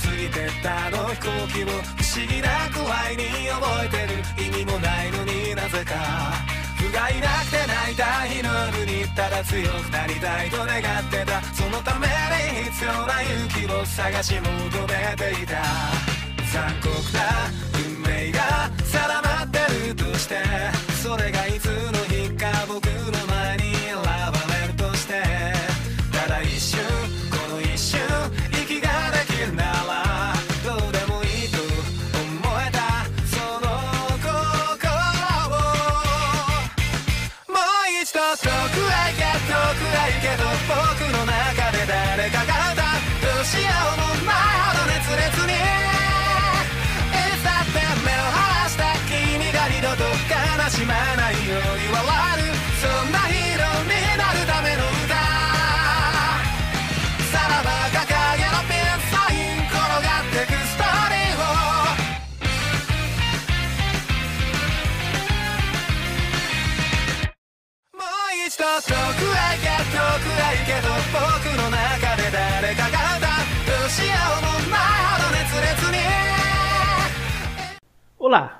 過ぎてったあの飛行機を不思議な具合に覚えてる意味もないのになぜか不甲斐なくて泣いた日の夜にただ強くなりたいと願ってたそのために必要な勇気を探し求めていた残酷な運命が定まってるとしてそれがいつの日か僕のしまないように笑るそんなヒーローになるための歌。さらば掲げのピンサイン転がってくストーリーを。もう一度遠くへ行け遠くへ行けと僕の中で誰かが歌う。どうしようもないほど熱烈に。Olá,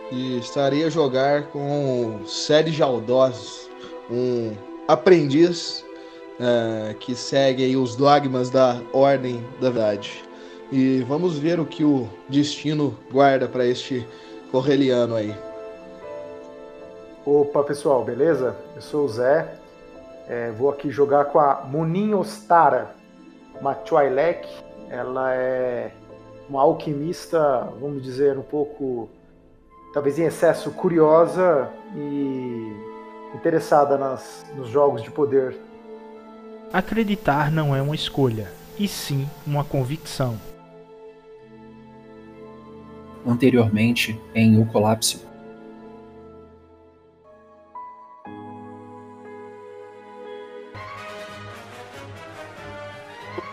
e estarei a jogar com Sérgio Aldosos, um aprendiz eh, que segue os dogmas da Ordem da Verdade. E vamos ver o que o destino guarda para este correliano aí. Opa pessoal, beleza? Eu sou o Zé, É, vou aqui jogar com a Munin Ostara Machuailek. Ela é uma alquimista, vamos dizer, um pouco, talvez em excesso curiosa e interessada nas, nos jogos de poder. Acreditar não é uma escolha, e sim uma convicção. Anteriormente, em O Colapso.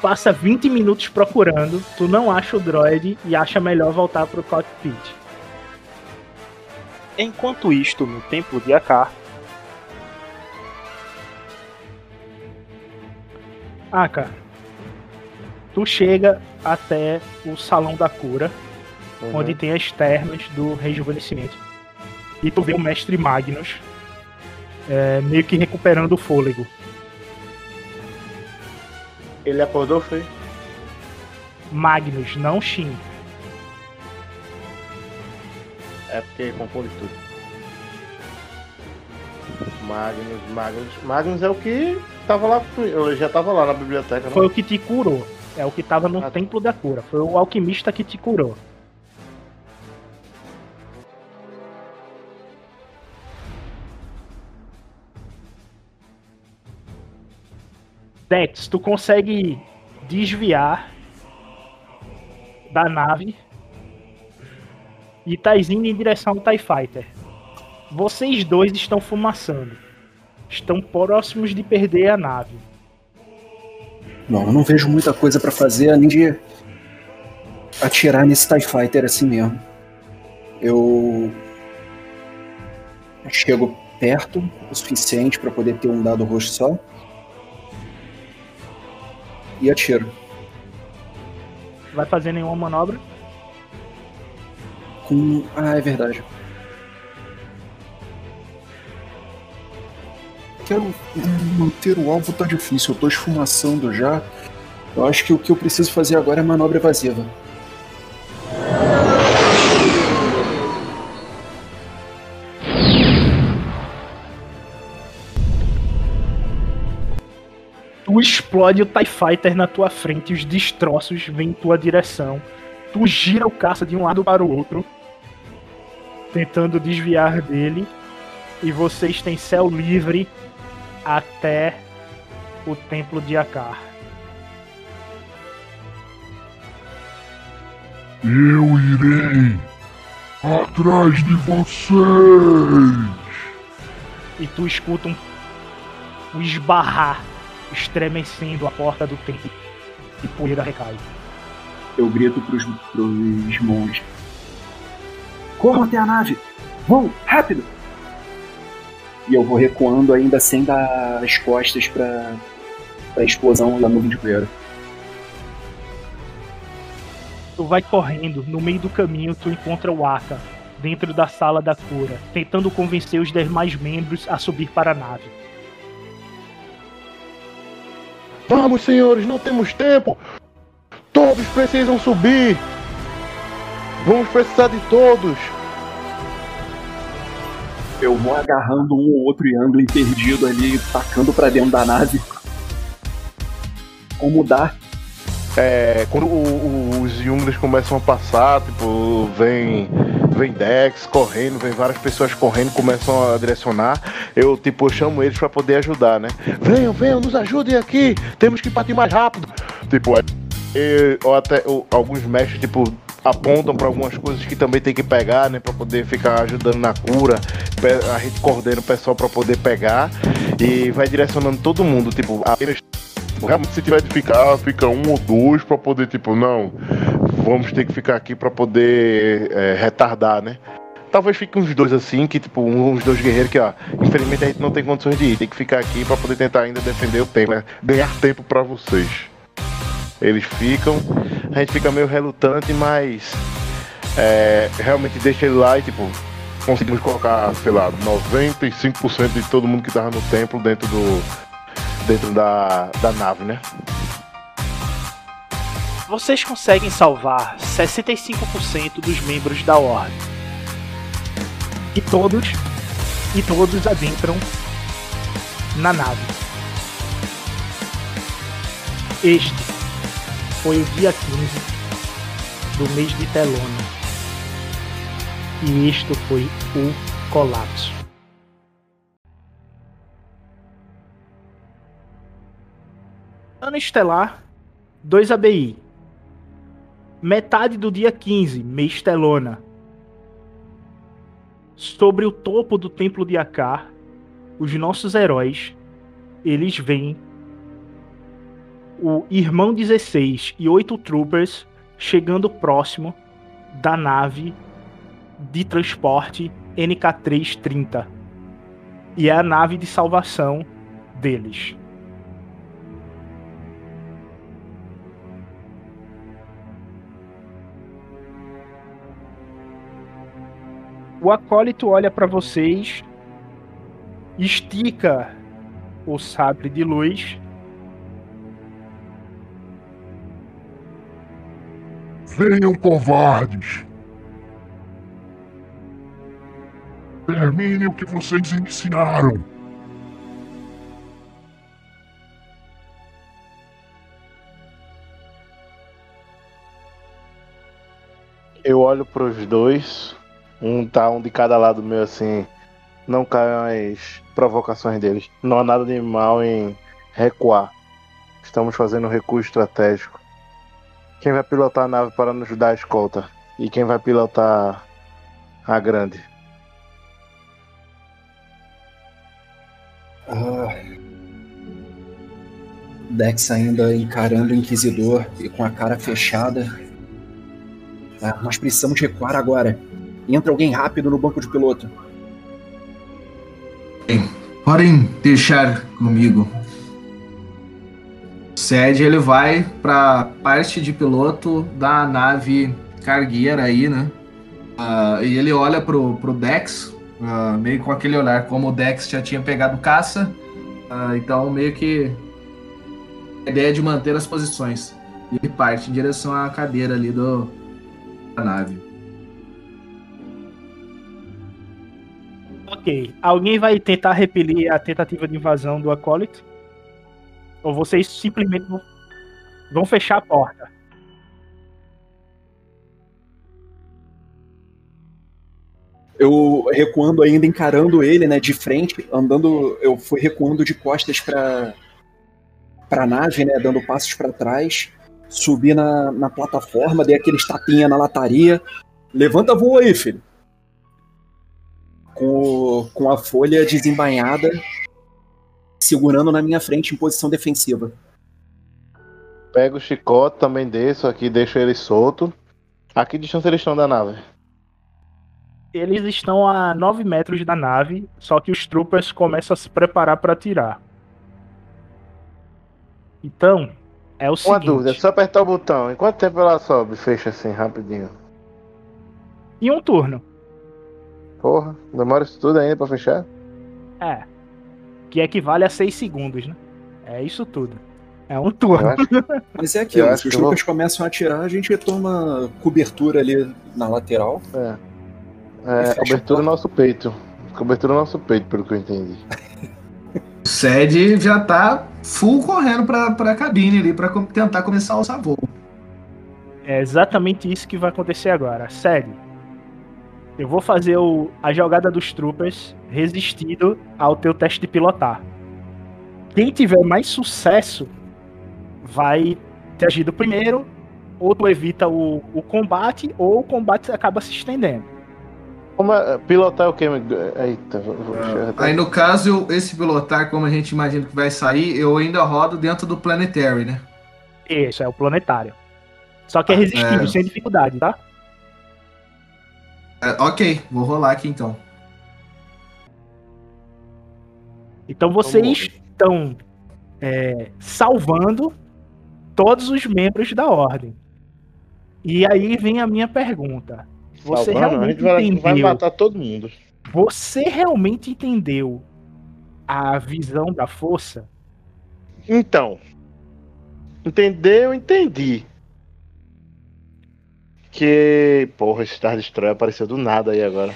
Passa 20 minutos procurando, tu não acha o droid e acha melhor voltar pro cockpit. Enquanto isto, no templo de Akar. Aka, tu chega até o salão da cura, onde tem as termas do rejuvenescimento. E tu vê o mestre Magnus é, meio que recuperando o fôlego. Ele acordou, foi? Magnus, não Shin. É porque confunde tudo. Magnus, Magnus. Magnus é o que tava lá. Eu já tava lá na biblioteca, Foi não? o que te curou. É o que tava no Ah. templo da cura. Foi o alquimista que te curou. Dex, tu consegue desviar da nave e tá indo em direção ao TIE Fighter. Vocês dois estão fumaçando. Estão próximos de perder a nave. Bom, eu não vejo muita coisa pra fazer além de atirar nesse TIE Fighter assim mesmo. Eu chego perto o suficiente pra poder ter um dado roxo só. E atiro. Vai fazer nenhuma manobra? Com. Ah, é verdade. Quero manter o alvo tá difícil, eu tô esfumaçando já. Eu acho que o que eu preciso fazer agora é manobra evasiva. Tu explode o TIE Fighter na tua frente, os destroços vêm em tua direção. Tu gira o caça de um lado para o outro, tentando desviar dele. E vocês têm céu livre até o templo de Akar. Eu irei Atrás de vocês! E tu escuta um, um esbarrar estremecendo a porta do templo e poeira recai. Eu grito pros, pros monges. Corram até a nave! Vão, rápido! E eu vou recuando ainda sem dar as costas pra, pra explosão da nuvem de poeira. Tu vai correndo, no meio do caminho tu encontra o Aka, dentro da sala da cura, tentando convencer os demais membros a subir para a nave. Vamos, senhores, não temos tempo! Todos precisam subir! Vamos precisar de todos! Eu vou agarrando um ou outro Youngling perdido ali, tacando pra dentro da nave. Como dá? É, quando o- o- os Younglings começam a passar, tipo, vem, vem Dex correndo, vem várias pessoas correndo, começam a direcionar, eu, tipo, eu chamo eles pra poder ajudar, né? Venham, venham, nos ajudem aqui, temos que partir mais rápido. Tipo, é, ou até alguns mestres, tipo, apontam pra algumas coisas que também tem que pegar, né, Pra poder ficar ajudando na cura, a gente coordena o pessoal pra poder pegar e vai direcionando todo mundo, tipo, apenas Realmente, se tiver de ficar, fica um ou dois pra poder, tipo, não, vamos ter que ficar aqui pra poder é, retardar, né? Talvez fique uns dois assim, que tipo, uns dois guerreiros que, ó, infelizmente a gente não tem condições de ir, tem que ficar aqui pra poder tentar ainda defender o tempo, né? Ganhar tempo pra vocês. Eles ficam, a gente fica meio relutante, mas é, realmente deixa ele lá e, tipo, conseguimos colocar, sei lá, 95% de todo mundo que tava no templo dentro do. dentro da, da nave, né? Vocês conseguem salvar 65% dos membros da Ordem. E todos, e todos adentram na nave. Este foi o dia 15 do mês de Telona. E isto foi o colapso. Ano estelar 2 ABI. Metade do dia 15, mês Telona. Sobre o topo do templo de Akar, os nossos heróis, eles veem o irmão 16 e oito troopers chegando próximo da nave de transporte NK330. E é a nave de salvação deles. O acólito olha para vocês, estica o sabre de luz Venham, covardes! Termine o que vocês iniciaram! Eu olho pros dois, um tá um de cada lado meu assim, não caem as provocações deles. Não há nada de mal em recuar. Estamos fazendo um recuo estratégico. Quem vai pilotar a nave para nos dar a escolta? E quem vai pilotar a grande? Ah. Dex ainda encarando o Inquisidor e com a cara fechada. Ah, nós precisamos recuar agora. Entra alguém rápido no banco de piloto. Podem deixar comigo. Sed, ele vai pra parte de piloto da nave cargueira aí, né? Ah, e ele olha pro, pro Dex, ah, meio com aquele olhar, como o Dex já tinha pegado caça, ah, então meio que a ideia é de manter as posições. E ele parte em direção à cadeira ali do, da nave. Ok. Alguém vai tentar repelir a tentativa de invasão do acólito? Ou vocês simplesmente vão- fechar a porta? Eu recuando ainda, encarando ele, né, de frente, andando. Eu fui recuando de costas pra, pra nave, né, dando passos pra trás. Subi na, na plataforma, dei aqueles tapinha na lataria. Levanta voo aí, filho. com, com a folha desembainhada, segurando na minha frente em posição defensiva. Pego o chicote, também desço aqui, deixo ele solto. A que distância eles estão da nave? Eles estão a 9 metros da nave, só que os troopers começam a se preparar para atirar. Então, é o Uma seguinte. dúvida, é só apertar o botão. Em quanto tempo ela sobe? Fecha assim, rapidinho. Em um turno. Porra, demora isso tudo ainda pra fechar? É. Que equivale a 6 segundos, né? É isso tudo. É um turno. Mas é aquilo, se os que vou- começam a atirar, a gente toma cobertura ali na lateral. é. É, cobertura no nosso peito. Cobertura no nosso peito, pelo que eu entendi. O Sed já tá full correndo pra, pra cabine ali pra com- tentar começar a usar voo. É exatamente isso que vai acontecer agora. Sério. Eu vou fazer o- a jogada dos troopers resistindo ao teu teste de pilotar. Quem tiver mais sucesso vai ter agido primeiro, ou tu evita o, o combate, ou o combate acaba se estendendo. Como é, pilotar é o quê? Eita, vou, vou eu- Aí no caso, esse pilotar, como a gente imagina que vai sair, eu ainda rodo dentro do Planetary, né? Isso, é o planetário. Só que é resistível, É. sem dificuldade, tá? É, ok, vou rolar aqui então. Então vocês estão é, salvando todos os membros da ordem. E aí vem a minha pergunta. Você Salvando, a realmente gente vai, vai entendeu? matar todo mundo. Você realmente entendeu a visão da força? Então. Entendeu? Entendi. Que. Porra, esse Star Destroyer apareceu do nada aí agora.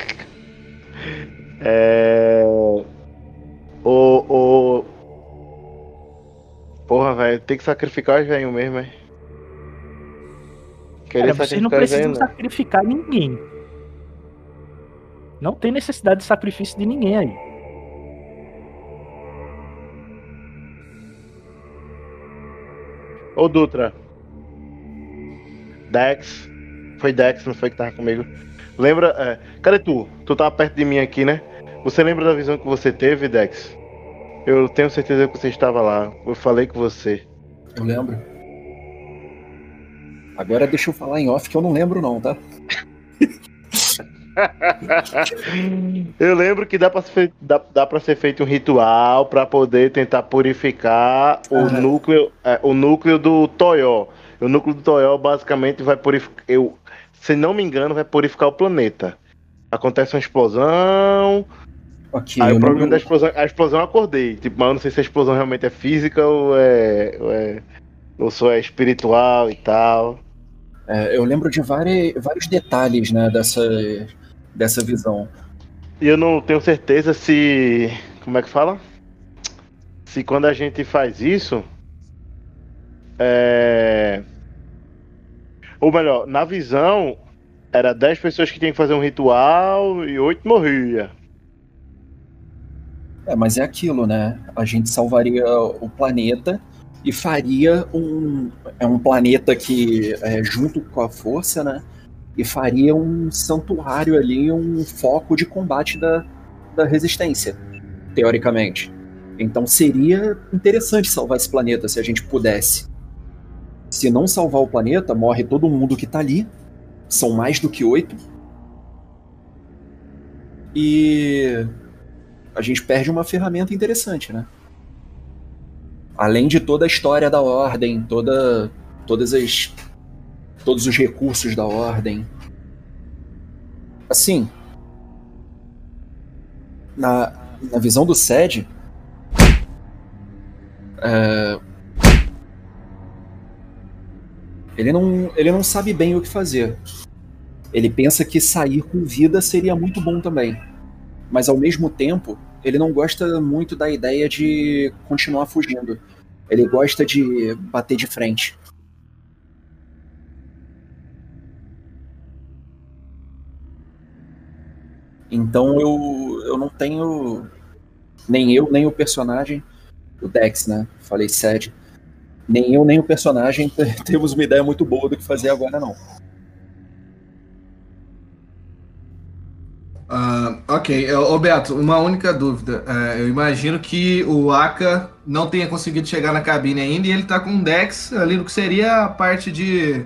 é. O. o... Porra, velho, tem que sacrificar os velhos mesmo, hein? Querer Cara, vocês não precisam não. sacrificar ninguém. Não tem necessidade de sacrifício de ninguém aí. Ô Dutra. Dex. Foi Dex, não foi que tava comigo. Lembra. é, cadê tu? Tu tava perto de mim aqui, né? Você lembra da visão que você teve, Dex? Eu tenho certeza que você estava lá. Eu falei com você. Eu lembro. Agora deixa eu falar em off que eu não lembro não, tá? Eu lembro que dá pra ser, feito- dá, dá pra ser feito um ritual pra poder tentar purificar o Aham. núcleo é, o núcleo do Toyó. O núcleo do Toyó basicamente vai purificar. Eu, se não me engano, vai purificar o planeta. Acontece uma explosão. Ok, Aí o não- problema da explosão. A explosão eu acordei. Tipo, mas eu não sei se a explosão realmente é física ou é. Ou, é, ou só é espiritual e tal. é, eu lembro de vários, vários detalhes, né, dessa, dessa visão. E eu não tenho certeza se. Como é que fala? Se quando a gente faz isso. É. Ou melhor, na visão, era 10 pessoas que tinham que fazer um ritual e 8 morria. É, mas é aquilo, né? A gente salvaria o planeta e faria um, é um planeta que é junto com a força, né? E faria um santuário ali, um foco de combate da, da resistência, teoricamente. Então seria interessante salvar esse planeta se a gente pudesse. Se não salvar o planeta, morre todo mundo que tá ali. São mais do que oito. E a gente perde uma ferramenta interessante, né? Além de toda a história da ordem, toda, todas as, todos os recursos da ordem. Assim, na, na visão do SED, é, ele, não, ele não sabe bem o que fazer. Ele pensa que sair com vida seria muito bom também mas ao mesmo tempo ele não gosta muito da ideia de continuar fugindo. Ele gosta de bater de frente. Então eu, eu não tenho. Nem eu, nem o personagem. O Dex, né? Falei sério. Nem eu, nem o personagem temos uma ideia muito boa do que fazer agora, não. Ah, ok, ô Beto, uma única dúvida. É, eu imagino que o Aka não tenha conseguido chegar na cabine ainda e ele tá com um Dex ali no que seria a parte de.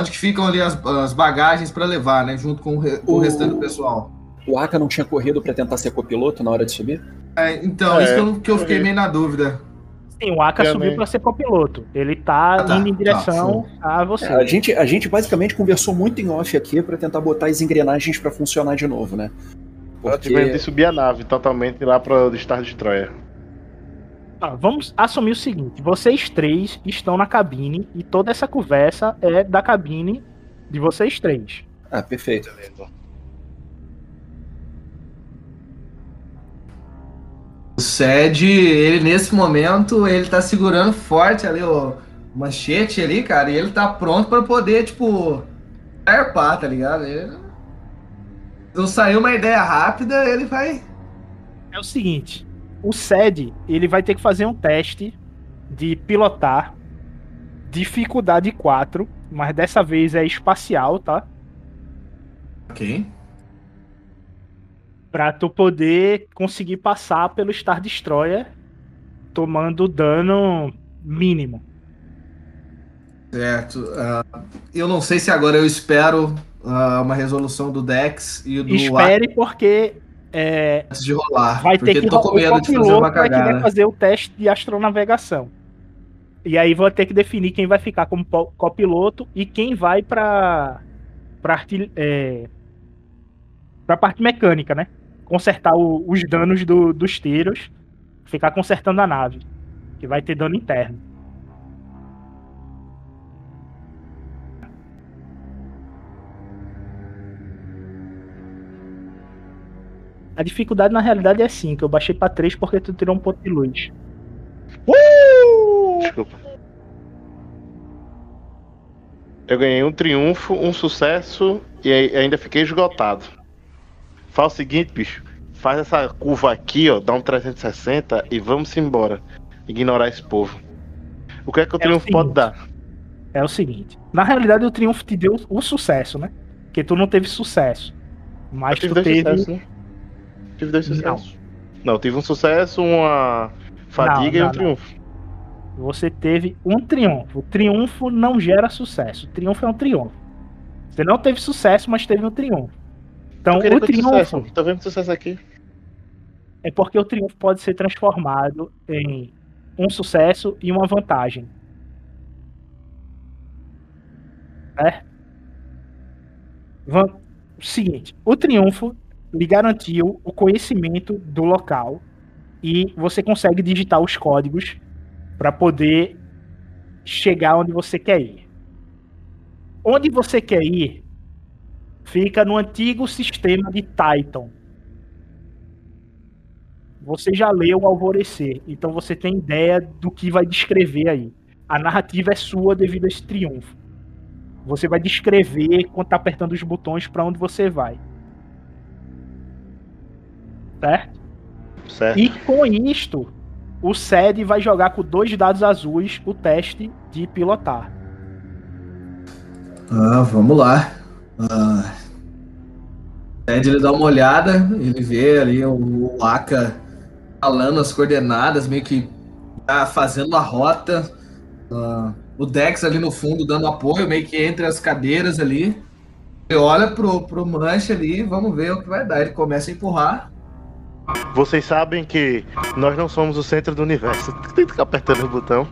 Onde que ficam ali as, as bagagens para levar, né? Junto com o, re- o O- restante do pessoal. O Aka não tinha corrido pra tentar ser copiloto na hora de subir? É, então, É, isso que eu, que eu fiquei meio na dúvida. Sim, o Aka subiu pra ser copiloto. Ele tá, Ah, tá, indo em tá, direção a você. É, a, gente, a gente basicamente conversou muito em off aqui pra tentar botar as engrenagens pra funcionar de novo, né? Porque tivemos de subir a nave totalmente lá para o Star Destroyer. Ah, vamos assumir o seguinte: vocês três estão na cabine e toda essa conversa é da cabine de vocês três. Ah, perfeito. O Sed, ele nesse momento, ele tá segurando forte ali o manchete ali, cara, e ele tá pronto pra poder, tipo, arpar, tá ligado? Ele... Não saiu uma ideia rápida, ele vai. É o seguinte: o SED ele vai ter que fazer um teste de pilotar dificuldade 4, mas dessa vez é espacial, tá? Ok. Pra tu poder conseguir passar pelo Star Destroyer tomando dano mínimo. Certo. Ah, eu não sei se agora eu espero ah, uma resolução do Dex e do Espere porque é, antes de rolar. vai ter que tô com medo de fazer uma vai cagada. fazer o teste de astronavegação. E aí vou ter que definir quem vai ficar como copiloto e quem vai para para é, para parte mecânica, né? Consertar o- os danos do- dos tiros, ficar consertando a nave, que vai ter dano interno. A dificuldade na realidade é 5. Eu baixei pra 3 porque tu tirou um ponto de luz. Desculpa. Eu ganhei um triunfo, um sucesso e ainda fiquei esgotado. Faz o seguinte, bicho. Faz essa curva aqui, ó, dá um 360 e vamos embora. Ignorar esse povo. O que é que o É o triunfo pode seguinte. dar? É o seguinte. Na realidade, o triunfo te deu o sucesso, né? Porque tu não teve sucesso. Mas tu dois teve. sucessos, né? Tive dois Não. sucessos. Não, tive um sucesso, uma fadiga Não, e um não, triunfo. Você teve um triunfo. O triunfo não gera sucesso. O triunfo é um triunfo. Você não teve sucesso, mas teve um triunfo. Então, o triunfo? Tô vendo sucesso aqui. é porque o triunfo pode ser transformado em um sucesso e uma vantagem. É? Van- O seguinte, o triunfo lhe garantiu o conhecimento do local e você consegue digitar os códigos para poder chegar onde você quer ir. Onde você quer ir fica no antigo sistema de Titan. Você já leu o Alvorecer, então você tem ideia do que vai descrever aí. A narrativa é sua devido a esse triunfo. Você vai descrever quando tá apertando os botões para onde você vai. Certo? Certo. E com isto, o SED vai jogar com dois dados azuis o teste de pilotar. Ah, vamos lá. Ah, Ed ele dá uma olhada, ele vê ali o, Aka falando as coordenadas, meio que tá fazendo a rota. Ah, o Dex ali no fundo dando apoio, meio que entre as cadeiras ali. Ele olha pro, pro manche ali, vamos ver o que vai dar. Ele começa a empurrar. Vocês sabem que nós não somos o centro do universo. Tem que ficar apertando o botão.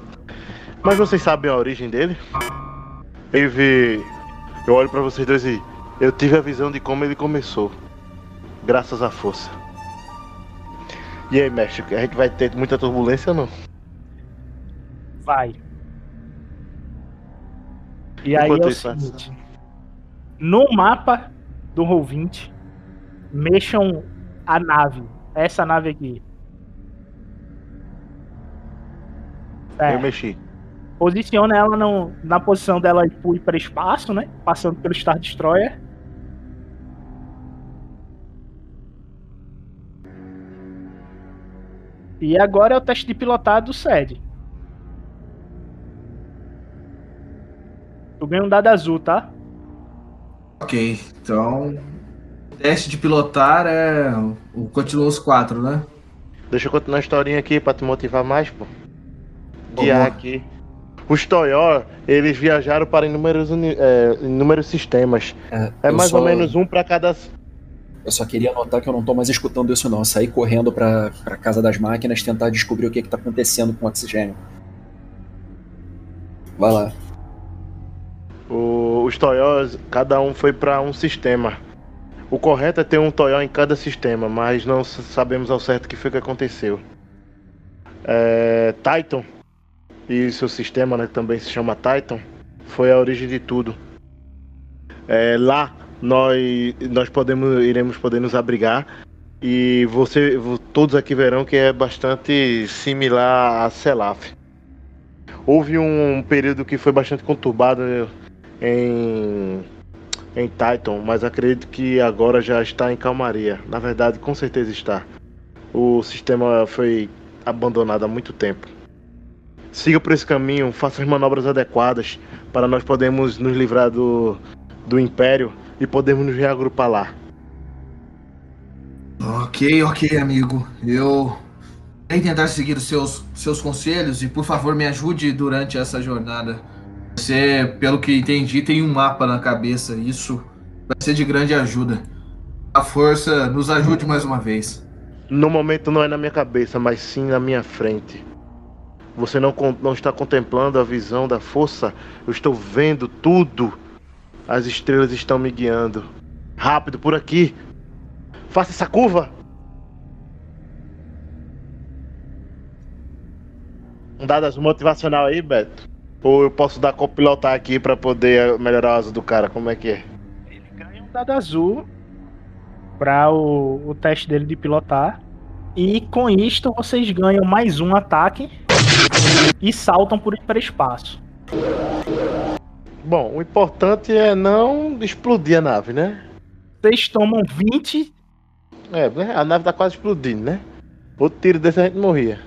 Mas vocês sabem a origem dele? Vi. Eu olho pra vocês dois e. Eu tive a visão de como ele começou. Graças à força. E aí, mestre, a gente vai ter muita turbulência ou não? Vai. E aí é o seguinte. No mapa do Roll20, mexam a nave. Essa nave aqui. É, Eu mexi. posiciona ela no- na posição dela e para espaço, né? Passando pelo Star Destroyer. E agora é o teste de pilotar do SED. Tu ganha um dado azul, tá? Ok, então. teste de pilotar é. o- Continua os quatro, né? Deixa eu continuar a historinha aqui pra te motivar mais, pô. Guiar aqui. Os Toyor, eles viajaram para inúmeros, é, inúmeros sistemas. É, É mais só- ou menos um pra cada. Eu só queria notar que eu não tô mais escutando isso, não. Eu saí correndo pra, pra casa das máquinas tentar descobrir o que, que tá acontecendo com o oxigênio. Vai lá. O- os Toyos, cada um foi pra um sistema. O correto é ter um Toyo em cada sistema, mas não sabemos ao certo o que foi que aconteceu. É, Titan e seu sistema, né, também se chama Titan, foi a origem de tudo. É, lá nós nós podemos iremos poder nos abrigar e você vo- todos aqui verão que é bastante similar a Selaf. Houve um período que foi bastante conturbado em em Titan, mas acredito que agora já está em calmaria. Na verdade, com certeza está. O sistema foi abandonado há muito tempo. Siga por esse caminho, faça as manobras adequadas para nós podermos nos livrar do, do Império e podermos nos reagrupar lá. Ok, ok, amigo. Eu vou tentar seguir os seus, seus conselhos e, por favor, me ajude durante essa jornada. Você, pelo que entendi, tem um mapa na cabeça. Isso vai ser de grande ajuda. A força nos ajude mais uma vez. No momento não é na minha cabeça, mas sim na minha frente. Você não, não está contemplando a visão da força? Eu estou vendo tudo. As estrelas estão me guiando. Rápido, por aqui. Faça essa curva. Um dado azul motivacional aí, Beto? Ou eu posso dar copilotar aqui pra poder melhorar o asa do cara? Como é que é? ganha um dado azul para o, o teste dele de pilotar. E com isto vocês ganham mais um ataque e saltam por hiperespaço. Bom, o importante é não explodir a nave, né? Vocês tomam 20. É, né? a nave tá quase explodindo, né? Outro tiro desse a gente morria.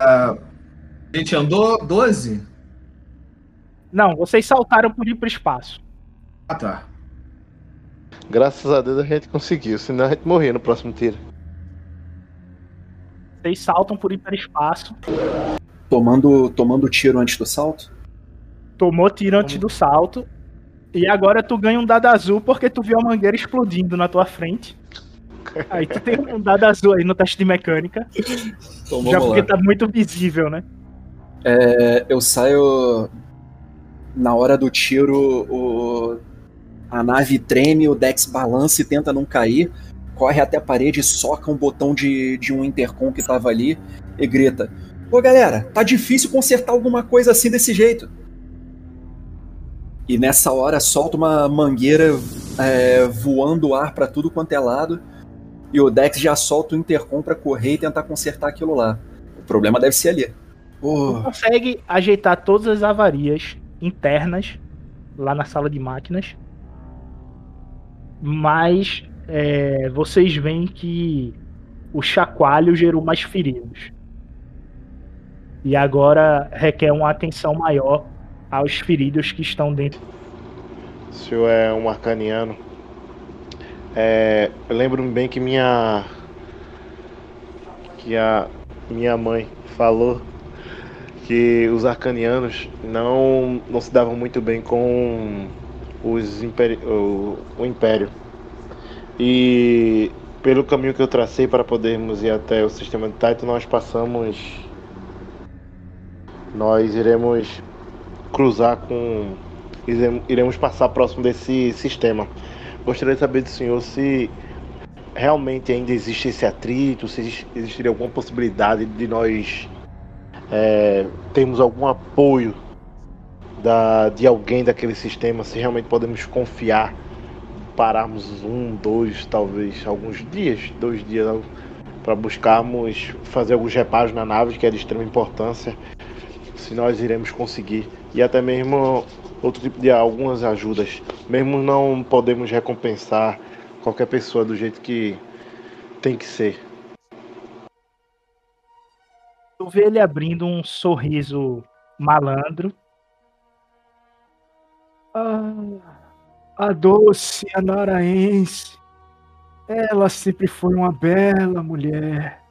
A gente andou 12? Não, vocês saltaram por hiperespaço. Ah, tá. Graças a Deus a gente conseguiu, senão a gente morria no próximo tiro. Vocês saltam por hiperespaço. Tomando, tomando tiro antes do salto? Tomou tiro antes do salto. E agora tu ganha um dado azul porque tu viu a mangueira explodindo na tua frente. Aí tu tem um dado azul aí no teste de mecânica. Então já porque lá. tá muito visível, né? É, eu saio. Na hora do tiro, o, a nave treme, o Dex balança e tenta não cair. Corre até a parede soca um botão de, de um intercom que tava ali e grita: Ô galera, tá difícil consertar alguma coisa assim desse jeito. E nessa hora solta uma mangueira é, voando o ar pra tudo quanto é lado. E o Dex já solta o intercom pra correr e tentar consertar aquilo lá. O problema deve ser ali. Tu consegue ajeitar todas as avarias internas lá na sala de máquinas. Mas é, vocês veem que o chacoalho gerou mais feridos. E agora requer uma atenção maior aos feridos que estão dentro. O senhor é um arcaniano. É, eu lembro bem que minha. que a minha mãe falou que os arcanianos não, não se davam muito bem com os imperi o, o Império. E pelo caminho que eu tracei para podermos ir até o sistema de Titan, nós passamos. Nós iremos cruzar com. irem- Iremos passar próximo desse sistema. Gostaria de saber do senhor se realmente ainda existe esse atrito, se existiria alguma possibilidade de nós é, termos algum apoio da, de alguém daquele sistema, se realmente podemos confiar, pararmos um, dois, talvez alguns dias, dois dias para buscarmos fazer alguns reparos na nave, que é de extrema importância, se nós iremos conseguir e até mesmo outro tipo de algumas ajudas, mesmo não podemos recompensar qualquer pessoa do jeito que tem que ser. Tu vê ele abrindo um sorriso malandro. Ah, A doce anaraense. Ela sempre foi uma bela mulher.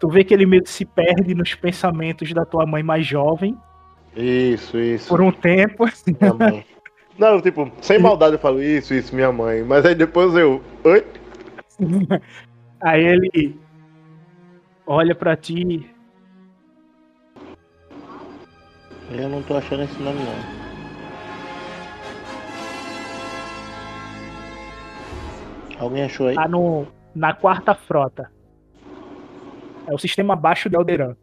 Tu vê que ele meio que se perde nos pensamentos da tua mãe mais jovem Isso, isso. por um tempo. Minha mãe. Não, tipo, sem maldade eu falo isso, isso, minha mãe. Mas aí depois eu. Oi? Aí ele olha pra ti. Eu não tô achando esse nome não. Alguém achou aí? Tá no, na quarta frota. É o sistema abaixo de Alderan.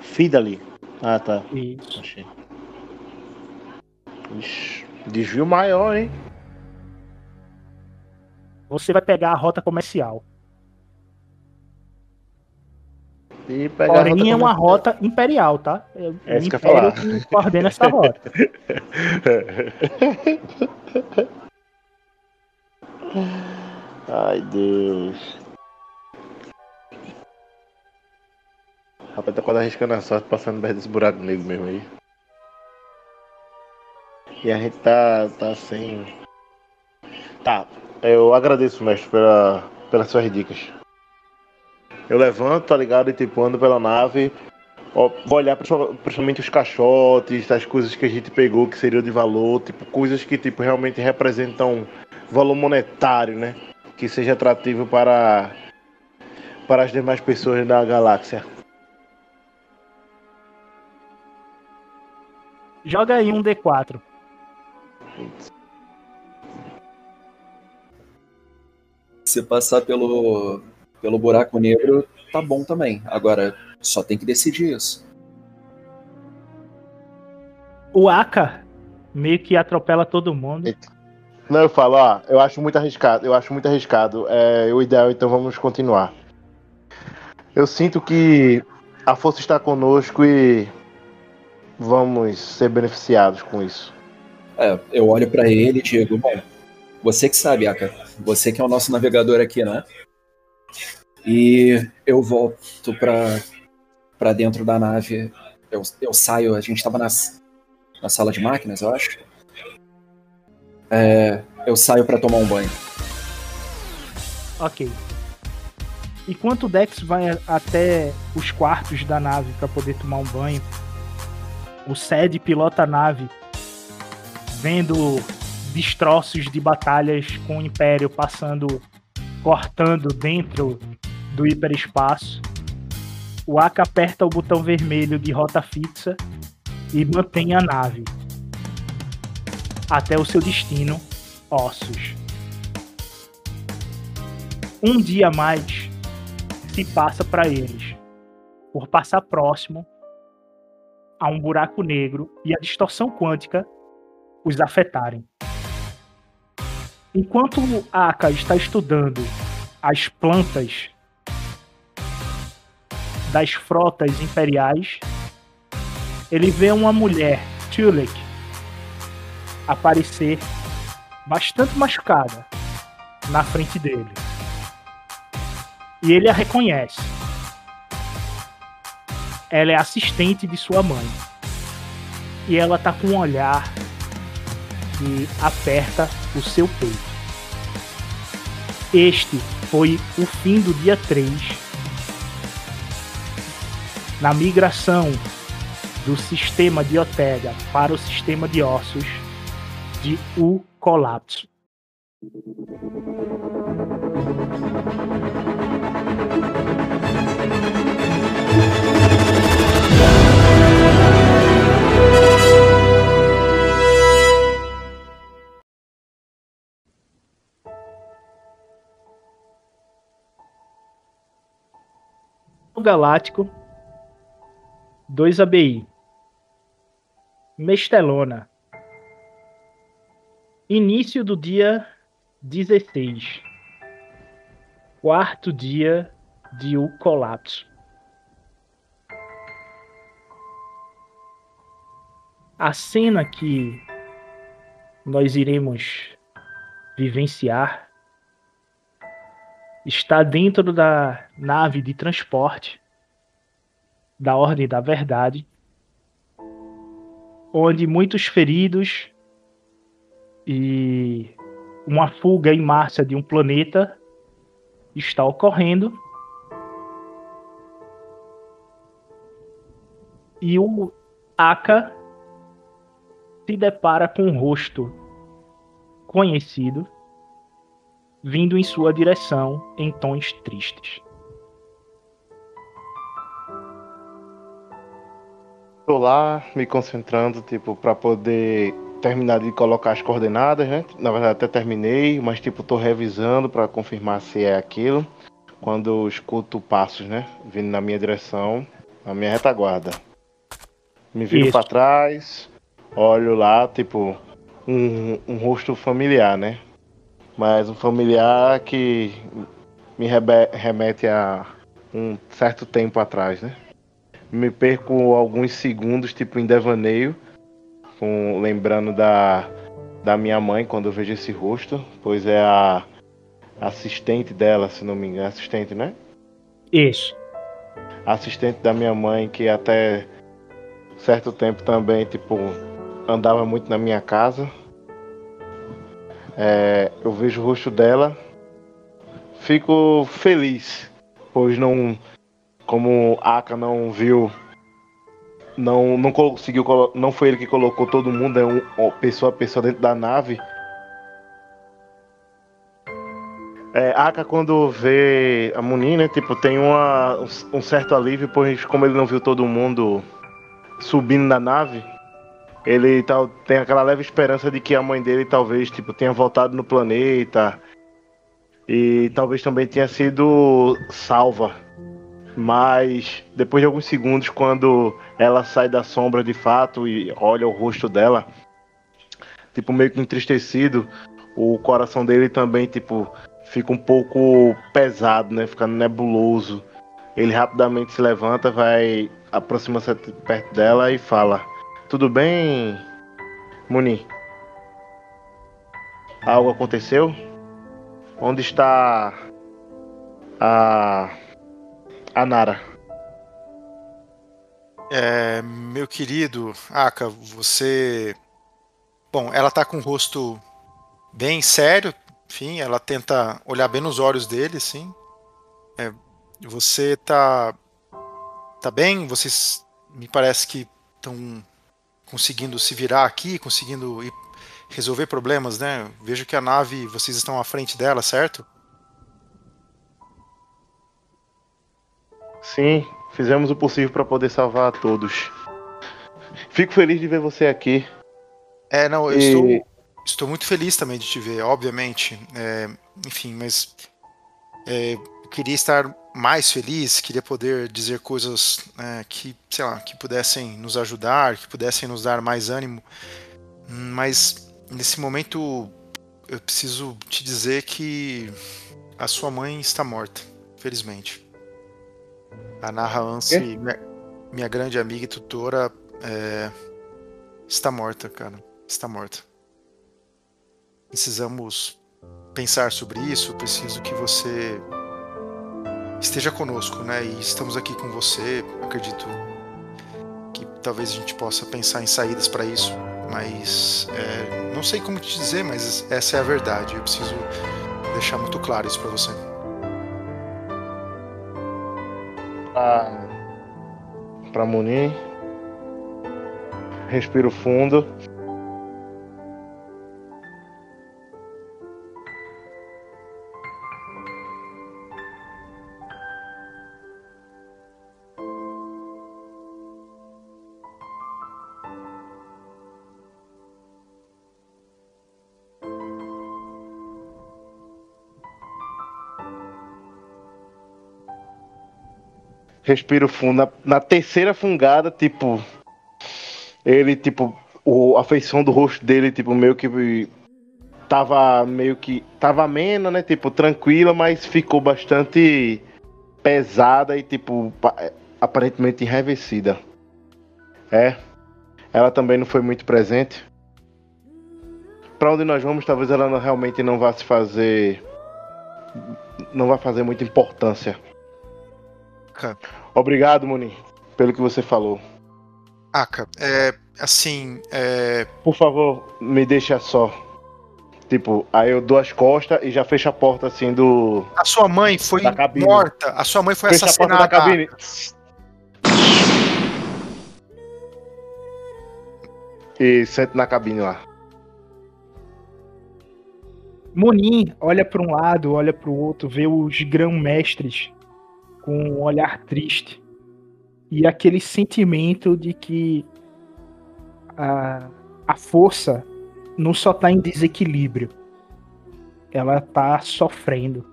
Fidali. Ah, tá. Isso. Achei. Ixi, desvio maior, hein? Você vai pegar a rota comercial. E pegar a Porém, rota é uma comercial. rota imperial, tá? É É isso que eu falar. que coordena essa rota. Ai, Deus. Rapaz, tá quase arriscando a sorte passando perto desse buraco negro mesmo aí. E a gente tá, tá sem. Tá, eu agradeço, mestre, pela, pelas suas dicas. Eu levanto, tá ligado? E tipo, ando pela nave. Ó, vou olhar principal- principalmente os caixotes, as coisas que a gente pegou que seriam de valor, tipo, coisas que tipo, realmente representam valor monetário, né? Que seja atrativo para, para as demais pessoas da galáxia. Joga aí um D4. Se passar pelo, pelo buraco negro, tá bom também. Agora, só tem que decidir isso. O Aka meio que atropela todo mundo. Não, eu falo, ó, eu acho muito arriscado, eu acho muito arriscado. É o ideal, então vamos continuar. Eu sinto que a força está conosco e vamos ser beneficiados com isso. É, eu olho pra ele e digo, bom, você que sabe, Aka. Você que é o nosso navegador aqui, né? E eu volto pra, pra dentro da nave. Eu, eu saio, a gente tava nas, na sala de máquinas, eu acho. É, eu saio pra tomar um banho. Ok. Enquanto o Dex vai até os quartos da nave para poder tomar um banho, o Sed pilota a nave, vendo destroços de batalhas com o Império passando, cortando dentro do hiperespaço. O Aka aperta o botão vermelho de rota fixa e mantém a nave até o seu destino, Ossos. Um dia mais se passa para eles, por passar próximo a um buraco negro e a distorção quântica os afetarem. Enquanto Aka está estudando as plantas das frotas imperiais, ele vê uma mulher, Tulek, aparecer bastante machucada na frente dele. E ele a reconhece. Ela é assistente de sua mãe. E ela tá com um olhar que aperta o seu peito. Este foi o fim do dia 3 na migração do sistema de Otega para o sistema de ossos de O Colapso. Galáctico 2 ABI Mestelona. Início do dia 16 Quarto dia de O Colapso. A cena que nós iremos vivenciar está dentro da nave de transporte da Ordem da Verdade, onde muitos feridos e uma fuga em massa de um planeta está ocorrendo. E o Aka se depara com um rosto conhecido vindo em sua direção em tons tristes. Tô lá me concentrando, tipo, para poder terminar de colocar as coordenadas, né? Na verdade até terminei, mas tipo, tô revisando para confirmar se é aquilo. Quando eu escuto passos, né? Vindo na minha direção, na minha retaguarda. Me viro para trás, olho lá, tipo, um, um rosto familiar, né? Mas um familiar que me remete a um certo tempo atrás, né? Me perco alguns segundos, tipo, em devaneio, com, lembrando da, da minha mãe quando eu vejo esse rosto, pois é a assistente dela, se não me engano. Assistente, né? Isso. Assistente da minha mãe, que até certo tempo também, tipo, andava muito na minha casa. É, eu vejo o rosto dela, fico feliz, pois não, como Aka não viu, não, não conseguiu, não foi ele que colocou todo mundo, é um, pessoa a pessoa dentro da nave. É, Aka quando vê a Munin, né, tipo, tem uma, um certo alívio, pois como ele não viu todo mundo subindo na nave, ele tal, tem aquela leve esperança de que a mãe dele talvez tipo tenha voltado no planeta e talvez também tenha sido salva. Mas depois de alguns segundos, quando ela sai da sombra de fato e olha o rosto dela, tipo meio que entristecido, o coração dele também tipo fica um pouco pesado, né? Ficando nebuloso. Ele rapidamente se levanta, vai aproxima-se perto dela e fala: Tudo bem, Muni? Algo aconteceu? Onde está a a Nara? É, meu querido Aka, você. Bom, ela tá com o rosto bem sério, enfim, ela tenta olhar bem nos olhos dele, sim. É, você tá tá bem? Vocês me parece que estão conseguindo se virar aqui, conseguindo resolver problemas, né? Vejo que a nave, vocês estão à frente dela, certo? Sim, fizemos o possível para poder salvar a todos. Fico feliz de ver você aqui. É, não, eu e... estou, estou muito feliz também de te ver, obviamente. É, enfim, mas é, queria estar mais feliz, queria poder dizer coisas né, que, sei lá, que pudessem nos ajudar, que pudessem nos dar mais ânimo. Mas nesse momento eu preciso te dizer que a sua mãe está morta, felizmente. A Narra Anse, minha, minha, grande amiga e tutora, é, está morta, cara. Está morta. Precisamos pensar sobre isso. Preciso que você esteja conosco, né? E estamos aqui com você. Acredito que talvez a gente possa pensar em saídas para isso, mas é, não sei como te dizer, mas essa é a verdade. Eu preciso deixar muito claro isso para você. Ah, para Munir, respiro fundo. Respiro fundo. Na, na, terceira fungada, tipo. Ele, tipo. O, a feição do rosto dele, tipo, meio que. Tava meio que. Tava amena, né? Tipo, tranquila, mas ficou bastante pesada e, tipo, aparentemente enraivecida. É. Ela também não foi muito presente. Para onde nós vamos, talvez ela não, realmente não vá se fazer. Não vai fazer muita importância. Aka. Obrigado, Muni, pelo que você falou. Aka, é. Assim. É... Por favor, me deixa só. Tipo, aí eu dou as costas e já fecho a porta assim do. A sua mãe foi Da cabine. morta. A sua mãe foi Fecha a porta assassinada. da cabine. E sento na cabine lá. Munin olha para um lado, olha para o outro, vê os grão-mestres com um olhar triste e aquele sentimento de que a, a força não só está em desequilíbrio, ela está sofrendo.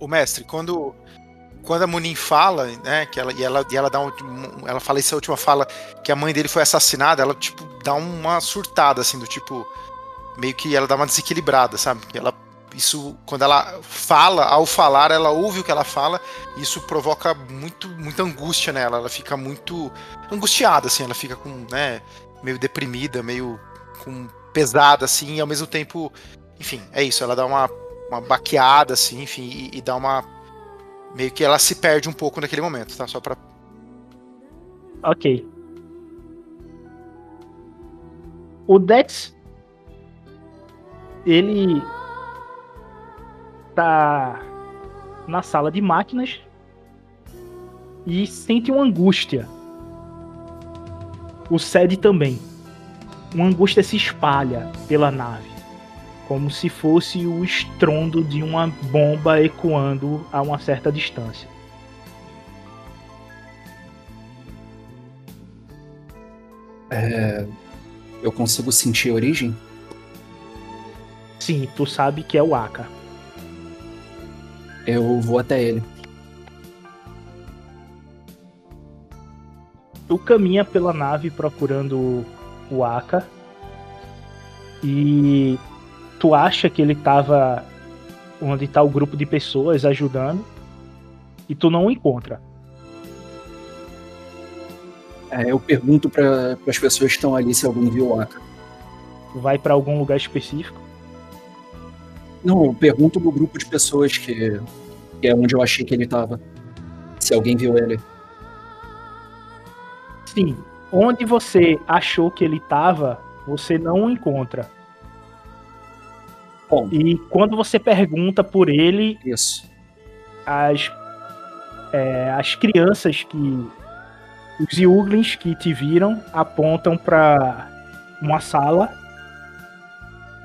O mestre, quando quando a Munin fala, né, que ela e ela e ela dá um, ela fala essa última fala que a mãe dele foi assassinada, ela tipo dá uma surtada assim do tipo meio que ela dá uma desequilibrada, sabe? Ela isso quando ela fala, ao falar, ela ouve o que ela fala, e isso provoca muito muita angústia nela, ela fica muito angustiada assim, ela fica com, né, meio deprimida, meio com pesada assim, e ao mesmo tempo, enfim, é isso, ela dá uma uma baqueada assim, enfim, e, e dá uma meio que ela se perde um pouco naquele momento, tá? Só pra. Ok. O Dex. Ele. Tá. Na sala de máquinas. E sente uma angústia. O Sed também. Uma angústia se espalha pela nave. Como se fosse o estrondo de uma bomba ecoando a uma certa distância. É, eu consigo sentir a origem? Sim, tu sabe que é o Aka. Eu vou até ele. Tu caminha pela nave procurando o Aka. E tu acha que ele tava onde tá o grupo de pessoas ajudando. E tu não o encontra. É, eu pergunto para as pessoas que estão ali se alguém viu o Aka. Vai pra algum lugar específico. Não, eu pergunto no grupo de pessoas que, que é onde eu achei que ele tava. Se alguém viu ele. Sim, onde você achou que ele tava, você não o encontra. Bom. E quando você pergunta por ele, Isso. as, é, as crianças que. Os Yuglins que te viram apontam pra uma sala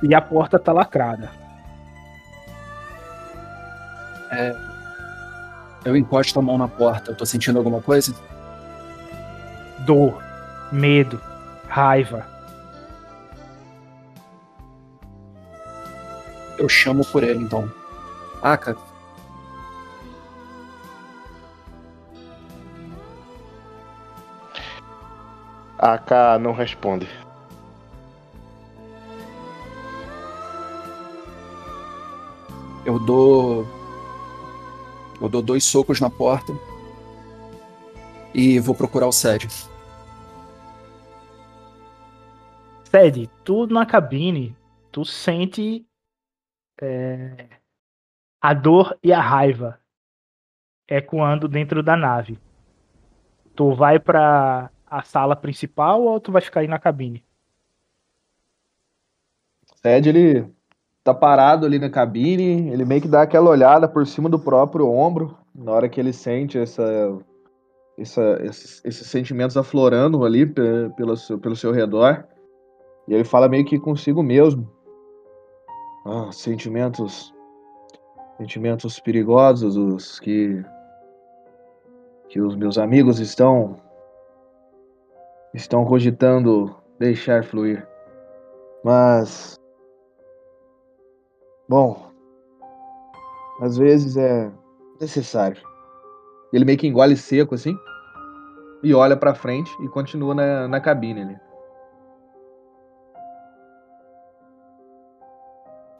e a porta tá lacrada. Eu encosto a mão na porta. Eu tô sentindo alguma coisa? Dor, medo, raiva. Eu chamo por ele, então. Aka, A K não responde. eu dou. Eu dou dois socos na porta. E vou procurar o Sed. Sede, tu na cabine, tu sente é, a dor e a raiva ecoando dentro da nave. Tu vai pra a sala principal ou tu vai ficar aí na cabine? Ted, ele tá parado ali na cabine, ele meio que dá aquela olhada por cima do próprio ombro, na hora que ele sente essa, essa- esses, esses sentimentos aflorando ali pe- pelo seu, pelo seu redor. E ele fala meio que consigo mesmo. Ah, sentimentos. Sentimentos perigosos, os que. que os meus amigos estão. estão cogitando deixar fluir. Mas. Bom, às vezes é necessário. Ele meio que engole seco assim e olha pra frente e continua na, na cabine ali.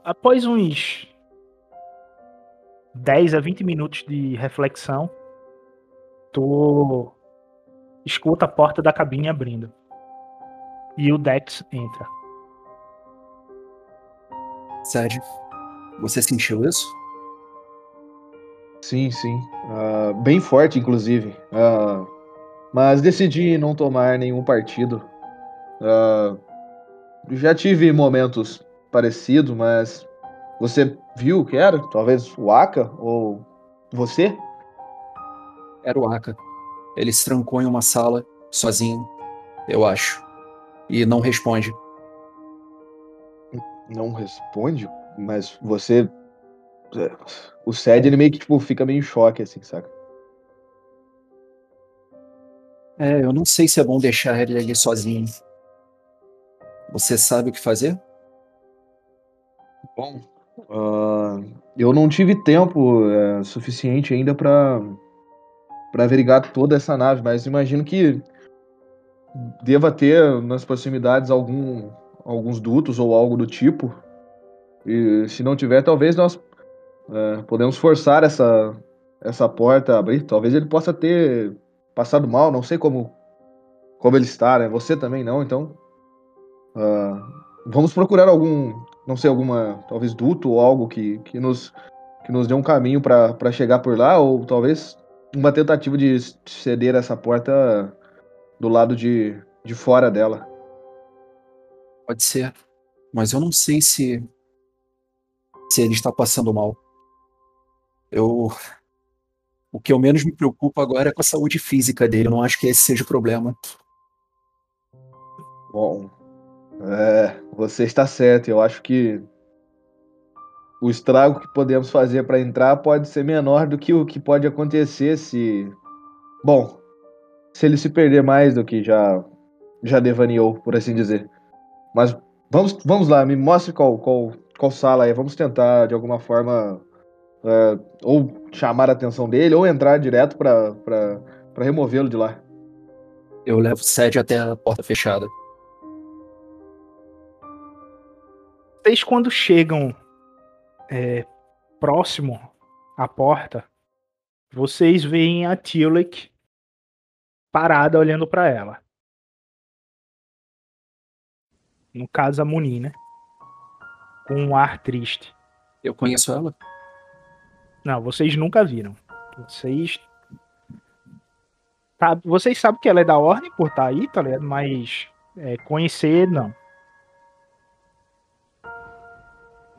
Após uns 10 a 20 minutos de reflexão, tu escuta a porta da cabine abrindo. E o Dex entra. Sed, você sentiu isso? Sim, sim. Ah, bem forte, inclusive. Ah, mas decidi não tomar nenhum partido. Ah, já tive momentos parecidos, mas você viu o que era? Talvez o Aka ou você? Era o Aka. Ele se trancou em uma sala, sozinho, eu acho. E não responde. Não responde? Mas você. O Sed, ele meio que tipo, fica meio em choque, assim, saca? É, eu não sei se é bom deixar ele ali sozinho. Você sabe o que fazer? Bom, uh, eu não tive tempo é, suficiente ainda para para averiguar toda essa nave, mas imagino que deva ter nas proximidades algum alguns dutos ou algo do tipo. E se não tiver, talvez nós é, podemos forçar essa essa porta a abrir. Talvez ele possa ter passado mal, não sei como como ele está, né? Você também não, então uh, vamos procurar algum, não sei, alguma talvez duto ou algo que, que nos que nos dê um caminho para chegar por lá, ou talvez uma tentativa de ceder essa porta do lado de, de fora dela. Pode ser, mas eu não sei se se ele está passando mal. Eu o que eu menos me preocupo agora é com a saúde física dele. Eu não acho que esse seja o problema. Bom, é, você está certo. Eu acho que o estrago que podemos fazer para entrar pode ser menor do que o que pode acontecer se. Bom, se ele se perder mais do que já já devaneou, por assim dizer. Mas vamos, vamos lá, me mostre qual, qual, qual sala é. Vamos tentar de alguma forma é, ou chamar a atenção dele, ou entrar direto para removê-lo de lá. Eu levo o Sede até a porta fechada. Vocês, quando chegam é, próximo à porta, vocês veem a Tilek parada olhando para ela. No caso, a Muni, né? Com um ar triste. Eu conheço ela? Não, vocês nunca viram. Vocês. Tá, vocês sabem que ela é da ordem por estar tá aí, tá ligado? Mas é, conhecer, não.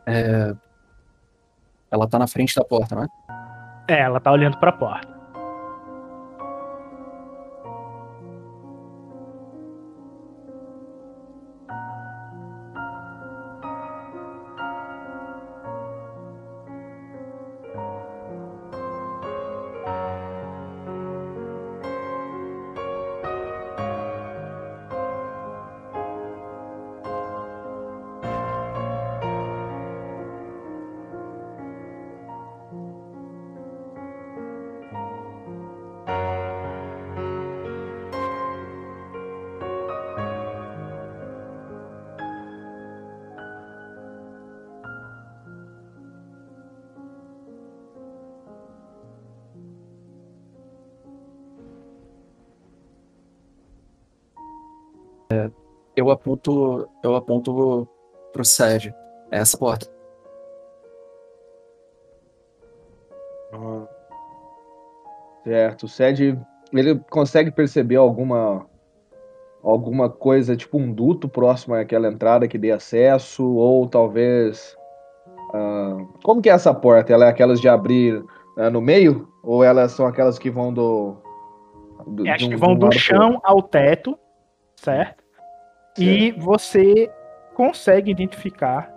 É... Ela tá na frente da porta, não é? É, ela tá olhando pra porta. Aponto, eu aponto pro Sérgio. É essa porta. Ah. Certo. O Sed, ele consegue perceber alguma alguma coisa, tipo um duto próximo àquela entrada que dê acesso, ou talvez. Uh, como que é essa porta? Ela é aquelas de abrir uh, no meio? Ou elas são aquelas que vão do. do Acho que vão do chão ao teto, certo? E você consegue identificar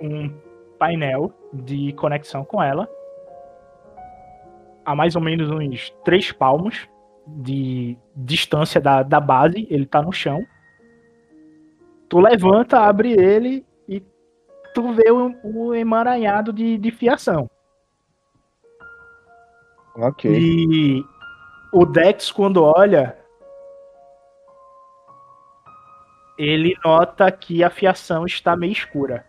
um painel de conexão com ela a mais ou menos uns três palmos de distância da, da base, ele tá no chão. Tu levanta, abre ele e tu vê o, o emaranhado de, de fiação. Ok. E o Dex, quando olha, ele nota que a fiação está meio escura.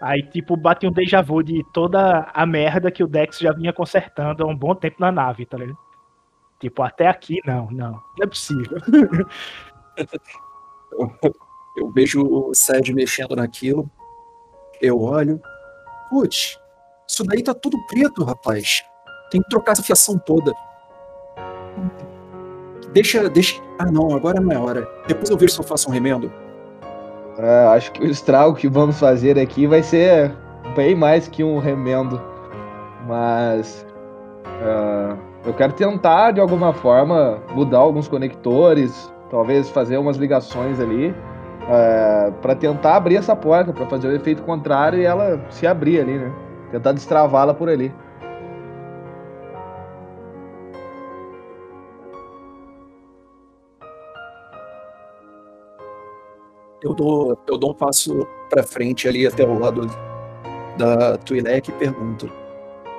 Aí, tipo, bate um déjà vu de toda a merda que o Dex já vinha consertando há um bom tempo na nave, tá ligado? Tipo, até aqui, não, não. Não é possível. eu, vejo o Sérgio mexendo naquilo. Eu olho. Putz, isso daí tá tudo preto, rapaz. Tem que trocar essa fiação toda. Deixa, deixa. Ah, não, agora não é hora. Depois eu vejo se eu faço um remendo. É, acho que o estrago que vamos fazer aqui vai ser bem mais que um remendo. Mas. é, eu quero tentar, de alguma forma, mudar alguns conectores, talvez fazer umas ligações ali, é, para tentar abrir essa porta, para fazer o efeito contrário e ela se abrir ali, né? Tentar destravá-la por ali. Eu dou, eu dou um passo pra frente ali até o lado da Twi'lek e pergunto.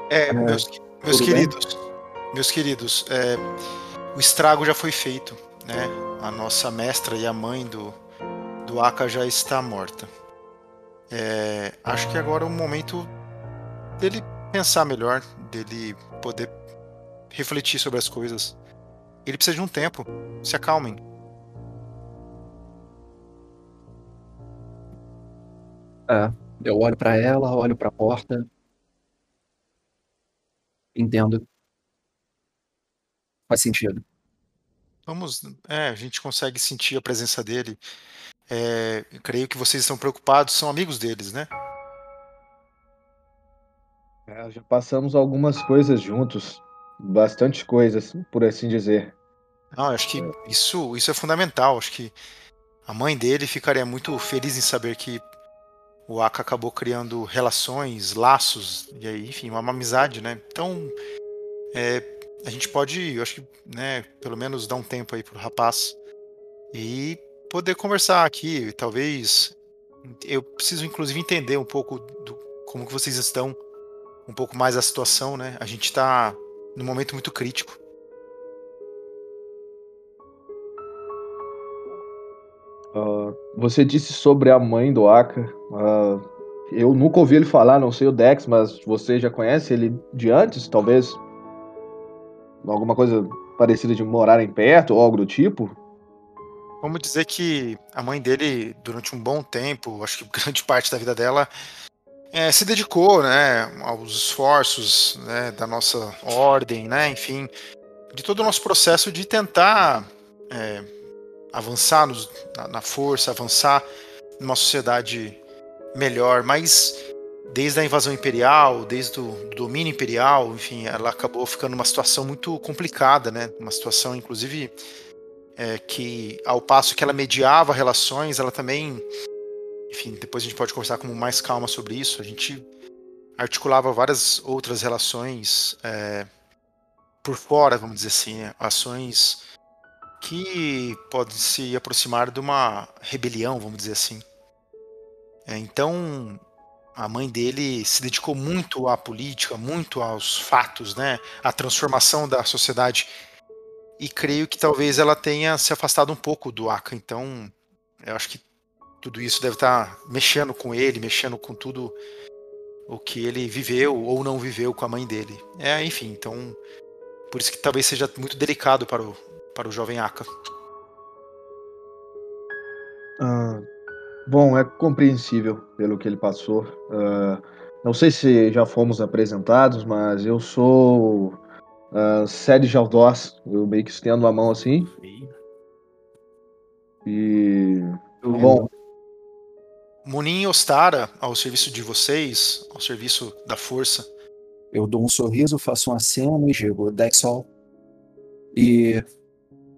É, meus, meus tudo queridos, meus queridos, é, o estrago já foi feito, né? A nossa mestra e a mãe do, do Aka já está morta. É, acho que agora é o momento dele pensar melhor, dele poder refletir sobre as coisas. Ele precisa de um tempo. Se acalmem. É, eu olho pra ela, olho pra porta. Entendo. Faz sentido. Vamos, é, a gente consegue sentir a presença dele. É, creio que vocês estão preocupados, são amigos deles, né? É, já passamos algumas coisas juntos, bastante coisas, por assim dizer. Não, eu acho que isso, isso é fundamental. Acho que a mãe dele ficaria muito feliz em saber que o Aka acabou criando relações, laços, e aí, enfim, uma, amizade, né? Então, é, a gente pode, eu acho que, né, pelo menos dar um tempo aí pro rapaz e poder conversar aqui, talvez. Eu preciso, inclusive, entender um pouco do como que vocês estão, um pouco mais a situação, né? A gente tá num momento muito crítico. Ah, você disse sobre a mãe do Aka. Ah, eu nunca ouvi ele falar, não sei o Dex, mas você já conhece ele de antes, talvez? Alguma coisa parecida de morarem perto ou algo do tipo? Vamos dizer que a mãe dele, durante um bom tempo, acho que grande parte da vida dela, é, se dedicou, né, aos esforços, né, da nossa ordem, né, enfim, de todo o nosso processo de tentar é, avançar nos- na, na força, avançar numa sociedade melhor, mas desde a invasão imperial, desde o do domínio imperial, enfim, ela acabou ficando numa situação muito complicada, né, uma situação, inclusive, é, que ao passo que ela mediava relações, ela também, enfim, depois a gente pode conversar com mais calma sobre isso. A gente articulava várias outras relações é, por fora, vamos dizer assim, né? ações que podem se aproximar de uma rebelião, vamos dizer assim. É, então, a mãe dele se dedicou muito à política, muito aos fatos, né, à transformação da sociedade e creio que talvez ela tenha se afastado um pouco do Aka. Então, eu acho que tudo isso deve estar mexendo com ele, mexendo com tudo o que ele viveu ou não viveu com a mãe dele. É, enfim, então por isso que talvez seja muito delicado para o, para o jovem Aka. Ah, bom, é compreensível pelo que ele passou. Ah, não sei se já fomos apresentados, mas eu sou uh, Sede Jaldós. Eu meio que estendo a mão assim. E. Bom, Munin Ostara, ao serviço de vocês, ao serviço da força. Eu dou um sorriso, faço um aceno e digo, Dexol. E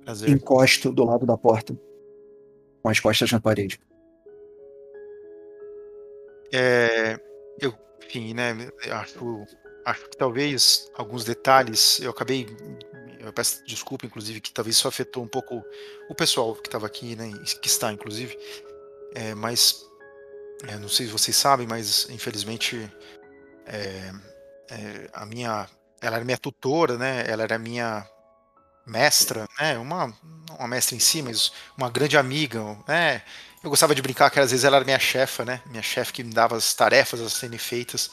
Prazer. encosto do lado da porta. Com as costas na parede. É, eu, enfim, né, acho, acho que talvez alguns detalhes, eu acabei, eu peço desculpa, inclusive, que talvez isso afetou um pouco o pessoal que estava aqui, né, que está, inclusive, é, mas, é, não sei se vocês sabem, mas, infelizmente, é, é, a minha, ela era minha tutora, né, ela era minha mestra, né, uma, uma mestra em si, mas uma grande amiga, né, eu gostava de brincar que às vezes ela era minha chefa, né? Minha chefe que me dava as tarefas a serem feitas.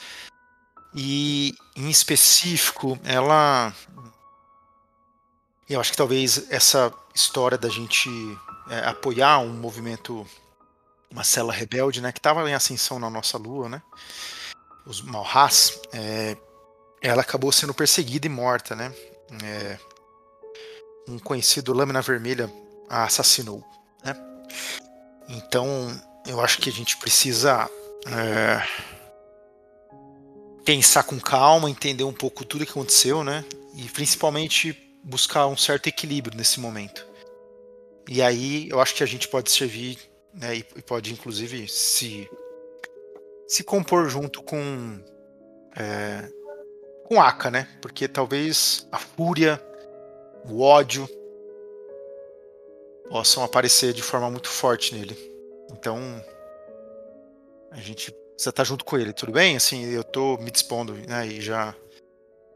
E, em específico, ela. Eu acho que talvez essa história da gente é, apoiar um movimento, uma célula rebelde, né? Que estava em ascensão na nossa lua, né? Os Malhas, é, ela acabou sendo perseguida e morta, né? É, um conhecido Lâmina Vermelha a assassinou, né? Então, eu acho que a gente precisa é, pensar com calma, entender um pouco tudo que aconteceu, né? E principalmente buscar um certo equilíbrio nesse momento. E aí eu acho que a gente pode servir, né? E pode inclusive se se compor junto com é, com Aka, né? Porque talvez a fúria, o ódio possam aparecer de forma muito forte nele. Então a gente precisa estar junto com ele, tudo bem? Assim, eu tô me dispondo, né? E já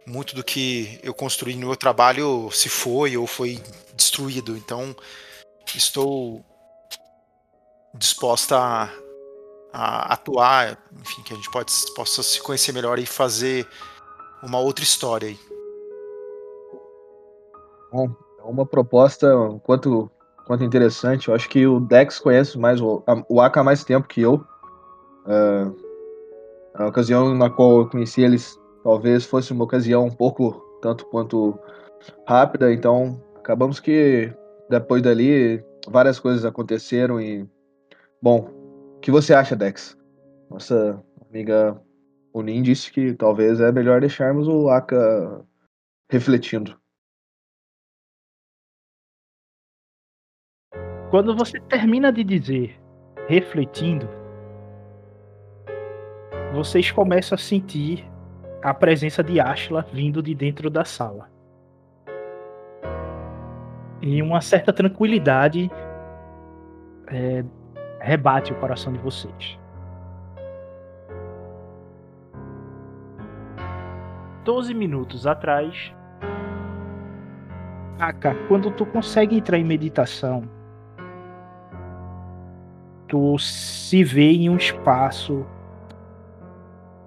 muito do que eu construí no meu trabalho se foi ou foi destruído. Então estou disposta a, a atuar, enfim, que a gente pode, possa se conhecer melhor e fazer uma outra história aí. É uma proposta quanto, quanto interessante. Eu acho que o Dex conhece mais o, o Aka há mais tempo que eu. Uh, a ocasião na qual eu conheci eles talvez fosse uma ocasião um pouco tanto quanto rápida, então acabamos que depois dali várias coisas aconteceram e bom, o que você acha, Dex? Nossa amiga Unin disse que talvez é melhor deixarmos o Aka refletindo. Quando você termina de dizer refletindo, vocês começam a sentir a presença de Ashla vindo de dentro da sala. E uma certa tranquilidade é, rebate o coração de vocês. Doze minutos atrás, Aka, quando tu consegue entrar em meditação, tu se vê em um espaço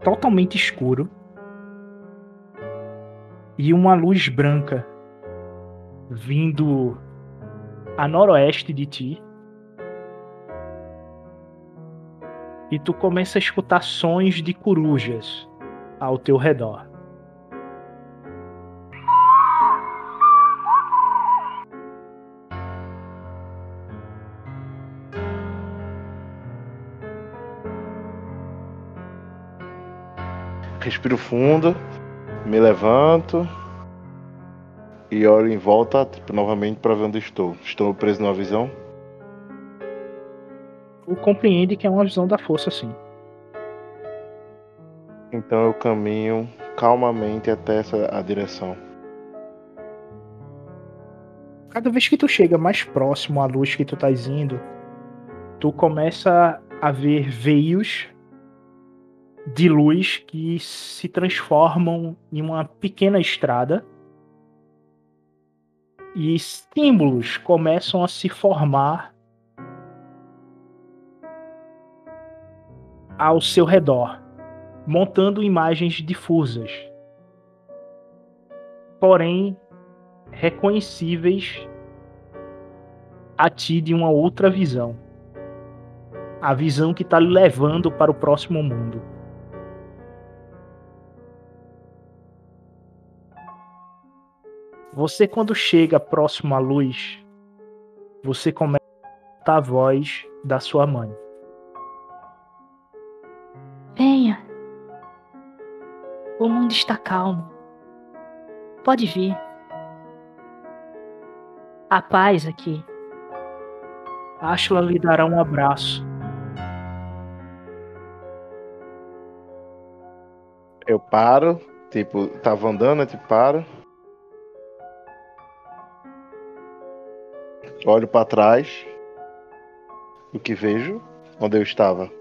totalmente escuro e uma luz branca vindo a noroeste de ti. E tu começa a escutar sons de corujas ao teu redor. Respiro fundo, me levanto e olho em volta, tipo, novamente para ver onde estou. Estou preso numa visão? Tu compreende que é uma visão da força, sim. Então eu caminho calmamente até essa a direção. Cada vez que tu chega mais próximo à luz que tu estás indo, tu começa a ver veios de luz que se transformam em uma pequena estrada e símbolos começam a se formar ao seu redor, montando imagens difusas, porém reconhecíveis a ti de uma outra visão. A visão que está levando para o próximo mundo. Você, quando chega próximo à luz, você começa a a voz da sua mãe. Venha. O mundo está calmo. Pode vir. A paz aqui. Ashla lhe dará um abraço. Eu paro, tipo, tava andando, eu tipo, paro. Olho para trás. O que vejo? Onde eu estava.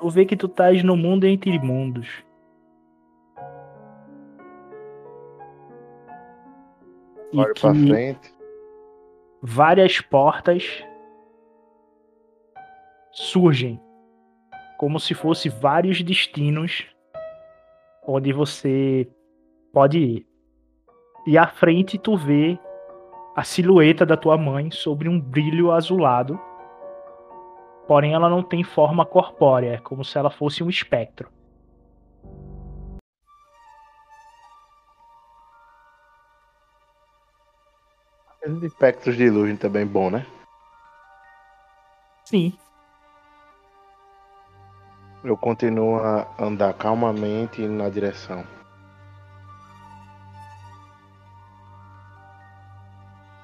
Tu vê que tu estás no mundo entre mundos. Olho para frente. Várias portas surgem como se fosse vários destinos onde você pode ir. E à frente tu vê a silhueta da tua mãe sobre um brilho azulado. Porém, ela não tem forma corpórea, é como se ela fosse um espectro. Espectros de luz também bom, né? Sim. Eu continuo a andar calmamente na direção.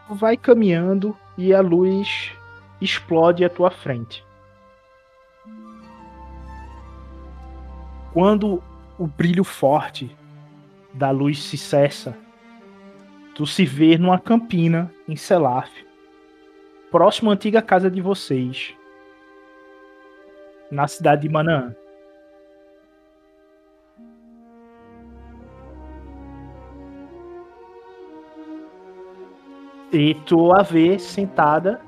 Vai caminhando e a luz explode à tua frente. Quando o brilho forte da luz se cessa, tu se vê numa campina em Selaf, próximo à antiga casa de vocês, na cidade de Manaã. E tu a vê sentada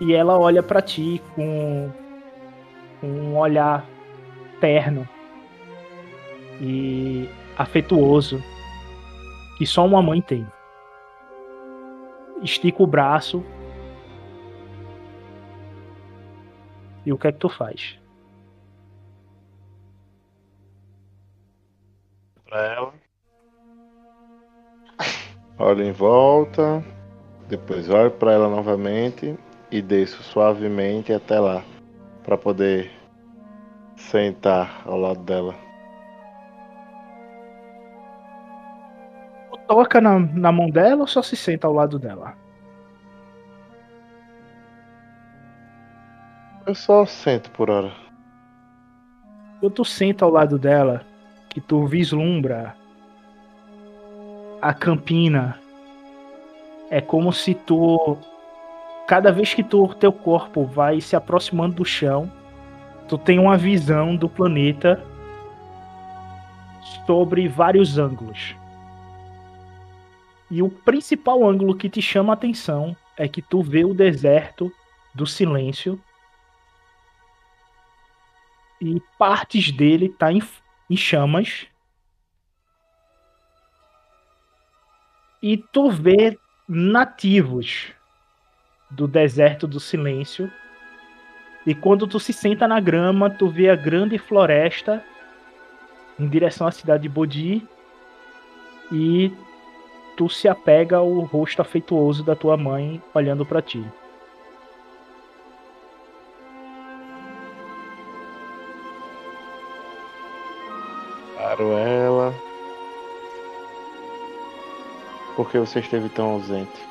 e ela olha para ti com, um olhar terno e afetuoso que só uma mãe tem. Estica o braço. E o que é que tu faz? Pra ela. Olho em volta. Depois olho para ela novamente e desço suavemente até lá para poder sentar ao lado dela. Toca na, na mão dela ou só se senta ao lado dela? Eu só sento por hora. Quando tu senta ao lado dela, que tu vislumbra a campina, é como se tu cada vez que tu, teu corpo vai se aproximando do chão, tu tem uma visão do planeta sobre vários ângulos. E o principal ângulo que te chama a atenção é que tu vê o deserto do silêncio e partes dele tá em, em chamas. E tu vê nativos do deserto do silêncio. E quando tu se senta na grama, tu vê a grande floresta em direção à cidade de Bodhi e tu se apega ao rosto afetuoso da tua mãe olhando para ti. Paro ela. Por que você esteve tão ausente?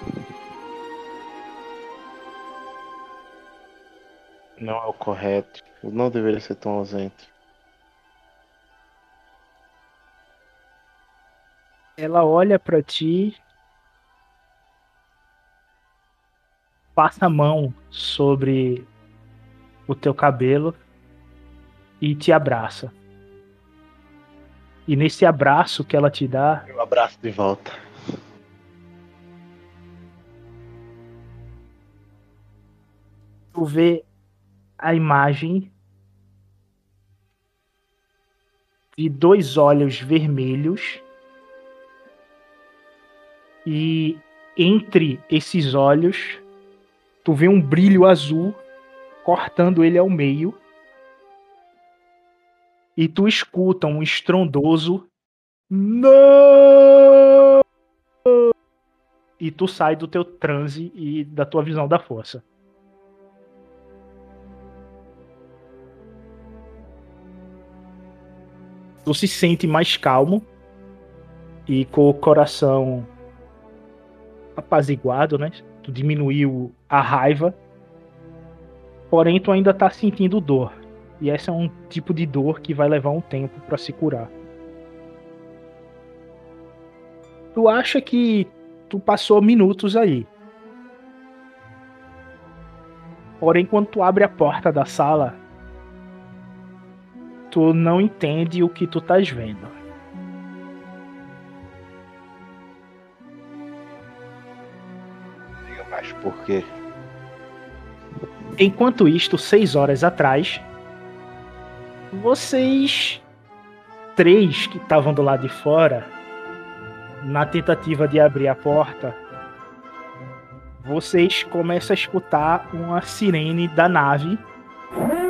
Não é o correto. Eu não deveria ser tão ausente. Ela olha para ti, passa a mão sobre o teu cabelo e te abraça. E nesse abraço que ela te dá, eu abraço de volta. Tu vê a imagem de dois olhos vermelhos e entre esses olhos tu vê um brilho azul cortando ele ao meio e tu escuta um estrondoso não e tu sai do teu transe e da tua visão da força. tu se sente mais calmo e com o coração apaziguado, né? Tu diminuiu a raiva, porém tu ainda tá sentindo dor. E esse é um tipo de dor que vai levar um tempo para se curar. Tu acha que tu passou minutos aí. Porém, quando tu abre a porta da sala, tu não entende o que tu estás vendo. Diga mais por quê? Enquanto isto, seis horas atrás, vocês três que estavam do lado de fora, na tentativa de abrir a porta, vocês começam a escutar uma sirene da nave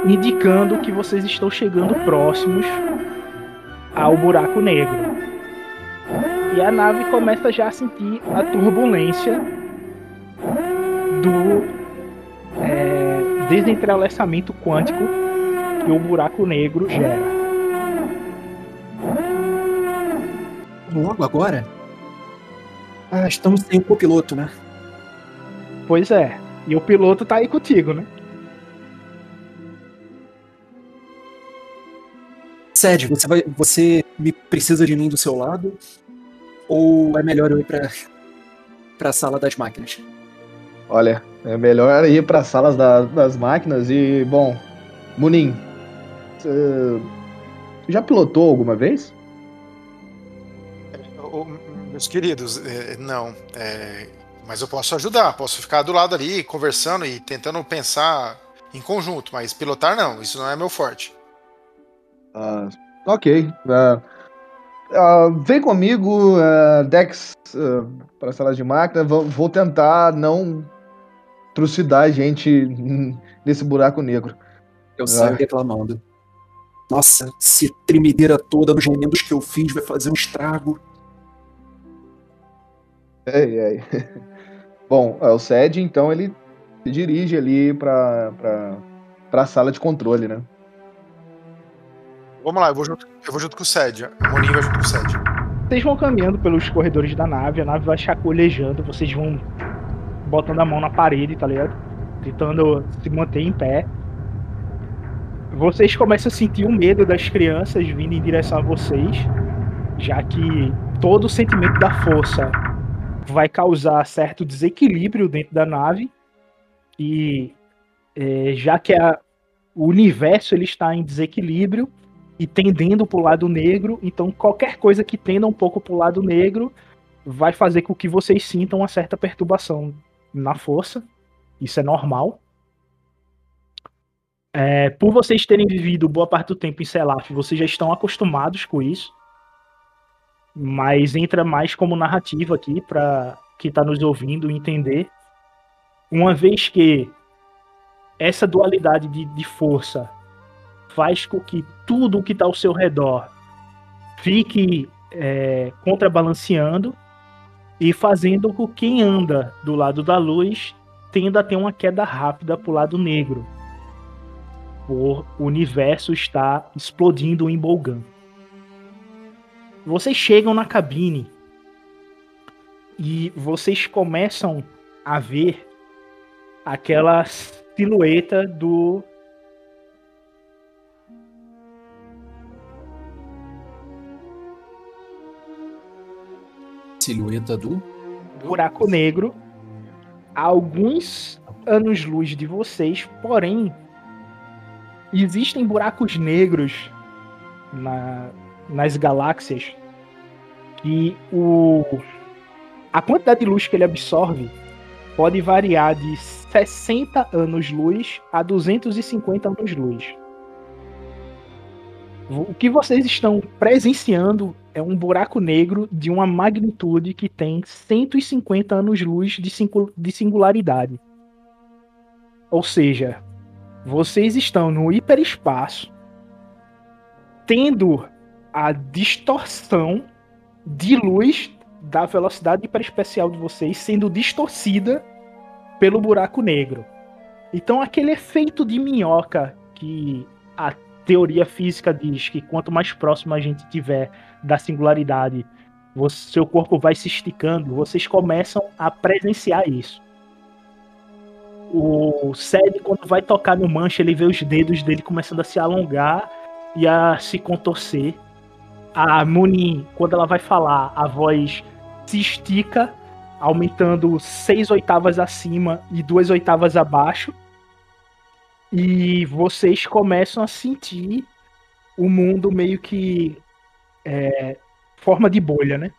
indicando que vocês estão chegando próximos ao buraco negro. E a nave começa já a sentir a turbulência do é, desentrelaçamento quântico que o buraco negro gera. Logo agora? Ah, estamos sem o copiloto, né? Pois é. E o piloto tá aí contigo, né? Sede, você vai. Você me precisa de mim do seu lado? Ou é melhor eu ir pra, pra sala das máquinas? Olha, é melhor ir para salas da- das máquinas e, bom, Munin, você já pilotou alguma vez? Meus queridos, é, não. é, mas eu posso ajudar, posso ficar do lado ali, conversando e tentando pensar em conjunto, mas pilotar não, isso não é meu forte. Ah, ok. ah, vem comigo, Dex, para a sala de máquina. Vou, vou tentar não trucidar a gente nesse buraco negro. Eu saio reclamando. Nossa, se tremedeira toda dos remendos que eu fiz vai fazer um estrago. Ei, ei. Bom, é, o Sed, então, ele se dirige ali para a sala de controle, né? Vamos lá, eu vou junto, eu vou junto com o Sed. O Moninho vai junto com o Sed. Vocês vão caminhando pelos corredores da nave, a nave vai chacoalhejando, vocês vão botando a mão na parede, tá ligado? Tentando se manter em pé. Vocês começam a sentir o medo das crianças vindo em direção a vocês, já que todo o sentimento da força vai causar certo desequilíbrio dentro da nave e eh, já que a- o universo ele está em desequilíbrio e tendendo para o lado negro, então qualquer coisa que tenda um pouco para o lado negro vai fazer com que vocês sintam uma certa perturbação na força. Isso é normal. É, por vocês terem vivido boa parte do tempo em Selaf, vocês já estão acostumados com isso. Mas entra mais como narrativa aqui para quem está nos ouvindo entender. Uma vez que essa dualidade de, de força faz com que tudo o que está ao seu redor fique é, contrabalanceando e fazendo com que quem anda do lado da luz tenda a ter uma queda rápida para o lado negro. Por o universo estar explodindo em Bolgan. Vocês chegam na cabine e vocês começam a ver aquela silhueta do Silhueta do. buraco negro a alguns anos-luz de vocês, porém existem buracos negros na- nas galáxias que o a quantidade de luz que ele absorve pode variar de 60 anos-luz a 250 anos-luz. O que vocês estão presenciando é um buraco negro de uma magnitude que tem 150 anos-luz de, singu- de singularidade. Ou seja, vocês estão no hiperespaço, tendo a distorção de luz da velocidade hiperespecial de vocês sendo distorcida pelo buraco negro. Então, aquele efeito de minhoca que a teoria física diz que quanto mais próximo a gente tiver da singularidade, você- seu corpo vai se esticando, vocês começam a presenciar isso. O Sed, quando vai tocar no mancha, ele vê os dedos dele começando a se alongar e a se contorcer. A Munin, quando ela vai falar, a voz se estica, aumentando seis oitavas acima e duas oitavas abaixo. E vocês começam a sentir o mundo meio que é, forma de bolha, né?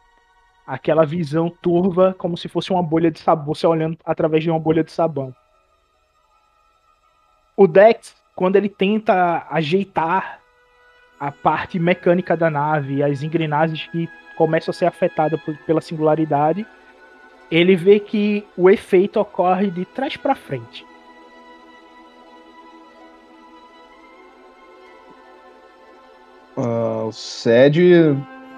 Aquela visão turva, como se fosse uma bolha de sabão, você olhando através de uma bolha de sabão. O Dex, quando ele tenta ajeitar a parte mecânica da nave, as engrenagens que começam a ser afetadas por, pela singularidade, ele vê que o efeito ocorre de trás para frente. Uh, o Sed,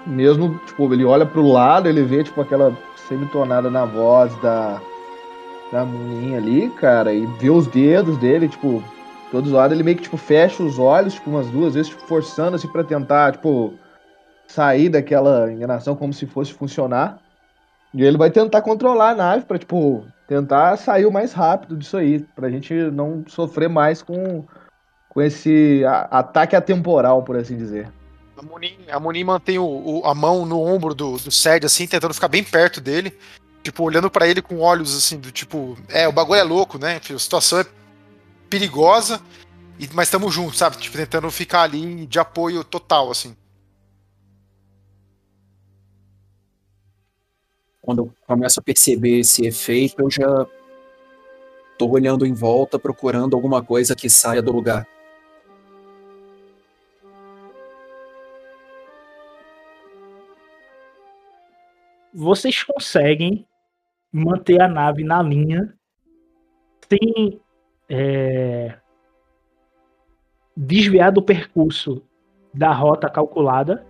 mesmo, tipo, ele olha pro lado, ele vê, tipo, aquela semitonada na voz da, da Muninha ali, cara, e vê os dedos dele, tipo, todos lados, ele meio que, tipo, fecha os olhos, tipo, umas duas vezes, tipo, forçando, assim, pra tentar, tipo, sair daquela enganação como se fosse funcionar. E ele vai tentar controlar a nave pra, tipo, tentar sair o mais rápido disso aí, pra gente não sofrer mais com, com esse ataque atemporal, por assim dizer. A Munin, a Munin mantém o, o- a mão no ombro do, do Sed, assim, tentando ficar bem perto dele. Tipo, olhando pra ele com olhos assim, do tipo, é, o bagulho é louco, né? A situação é perigosa, mas estamos juntos, sabe? Tipo, tentando ficar ali de apoio total, assim. Quando eu começo a perceber esse efeito, eu já tô olhando em volta, procurando alguma coisa que saia do lugar. Vocês conseguem manter a nave na linha sem é, desviar do percurso da rota calculada.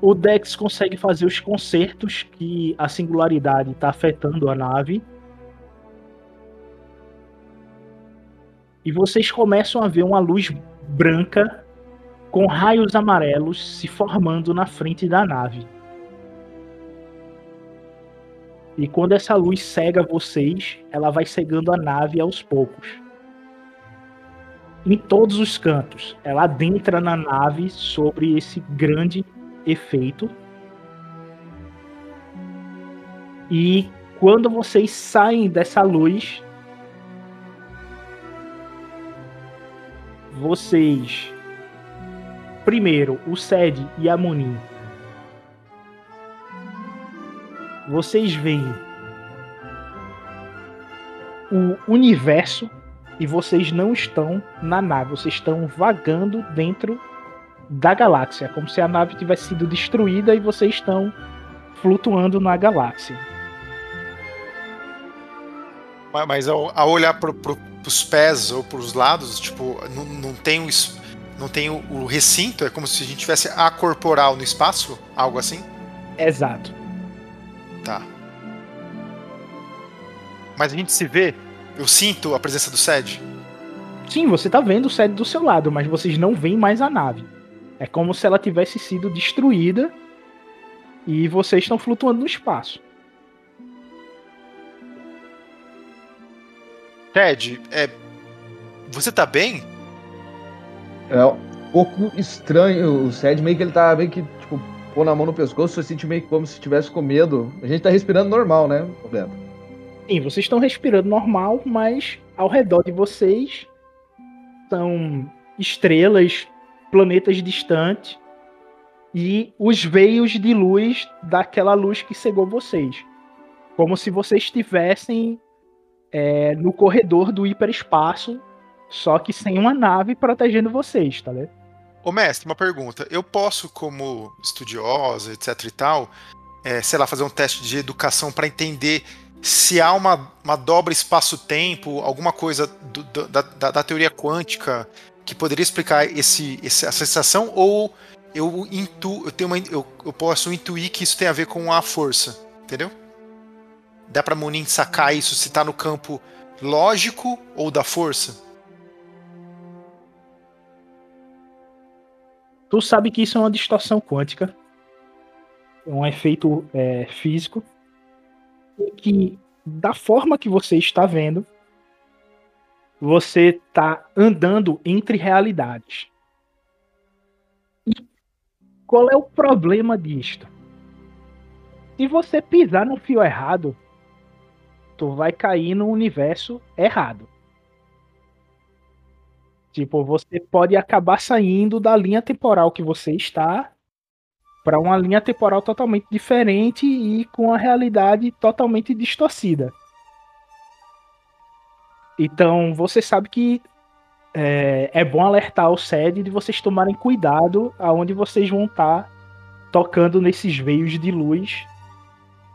O Dex consegue fazer os consertos que a singularidade está afetando a nave. E vocês começam a ver uma luz branca com raios amarelos se formando na frente da nave. E quando essa luz cega vocês, ela vai cegando a nave aos poucos. Em todos os cantos, ela adentra na nave sobre esse grande efeito. E quando vocês saem dessa luz, vocês primeiro o Sed e a Monin. Vocês veem o universo e vocês não estão na nave, vocês estão vagando dentro da galáxia, como se a nave tivesse sido destruída e vocês estão flutuando na galáxia. Mas- ao, ao olhar pro, pros pés ou pros lados, tipo, não, não tem, es- não tem o, o recinto, é como se a gente tivesse a corporal no espaço, algo assim? Exato. Tá. Mas a gente se vê, eu sinto a presença do Sed. Sim, você tá vendo o Sed do seu lado, mas vocês não veem mais a nave. É como se ela tivesse sido destruída e vocês estão flutuando no espaço. Ted, é, você tá bem? É um pouco estranho o Sed, meio que ele tá meio que, tipo, pôr na mão no pescoço, você sente meio que como se estivesse com medo. A gente tá respirando normal, né, Roberto? Sim, vocês estão respirando normal, mas ao redor de vocês são estrelas, planetas distantes e os veios de luz daquela luz que cegou vocês. Como se vocês estivessem é, no corredor do hiperespaço, só que sem uma nave protegendo vocês, tá vendo? Ô mestre, uma pergunta. Eu posso, como estudiosa, etc e tal, é, sei lá, fazer um teste de educação para entender se há uma, uma dobra espaço-tempo, alguma coisa do- da, da- da teoria quântica que poderia explicar esse, essa sensação, ou eu, intu, eu, tenho uma, eu, eu posso intuir que isso tem a ver com a força, entendeu? Dá pra Munin sacar isso se tá no campo lógico ou da força? Tu sabe que isso é uma distorção quântica, é um efeito é, físico, e que da forma que você está vendo, você está andando entre realidades. E qual é o problema disto? Se você pisar no fio errado, tu vai cair no universo errado. Tipo, você pode acabar saindo da linha temporal que você está para uma linha temporal totalmente diferente e com a realidade totalmente distorcida. Então, você sabe que é, é bom alertar o SED de vocês tomarem cuidado aonde vocês vão estar tocando nesses veios de luz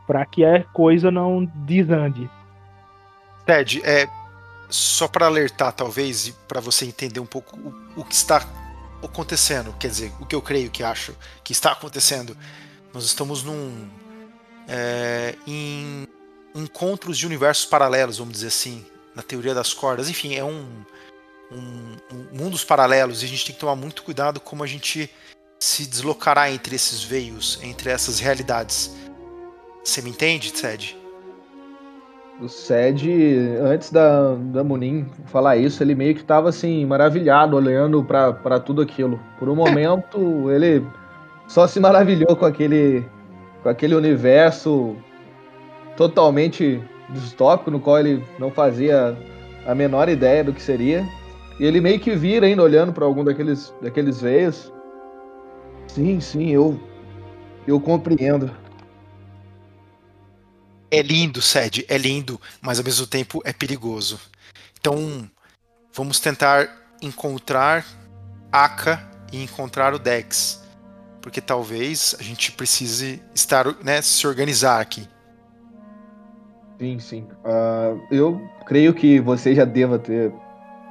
para que a coisa não desande. Ted, é, só para alertar, talvez, e para você entender um pouco o, o, que está acontecendo, quer dizer, o que eu creio que acho que está acontecendo. Nós estamos num. É, em encontros de universos paralelos, vamos dizer assim, na teoria das cordas. Enfim, é um, um, um mundos paralelos e a gente tem que tomar muito cuidado como a gente se deslocará entre esses veios, entre essas realidades. Você me entende, Sed? O Sed, antes da, da Munin falar isso, ele meio que estava assim, maravilhado, olhando para tudo aquilo. Por um momento, ele só se maravilhou com aquele, com aquele universo totalmente distópico, no qual ele não fazia a menor ideia do que seria. E ele meio que vira ainda olhando para algum daqueles, daqueles veios. Sim, sim, eu eu compreendo. É lindo, Sed, é lindo, mas ao mesmo tempo é perigoso. Então, vamos tentar encontrar Aka e encontrar o Dex. Porque talvez a gente precise estar, né, se organizar aqui. Sim, sim. Uh, eu creio que você já deva ter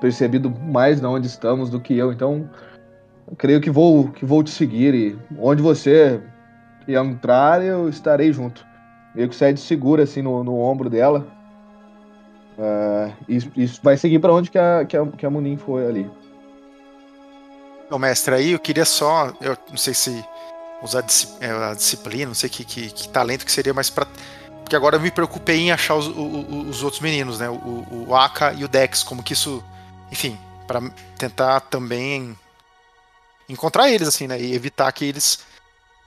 percebido mais de onde estamos do que eu, então creio que vou que vou te seguir e onde você entrar eu estarei junto. Meio que o Sed segura assim no, no ombro dela. Uh, e, vai seguir para onde que a, que, a, que a Munin foi ali. Então, mestre, aí eu queria só, eu não sei se usar é, a disciplina, não sei que, que, que talento que seria, mas para porque agora eu me preocupei em achar os, os, os outros meninos, né? O, o Aka e o Dex, como que isso, enfim, para tentar também encontrar eles assim, né? E evitar que eles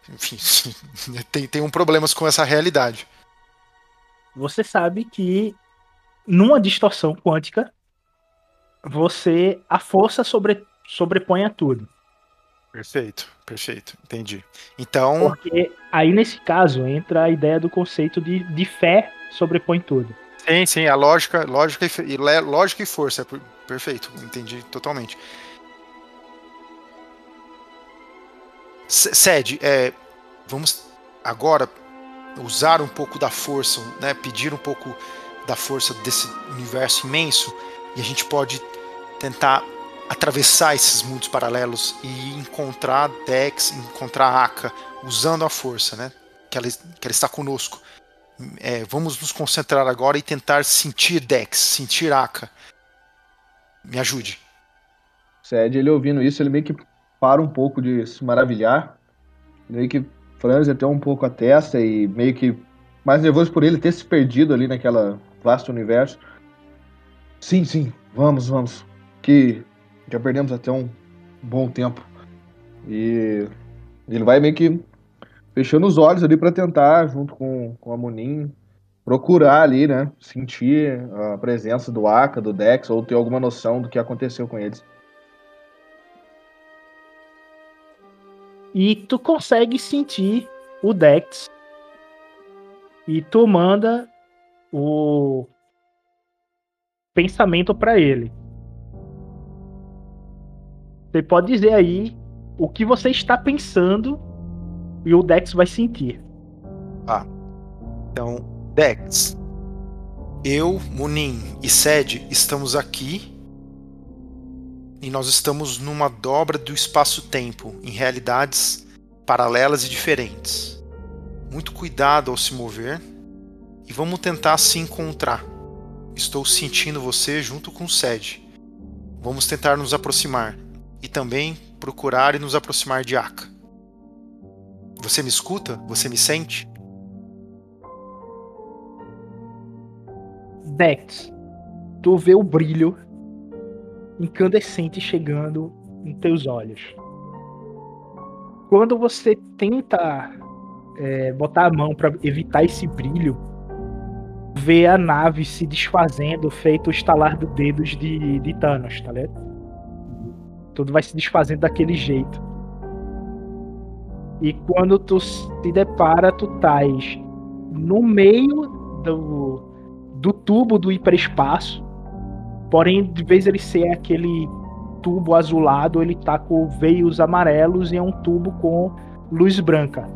enfim, tenham problemas com essa realidade. Você sabe que numa distorção quântica você a força sobre, sobrepõe a tudo. Perfeito, perfeito, entendi. Então. Porque aí nesse caso entra a ideia do conceito de, de fé sobrepõe tudo. Sim, sim, a lógica, lógica e, lógica e força. Perfeito, entendi totalmente. Sede, é, vamos agora usar um pouco da força, né, pedir um pouco da força desse universo imenso e a gente pode tentar atravessar esses mundos paralelos e encontrar Dex, encontrar Aka usando a força, né? Que ela, que ela está conosco. É, vamos nos concentrar agora e tentar sentir Dex, sentir Aka. Me ajude. Sed, ele ouvindo isso, ele meio que para um pouco de se maravilhar, meio que franze até um pouco a testa e meio que mais nervoso por ele ter se perdido ali naquela vasto universo. Sim, sim, vamos, vamos. Que já perdemos até um bom tempo. E ele vai meio que fechando os olhos ali para tentar, junto com, com a Munin, procurar ali, né? Sentir a presença do Aka, do Dex, ou ter alguma noção do que aconteceu com eles. E tu consegue sentir o Dex. E tu manda o pensamento para ele. Você pode dizer aí o que você está pensando e o Dex vai sentir. Ah. Então, Dex, eu, Munin e Sed estamos aqui e nós estamos numa dobra do espaço-tempo, em realidades paralelas e diferentes. Muito cuidado ao se mover e vamos tentar se encontrar. Estou sentindo você junto com Sed. Vamos tentar nos aproximar e também procurar e nos aproximar de Aka. Você me escuta? Você me sente? Dex, tu vê o brilho incandescente chegando em teus olhos. Quando você tenta é, botar a mão para evitar esse brilho, vê a nave se desfazendo, feito o estalar dos dedos de, de Thanos, tá ligado? Tudo vai se desfazendo daquele jeito. E quando tu se depara, tu estás no meio do, do tubo do hiperespaço. Porém, de vez ele ser aquele tubo azulado, ele tá com veios amarelos e é um tubo com luz branca.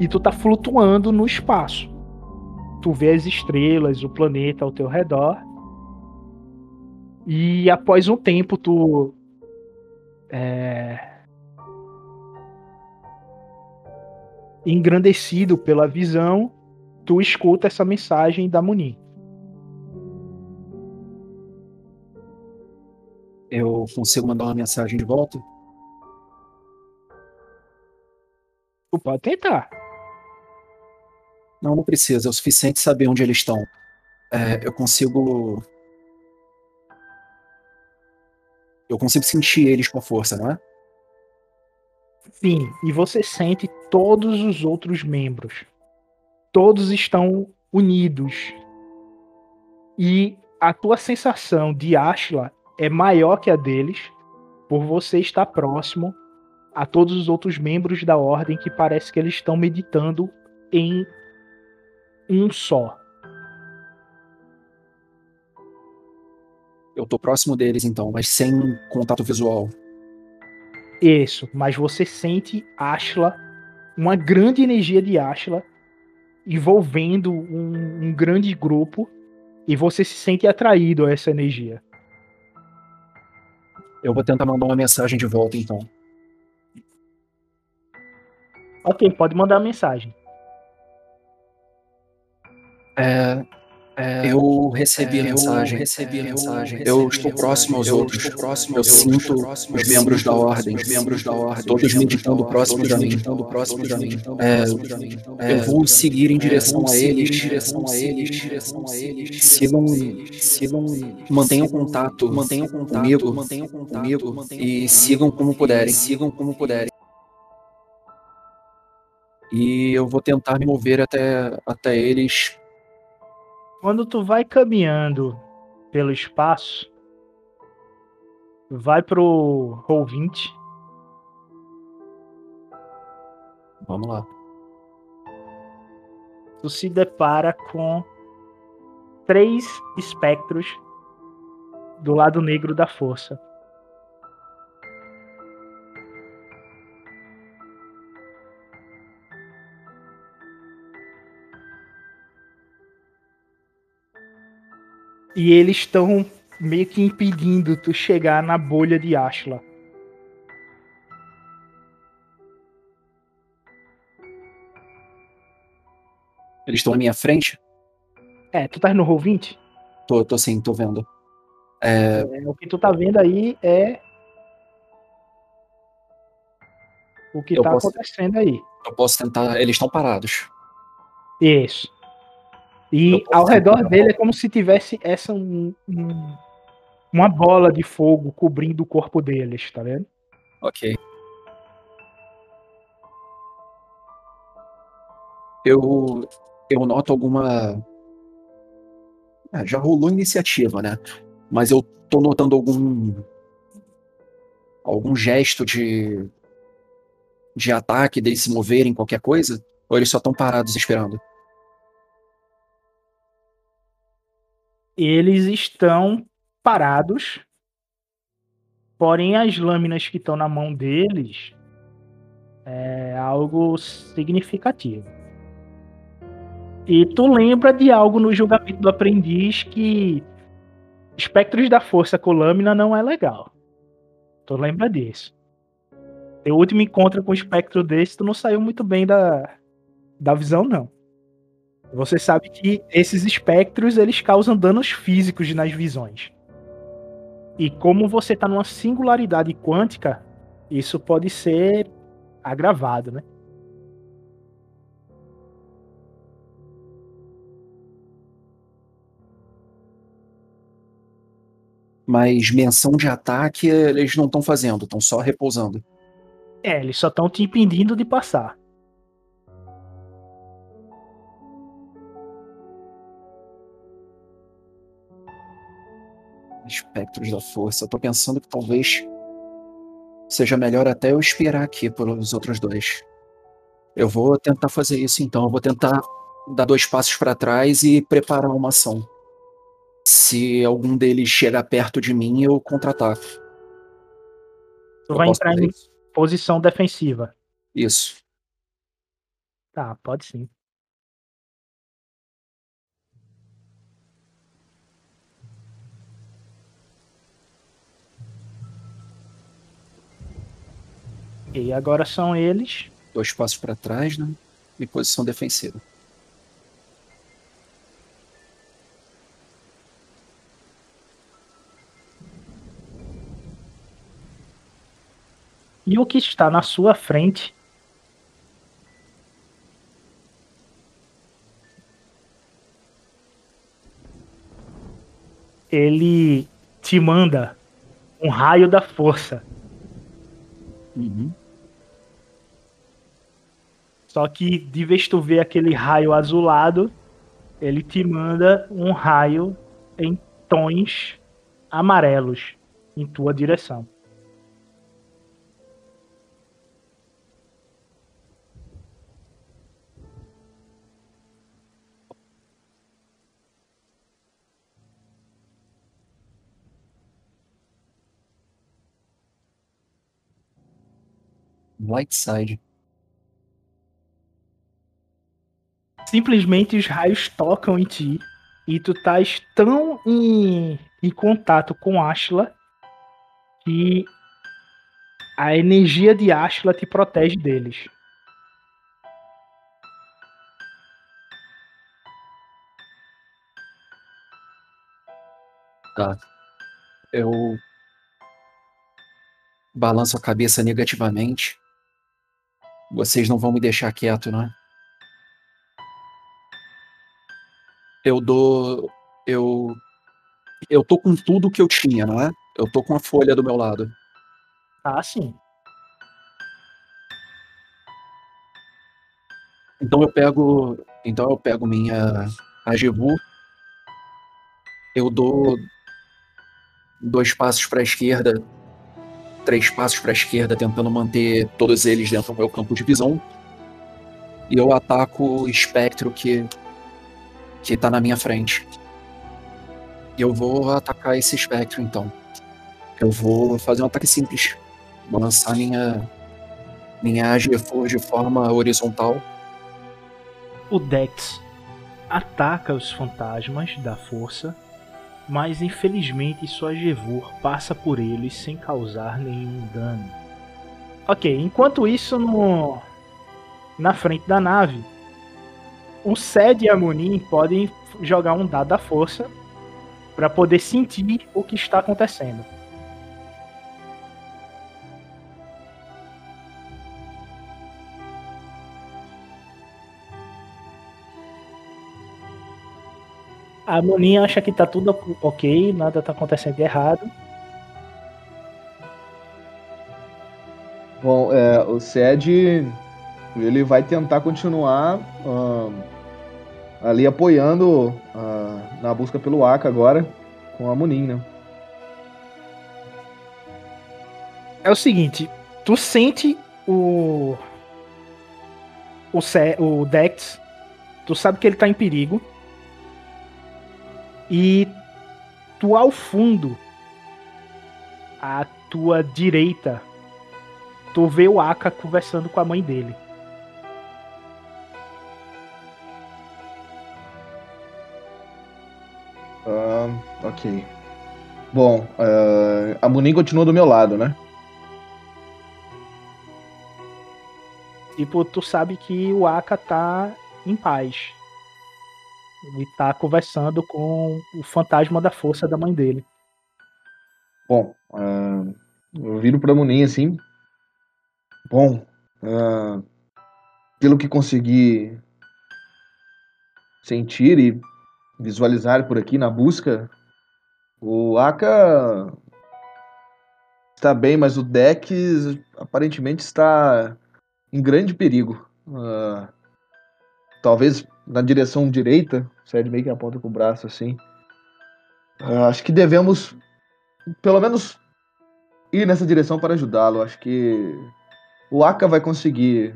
E tu tá flutuando no espaço. Tu vê as estrelas, o planeta ao teu redor. E após um tempo, tu. É, engrandecido pela visão, tu escuta essa mensagem da Munin. Eu consigo mandar uma mensagem de volta? Tu pode tentar. Não, não precisa. É o suficiente saber onde eles estão. É, eu consigo. Eu consigo sentir eles com força, não é? Sim, e você sente todos os outros membros. Todos estão unidos. E a tua sensação de Ashla é maior que a deles, por você estar próximo a todos os outros membros da ordem que parece que eles estão meditando em um só. Eu tô próximo deles então, mas sem contato visual. Isso, mas você sente Ashla, uma grande energia de Ashla envolvendo um, um grande grupo e você se sente atraído a essa energia. Eu vou tentar mandar uma mensagem de volta então. Ok, pode mandar a mensagem. É, é, eu recebi a mensagem. Eu recebi mensagem. Eu estou próximo aos outros. próximo Eu sinto os membros da ordem. Os membros da ordem. Todos meditando próximo de mim. próximo de mim. É, eu vou seguir em direção a eles. direção a eles. direção a eles. Sigam, sigam, mantenham contato, mantenham contato comigo, mantenham comigo e sigam como puderem. e sigam como puderem. E eu vou tentar me mover até, até eles. Quando tu vai caminhando pelo espaço, vai pro Roll 20. Vamos lá. Tu se depara com três espectros do lado negro da força. E eles estão meio que impedindo tu chegar na bolha de Ashla. Eles estão na minha frente? É, tu tá no Roll 20? Tô, tô sim, tô vendo. É, É, o que tu tá vendo aí é o que Eu tá posso- acontecendo aí. eu posso tentar. Eles estão parados. Isso. E ao redor dele é como se tivesse essa um- um- uma bola de fogo cobrindo o corpo deles, tá vendo? Ok. Eu, eu noto alguma. Ah, já rolou iniciativa, né? Mas eu tô notando algum. algum gesto de. de ataque, deles se moverem, qualquer coisa? Ou eles só estão parados esperando? Eles estão parados, porém as lâminas que estão na mão deles é algo significativo. E tu lembra de algo no julgamento do aprendiz que espectros da força com lâmina não é legal. Tu lembra disso. Teu último encontro com um espectro desse, tu não saiu muito bem da, da visão, não. Você sabe que esses espectros eles causam danos físicos nas visões. E como você está numa singularidade quântica, isso pode ser agravado, né? Mas menção de ataque eles não estão fazendo, estão só repousando. É, eles só estão te impedindo de passar. Espectros da força. Eu tô pensando que talvez seja melhor até eu esperar aqui pelos outros dois. Eu vou tentar fazer isso então. Eu vou tentar dar dois passos para trás e preparar uma ação. Se algum deles chegar perto de mim, eu contra-ataco. Tu vai entrar em isso? posição defensiva. Isso. Tá, pode sim. E agora são eles. Dois passos para trás, né? E posição defensiva. E o que está na sua frente ele te manda um raio da força. Uhum. Só que de vez tu vê aquele raio azulado, ele te manda um raio em tons amarelos em tua direção. Light Simplesmente os raios tocam em ti e tu estás tão em, em contato com Ashla que a energia de Ashla te protege deles. Tá. Eu balanço a cabeça negativamente. Vocês não vão me deixar quieto, não é? Eu dou. Eu. Eu tô com tudo que eu tinha, não é? Eu tô com a folha do meu lado. Ah, sim. Então eu pego. Então eu pego minha Agevu. Eu dou dois passos para a esquerda, três passos para a esquerda, tentando manter todos eles dentro do meu campo de visão. E eu ataco o espectro que que tá na minha frente. Eu vou atacar esse espectro então. Eu vou fazer um ataque simples. Vou lançar minha minha AG4 de forma horizontal. O Dex ataca os fantasmas da força, mas infelizmente sua Gevur passa por eles sem causar nenhum dano. Ok, enquanto isso no na frente da nave, o Sed e a Munin podem jogar um dado da força para poder sentir o que está acontecendo. A Munin acha que tá tudo ok, nada tá acontecendo de errado. Bom, é, o Sed ele vai tentar continuar uh, ali apoiando uh, na busca pelo Aka agora com a Munin, né? É o seguinte, tu sente o o, o Dex, tu sabe que ele tá em perigo. E tu ao fundo, à tua direita, tu vê o Aka conversando com a mãe dele. Ok. Bom, uh, a Munin continua do meu lado, né? Tipo, tu sabe que o Aka tá em paz. Ele tá conversando com o fantasma da força da mãe dele. Bom, uh, eu viro pra Munin assim. Bom, uh, pelo que consegui sentir e visualizar por aqui na busca, o Aka está bem, mas o deck aparentemente está em grande perigo. Uh, talvez na direção direita, o Sed meio que aponta com o braço assim. Uh, acho que devemos, pelo menos, ir nessa direção para ajudá-lo. Acho que o Aka vai conseguir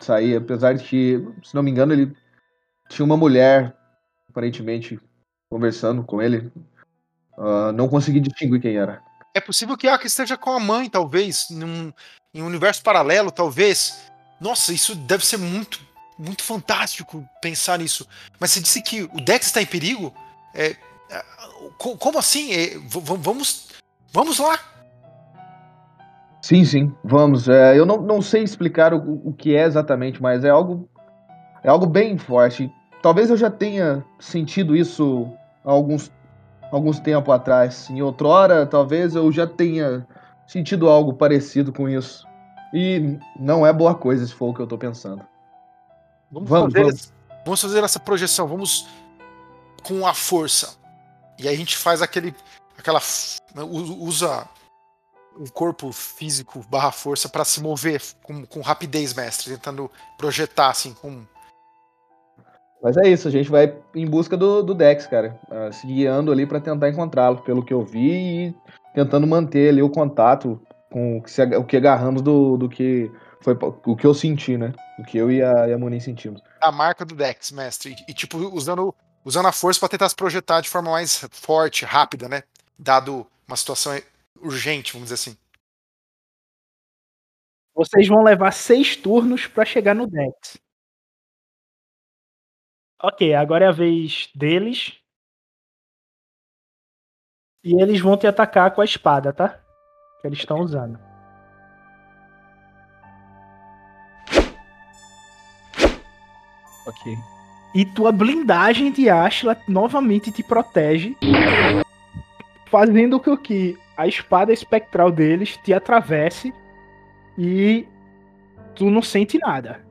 sair, apesar de que, se não me engano, ele tinha uma mulher aparentemente conversando com ele. Uh, não consegui distinguir quem era. É possível que Aka esteja com a mãe, talvez, num, em um universo paralelo, talvez. Nossa, isso deve ser muito, muito fantástico pensar nisso. Mas você disse que o Dex está em perigo? É, como assim? É, vamos, vamos lá? Sim, sim, vamos. É, eu não, não sei explicar o, o que é exatamente, mas é algo é algo bem forte. Talvez eu já tenha sentido isso há alguns alguns tempo atrás. Em outrora, talvez eu já tenha sentido algo parecido com isso. E não é boa coisa se for o que eu tô pensando. Vamos, Vamos, fazer, vamos. vamos fazer essa projeção, vamos com a força. E aí a gente faz aquele. aquela. u- usa o corpo físico barra força para se mover com, com rapidez, mestre, tentando projetar assim, com. Mas é isso, a gente vai em busca do, do Dex, cara. ah, se guiando ali pra tentar encontrá-lo, pelo que eu vi, e tentando manter ali o contato com o que, se o que agarramos do, do que foi o que eu senti, né? O que eu e a, e a Monin sentimos. a marca do Dex, mestre. E, e, tipo, usando, usando a força para tentar se projetar de forma mais forte, rápida, né? Dado uma situação urgente, vamos dizer assim. Vocês vão levar seis turnos pra chegar no Dex. Ok, agora é a vez deles. E eles vão te atacar com a espada, tá? Que eles estão usando. Ok. E tua blindagem de Ashla novamente te protege, fazendo com que a espada espectral deles te atravesse e tu não sente nada.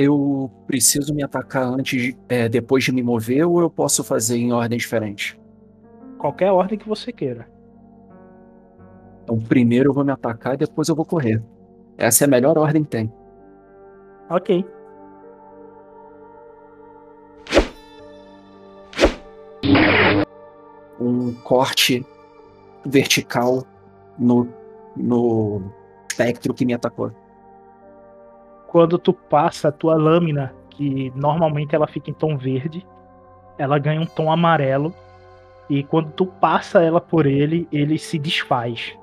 Eu preciso me atacar antes, é, depois de me mover, ou eu posso fazer em ordem diferente? Qualquer ordem que você queira. Então, primeiro eu vou me atacar e depois eu vou correr. Essa é a melhor ordem que tem. Ok. Um corte vertical no, no espectro que me atacou. Quando tu passa a tua lâmina, que normalmente ela fica em tom verde, ela ganha um tom amarelo. E quando tu passa ela por ele, ele se desfaz.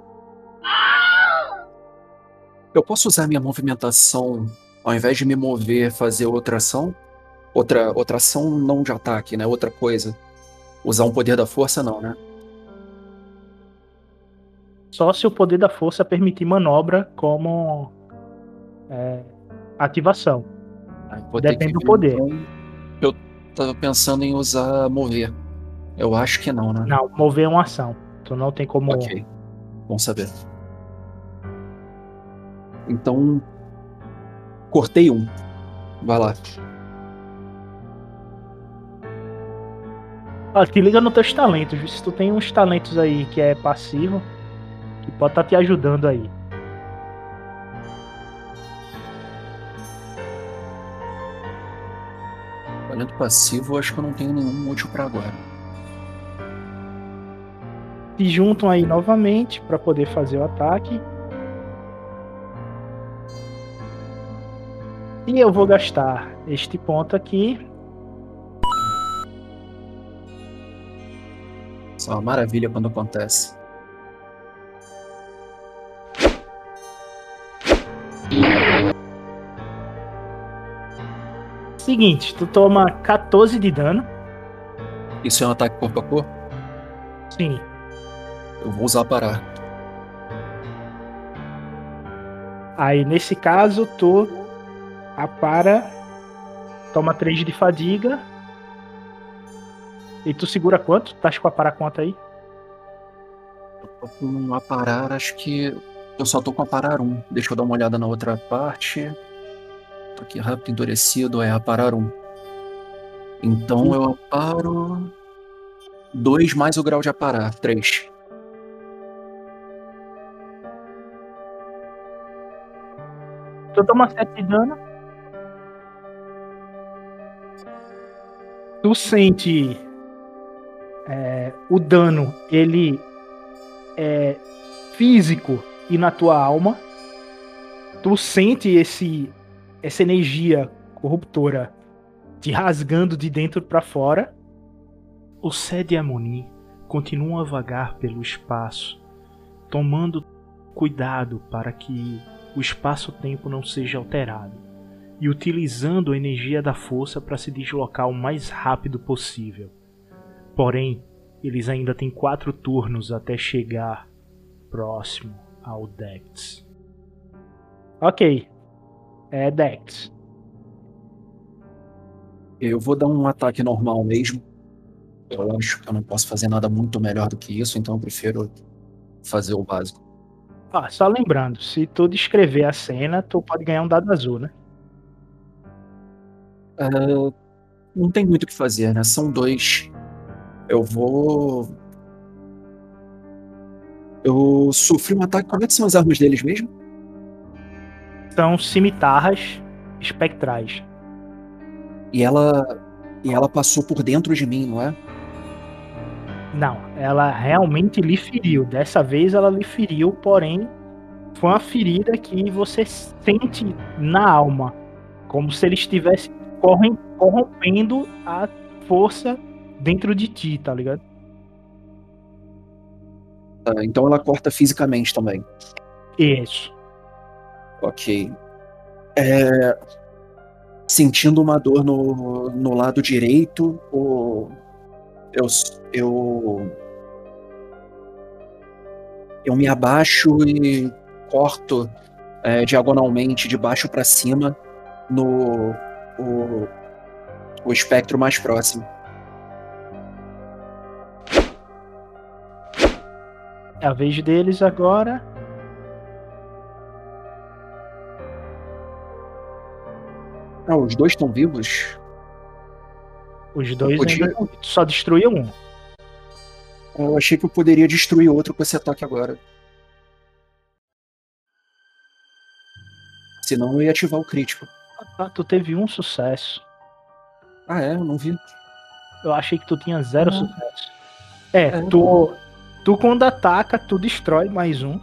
Eu posso usar minha movimentação, ao invés de me mover, fazer outra ação? Outra, outra ação não de ataque, né? Outra coisa. Usar um poder da força, não, né? Só se o poder da força permitir manobra como é, ativação. Ah, Depende do ver, poder. então. Eu tava pensando em usar mover. Eu acho que não, né? Não, mover é uma ação. Tu não tem como. Ok. Bom saber. Então. Cortei um. Vai lá. Ah, te liga nos teus talentos. Se tu tem uns talentos aí que é passivo, que pode estar te ajudando aí. Talento passivo, acho que eu não tenho nenhum útil pra agora. Se juntam aí novamente para poder fazer o ataque. E eu vou gastar este ponto aqui. Isso é uma maravilha quando acontece. Seguinte, tu toma 14 de dano. Isso é um ataque corpo a corpo? Sim. Eu vou usar parar. Aí nesse caso, tu apara, toma 3 de fadiga. E tu segura quanto? Tá com a parar conta aí? Eu tô com um aparar, acho que. Eu só tô com aparar um. Deixa eu dar uma olhada na outra parte. Tô aqui rápido, endurecido, é aparar um. Então eu aparo. Dois mais o grau de aparar, três. Tu toma 7 de dano. Tu sente é, o dano, ele é físico e na tua alma. Tu sente esse essa energia corruptora te rasgando de dentro para fora. O Sede Amoni continua a vagar pelo espaço, tomando cuidado para que o espaço-tempo não seja alterado e utilizando a energia da força para se deslocar o mais rápido possível. Porém, Eles ainda têm quatro turnos até chegar próximo ao Dex. Ok. É Dex. Eu vou dar um ataque normal mesmo. Eu acho que eu não posso fazer nada muito melhor do que isso, então eu prefiro fazer o básico. Ah, só lembrando, se tu descrever a cena, tu pode ganhar um dado azul, né? É, não tem muito o que fazer, né? São dois. Eu vou. Eu sofri um ataque. Como é que são as armas deles mesmo? São cimitarras espectrais. E ela. E ela passou por dentro de mim, não é? Não, ela realmente lhe feriu. Dessa vez ela lhe feriu, porém foi uma ferida que você sente na alma, como se ele estivesse corrompendo a força dentro de ti, tá ligado? Tá, então ela corta fisicamente também. Isso. Ok. É, Sentindo uma dor no, no lado direito, eu, eu. Eu me abaixo e corto é, diagonalmente, de baixo para cima, no o, o espectro mais próximo. É a vez deles agora. Ah, os dois estão vivos? Os dois podia- ainda tu só destruiu um. Eu achei que eu poderia destruir outro com esse ataque agora. Senão eu ia ativar o crítico. Ah, tu teve um sucesso. Ah, é? Eu não vi. Eu achei que tu tinha zero Ah. sucesso. É, É. tu, tu quando ataca, tu destrói mais um.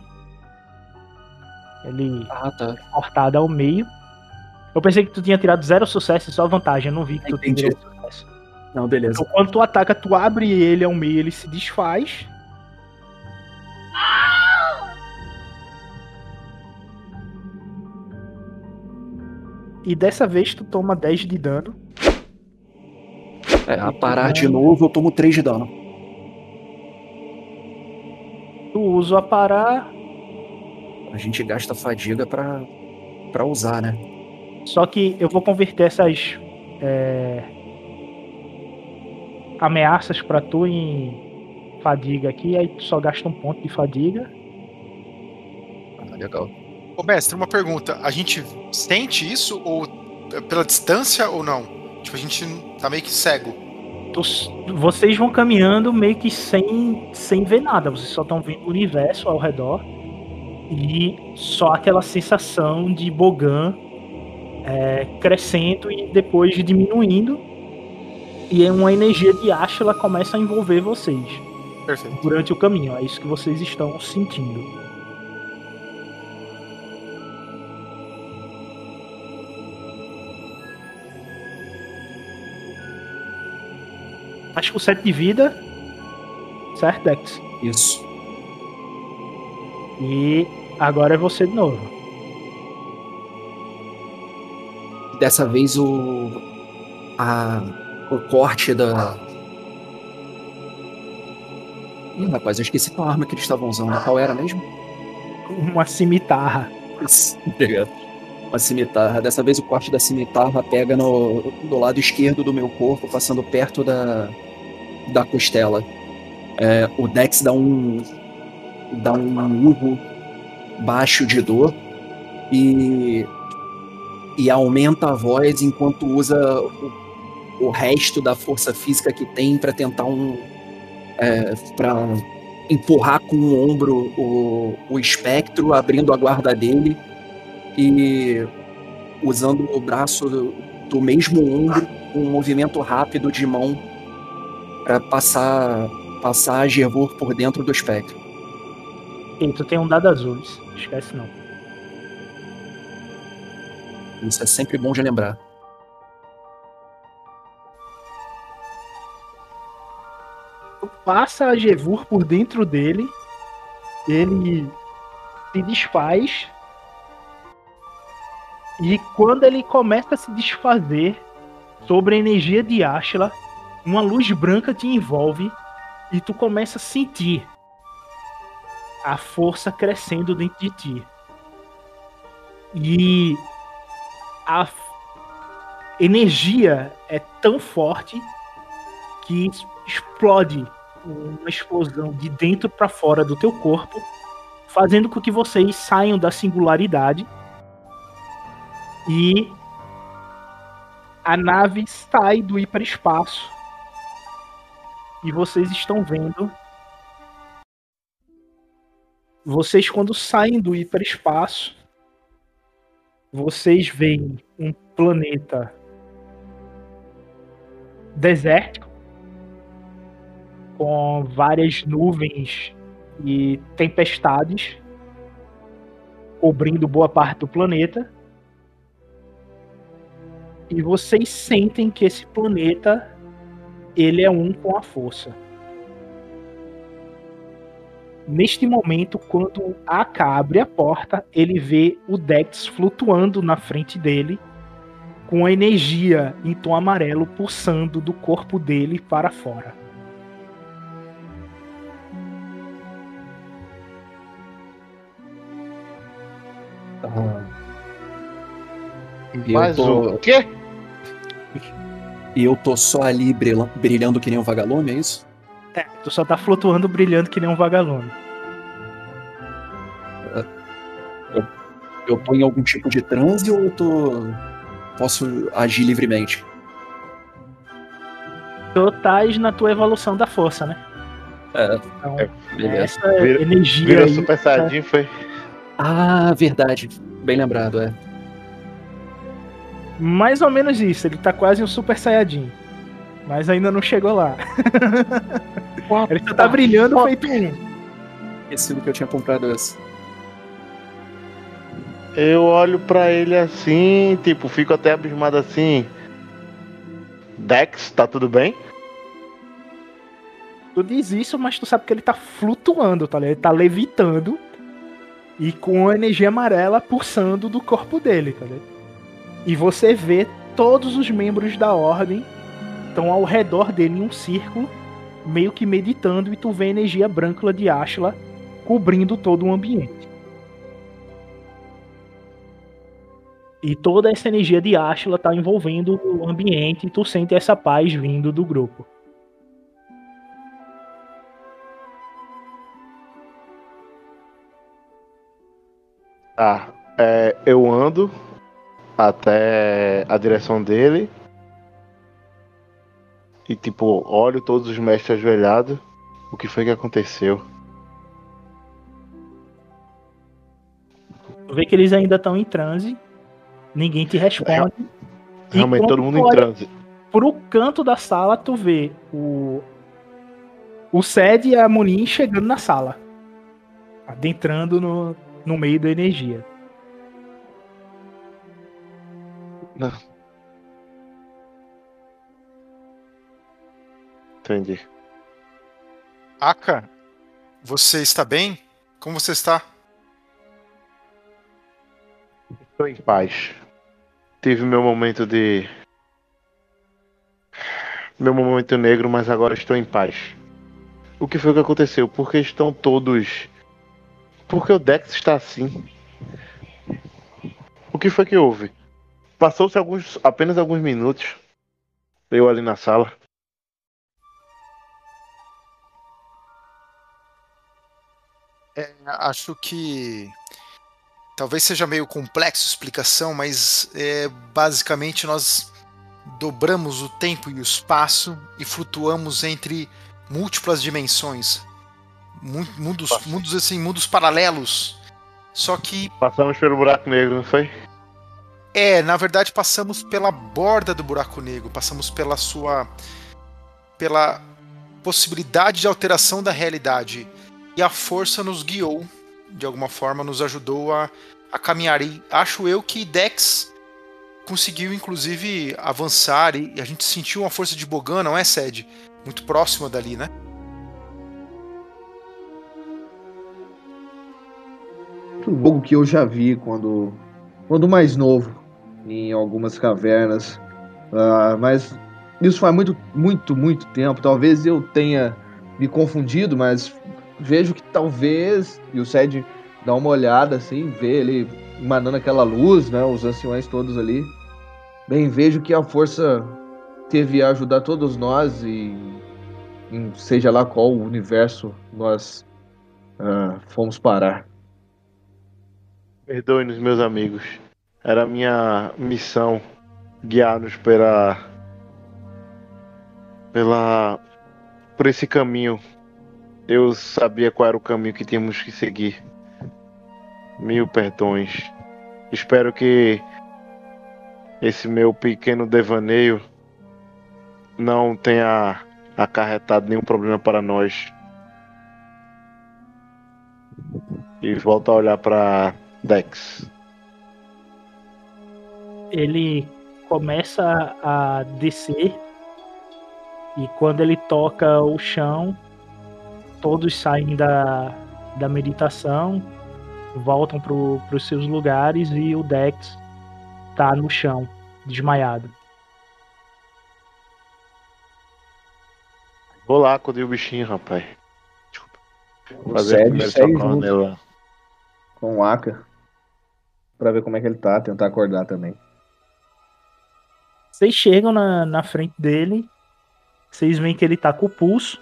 Ele Ah, tá. cortado ao meio. Eu pensei que tu tinha tirado zero sucesso e só vantagem. Eu não vi que tu Entendi. tirou sucesso. Não, beleza. Então quando tu ataca, tu abre ele ao meio, ele se desfaz. E dessa vez tu toma 10 de dano. É, a parar de novo, eu tomo 3 de dano. Tu usa a parar, A gente gasta fadiga pra, pra usar, né? Só que eu vou converter essas é, ameaças pra tu em fadiga aqui, aí tu só gasta um ponto de fadiga. Ah, legal. Ô, mestre, uma pergunta. A gente sente isso ou é pela distância ou não? Tipo, a gente tá meio que cego. Vocês vão caminhando meio que sem, sem ver nada, vocês só estão vendo o universo ao redor e só aquela sensação de Bogan é, crescendo e depois diminuindo. E é uma energia de Ashla começa a envolver vocês Perfeito. durante o caminho. É isso que vocês estão sentindo. Acho que o 7 de vida. Certo, Dex? Isso. E agora é você de novo. Dessa vez o. A, o corte da. Ih, rapaz, eu esqueci qual arma que eles estavam usando. Qual era mesmo? Uma cimitarra. Obrigado. Uma cimitarra. Dessa vez o corte da cimitarra pega no, do lado esquerdo do meu corpo, passando perto da, da costela. É, o Dex dá um. dá um urro baixo de dor e. e aumenta a voz enquanto usa o, o resto da força física que tem para tentar um. É, para empurrar com o ombro o, o espectro, abrindo a guarda dele e usando o braço do, do mesmo ombro, um movimento rápido de mão para passar passar a Gervor por dentro do espectro. E tu tem um dado azul, esquece não. Isso é sempre bom de lembrar. Passa a Gevur por dentro dele, ele se desfaz. E quando ele começa a se desfazer sobre a energia de Ashla, uma luz branca te envolve e tu começa a sentir a força crescendo dentro de ti. E a energia é tão forte que explode uma explosão de dentro para fora do teu corpo, fazendo com que vocês saiam da singularidade e a nave sai do hiperespaço e vocês estão vendo vocês quando saem do hiperespaço vocês veem um planeta desértico com várias nuvens e tempestades cobrindo boa parte do planeta e vocês sentem que esse planeta ele é um com a força. Neste momento, quando Aka abre a porta, ele vê o Dex flutuando na frente dele, com a energia em tom amarelo pulsando do corpo dele para fora. Ah. Mas eu tô... o quê? E eu tô só ali brilhando, brilhando que nem um vagalume, é isso? É, tu só tá flutuando, brilhando que nem um vagalume. Eu, eu tô em algum tipo de transe ou eu tô. Posso agir livremente? Tu estás na tua evolução da força, né? É, Então, beleza. essa Vira- energia Virou aí Super Saiyajin, foi? Ah, verdade. Bem lembrado, é. Mais ou menos isso, ele tá quase um Super Saiyajin. Mas ainda não chegou lá. ele só tá brilhando feito um. Esqueci do que eu tinha comprado esse. Eu olho pra ele assim, tipo, fico até abismado assim. Dex, tá tudo bem? Tu diz isso, mas tu sabe que ele tá flutuando, tá ligado? Ele tá levitando e com a energia amarela pulsando do corpo dele, tá ligado? E você vê todos os membros da ordem estão ao redor dele em um círculo, meio que meditando, e tu vê a energia branca de Ashla cobrindo todo o ambiente. E toda essa energia de Ashla tá envolvendo o ambiente e tu sente essa paz vindo do grupo. Tá. é, eu ando até a direção dele. E tipo, olho todos os mestres ajoelhados. O que foi que aconteceu? Tu vê que eles ainda estão em transe. Ninguém te responde. Realmente quando todo mundo em transe. Pro canto da sala, tu vê o. O Sed e a Munin chegando na sala. Adentrando no, no meio da energia. Entendi. Aka, você está bem? Como você está? Estou em paz. Tive meu momento de. Meu momento negro, mas agora estou em paz. O que foi que aconteceu? Por que estão todos. Por que o Dex está assim? O que foi que houve? Passou-se alguns. apenas alguns minutos. Eu ali na sala. É, acho que talvez seja meio complexo a explicação, mas é, basicamente nós dobramos o tempo e o espaço e flutuamos entre múltiplas dimensões, Mu- mundos, mundos assim, mundos paralelos. Só que Passamos pelo buraco negro, não foi? é, na verdade passamos pela borda do buraco negro, passamos pela sua pela possibilidade de alteração da realidade e a força nos guiou de alguma forma, nos ajudou a, a caminhar. E acho eu que Dex conseguiu inclusive avançar e a gente sentiu uma força de Bogan, não é, Sed? Muito próxima dali, né? Algo que eu já vi quando, quando mais novo, em algumas cavernas. Ah, mas isso faz muito, muito, muito tempo. Talvez eu tenha me confundido, mas vejo que talvez. E o Sed dá uma olhada assim, vê ele emanando aquela luz, né? Os anciões todos ali. Bem, vejo que a força teve a ajudar todos nós e em seja lá qual universo nós uh, fomos parar. Perdoe-nos, meus amigos. Era minha missão guiar-nos pela. pela. por esse caminho. Eu sabia qual era o caminho que tínhamos que seguir. Mil perdões. Espero que esse meu pequeno devaneio não tenha acarretado nenhum problema para nós. E volta a olhar para Dex. Ele começa a descer e quando ele toca o chão, todos saem da, da meditação, voltam para os seus lugares e o Dex tá no chão, desmaiado. Vou lá acudir o bichinho, rapaz. Desculpa. O segue junto com o Aka pra ver como é que ele tá, tentar acordar também. Vocês chegam na, na frente dele, vocês veem que ele tá com o pulso,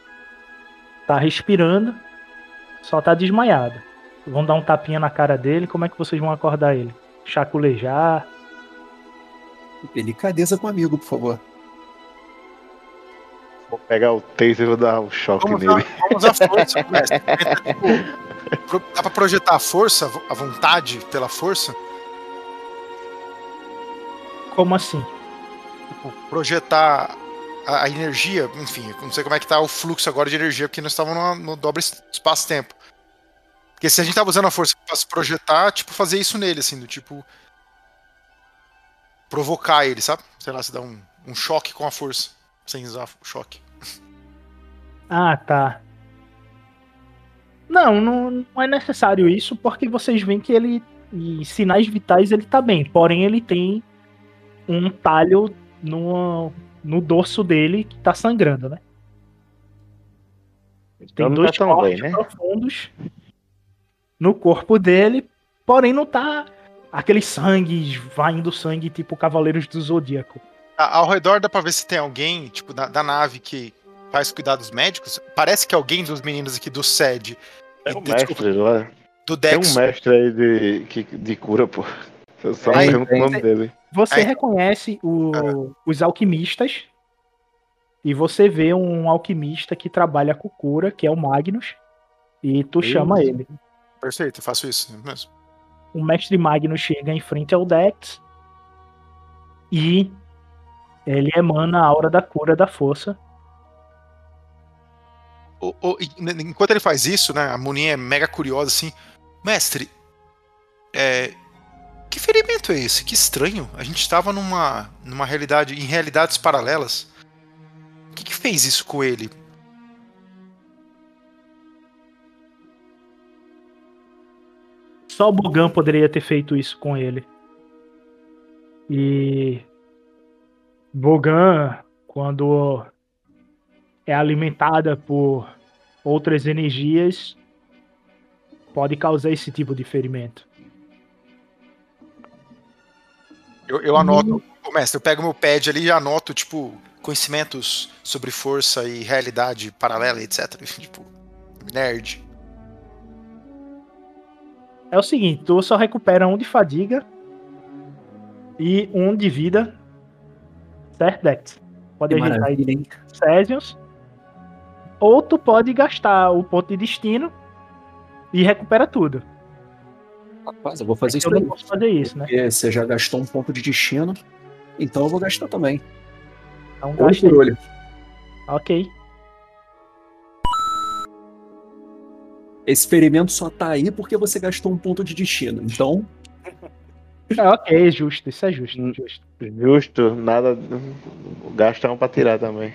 tá respirando, só tá desmaiado. Vão dar um tapinha na cara dele, como é que vocês vão acordar ele? Chaculejar? Delicadeza com o amigo, por favor. Vou pegar o taser e vou dar um choque Vamos nele. usar, vamos usar força, mestre. Tipo, Dá pra projetar a força, a vontade pela força? Como assim? Tipo, projetar a, a energia, enfim, não sei como é que tá o fluxo agora de energia, porque nós estávamos no, dobre es- espaço-tempo. Porque se a gente tava usando a força pra se projetar, tipo, fazer isso nele, assim, do tipo. Provocar ele, sabe? Sei lá, se dá um, um choque com a força, sem usar o choque. Ah, tá. Não, não, não é necessário isso, porque vocês veem que ele, em sinais vitais, ele tá bem. Porém, ele tem um talho no, no dorso dele que tá sangrando, né? Tem Então não dois tá cortes bem, né? profundos no corpo dele, porém não tá aquele sangue, vai indo sangue tipo Cavaleiros do Zodíaco. Ao redor dá pra ver se tem alguém, tipo, da, da nave que faz cuidados médicos. Parece que alguém dos meninos aqui do SED. É um desculpa, mestre lá. do Tem Dex. um mestre aí de, de cura, pô. Eu só Aí, lembro o nome dele. Você Aí- reconhece o- os alquimistas e você vê um alquimista que trabalha com cura, que é o Magnus, e tu chama ele. Perfeito, eu faço isso mesmo. O mestre Magnus chega em frente ao Dex e ele emana a aura da cura da força. O- o- enquanto ele faz isso, né? A Muninha é mega curiosa assim. Mestre, é, que ferimento é esse? Que estranho. A gente estava numa, numa realidade, em realidades paralelas. O que, que fez isso com ele? Só o Bogan poderia ter feito isso com ele. E Bogan, quando é alimentada por outras energias, pode causar esse tipo de ferimento. Eu, eu anoto, Ô, mestre, eu pego meu pad ali e anoto, tipo, conhecimentos sobre força e realidade paralela, etc. Tipo, nerd. É o seguinte, tu só recupera um de fadiga e um de vida. Certo, Dex? Pode Que ajeitar aí? Césios. Ou tu pode gastar o ponto de destino e recupera tudo. Rapaz, eu vou fazer É isso eu não posso fazer isso, né? Porque você já gastou um ponto de destino, então eu vou gastar também. Então gasta olho. Ok. Esse experimento só tá aí porque você gastou um ponto de destino. Então, É, ok, justo, isso é justo, justo. Justo, nada. Gasta um pra tirar também.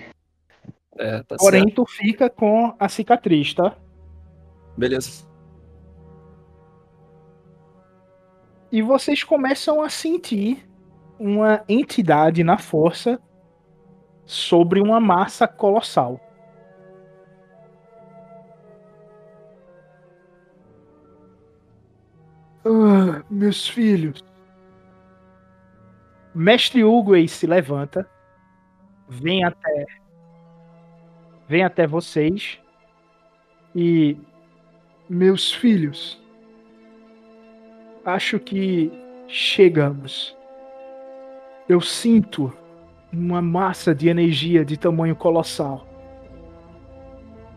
é, tá Porém, certo. tu fica com a cicatriz, tá? Beleza. E vocês começam a sentir uma entidade na força sobre uma massa colossal. Ah, meus filhos. Mestre Hugo se levanta, vem até vem até vocês e meus filhos. Acho que chegamos. Eu sinto uma massa de energia de tamanho colossal.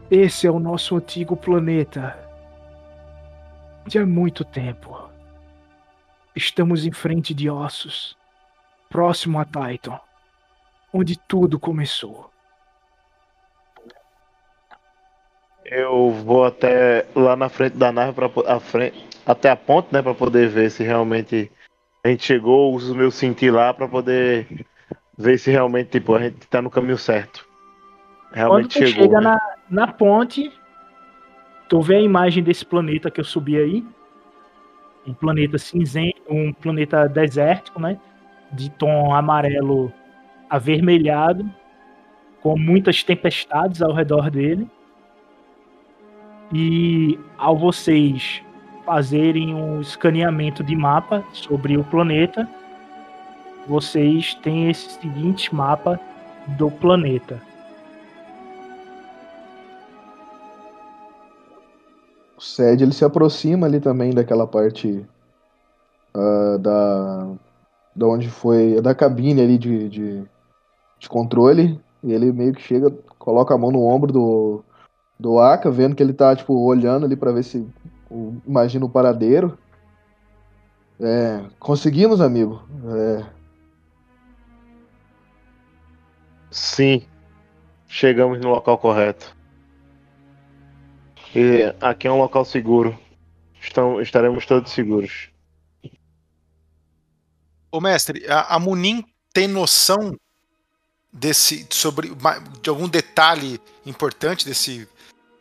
Esse é o nosso antigo planeta. De há muito tempo. Estamos em frente de ossos, próximo a Titan, onde tudo começou. Eu vou até lá na frente da nave para a frente, até a ponte, né, para poder ver se realmente a gente chegou, uso o meu sentir lá para poder ver se realmente tipo a gente tá no caminho certo. Realmente Quando tu chegou. chega né? na, na ponte, tu vê a imagem desse planeta que eu subi aí. Um planeta cinzento, um planeta desértico, né? De tom amarelo avermelhado, com muitas tempestades ao redor dele. E ao vocês fazerem um escaneamento de mapa sobre o planeta, vocês têm esse seguinte mapa do planeta. O Sed ele se aproxima ali também daquela parte ah, da, da onde foi da cabine ali de, de, de controle e ele meio que chega, coloca a mão no ombro do do Aka, vendo que ele tá tipo olhando ali pra ver se o- imagina o paradeiro. É, conseguimos, amigo. É, Sim, chegamos no local correto. E aqui é um local seguro. Estão, estaremos todos seguros. Ô mestre, a, a Munin tem noção desse sobre de algum detalhe importante desse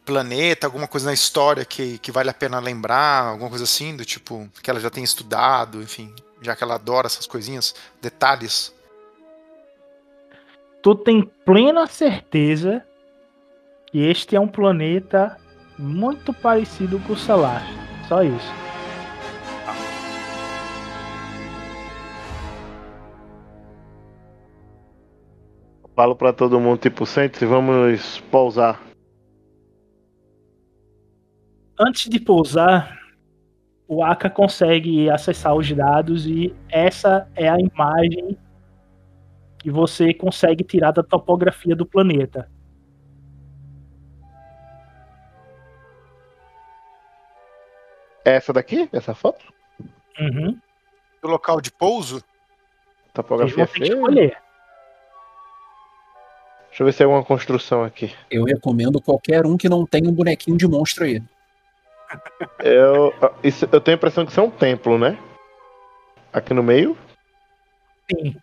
planeta, alguma coisa na história que, que vale a pena lembrar, alguma coisa assim, do tipo, que ela já tem estudado, enfim, já que ela adora essas coisinhas, detalhes. tu tem plena certeza que este é um planeta muito parecido com o Solar. Só isso. Falo pra todo mundo, tipo, sente vamos pousar. Antes de pousar, o Aka consegue acessar os dados e essa é a imagem que você consegue tirar da topografia do planeta. É essa daqui? Essa foto? Uhum. Do local de pouso, Vocês Topografia vão escolher. Deixa eu ver se tem alguma construção aqui. Eu recomendo qualquer um que não tenha um bonequinho de monstro aí. Eu, isso, eu tenho a impressão que isso é um templo, né? Aqui no meio. Sim.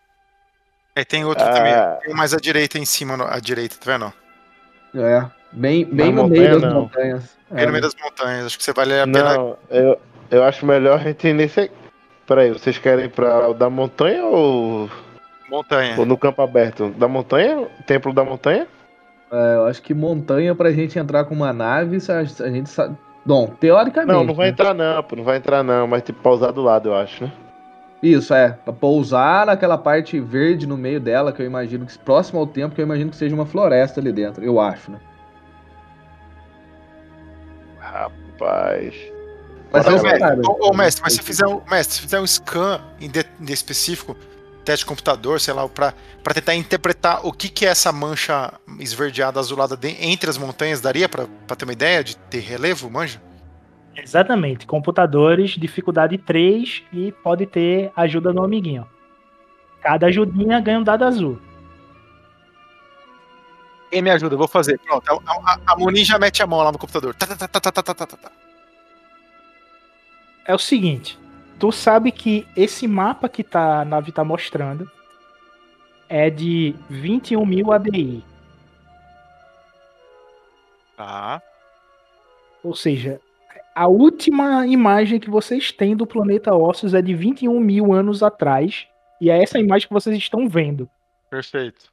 aí tem outro Ah. também, tem mais à direita em cima, à direita, tá vendo? é, bem, bem Na no meio montanha, das não. montanhas. Bem É, no meio das montanhas, acho que você vale a pena. Não, eu, eu acho melhor a gente ir nesse. Peraí, vocês querem ir pra o da montanha ou, Montanha. ou no campo aberto? Da montanha? Templo da montanha? é, eu acho que montanha pra gente entrar com uma nave, se a, a gente sabe. Bom, teoricamente. Não, não vai né? entrar não, pô, não vai entrar não, mas tipo pausar do lado, eu acho, né? Isso, é. Pra pousar naquela parte verde no meio dela, que eu imagino que próximo ao tempo, que eu imagino que seja uma floresta ali dentro, eu acho, né? Rapaz. Mas. Ô, ô, mestre, mas se fizer um, mestre, se fizer um scan em, de, em específico, teste de computador, sei lá, pra, pra tentar interpretar o que, que é essa mancha esverdeada, azulada de- entre as montanhas, daria pra, pra ter uma ideia de ter relevo, manja? Exatamente. Computadores, dificuldade 3 e pode ter ajuda no amiguinho. Cada ajudinha ganha um dado azul. Quem me ajuda? Eu vou fazer. Pronto, a, a, a Moni já mete a mão lá no computador. Tá, tá, tá, tá, tá, tá, tá, tá. É o seguinte, tu sabe que esse mapa que tá, a nave tá mostrando é de 21 mil ADI. Tá. Ou seja, a última imagem que vocês têm do planeta Ossos é de 21 mil anos atrás. E é essa imagem que vocês estão vendo. Perfeito.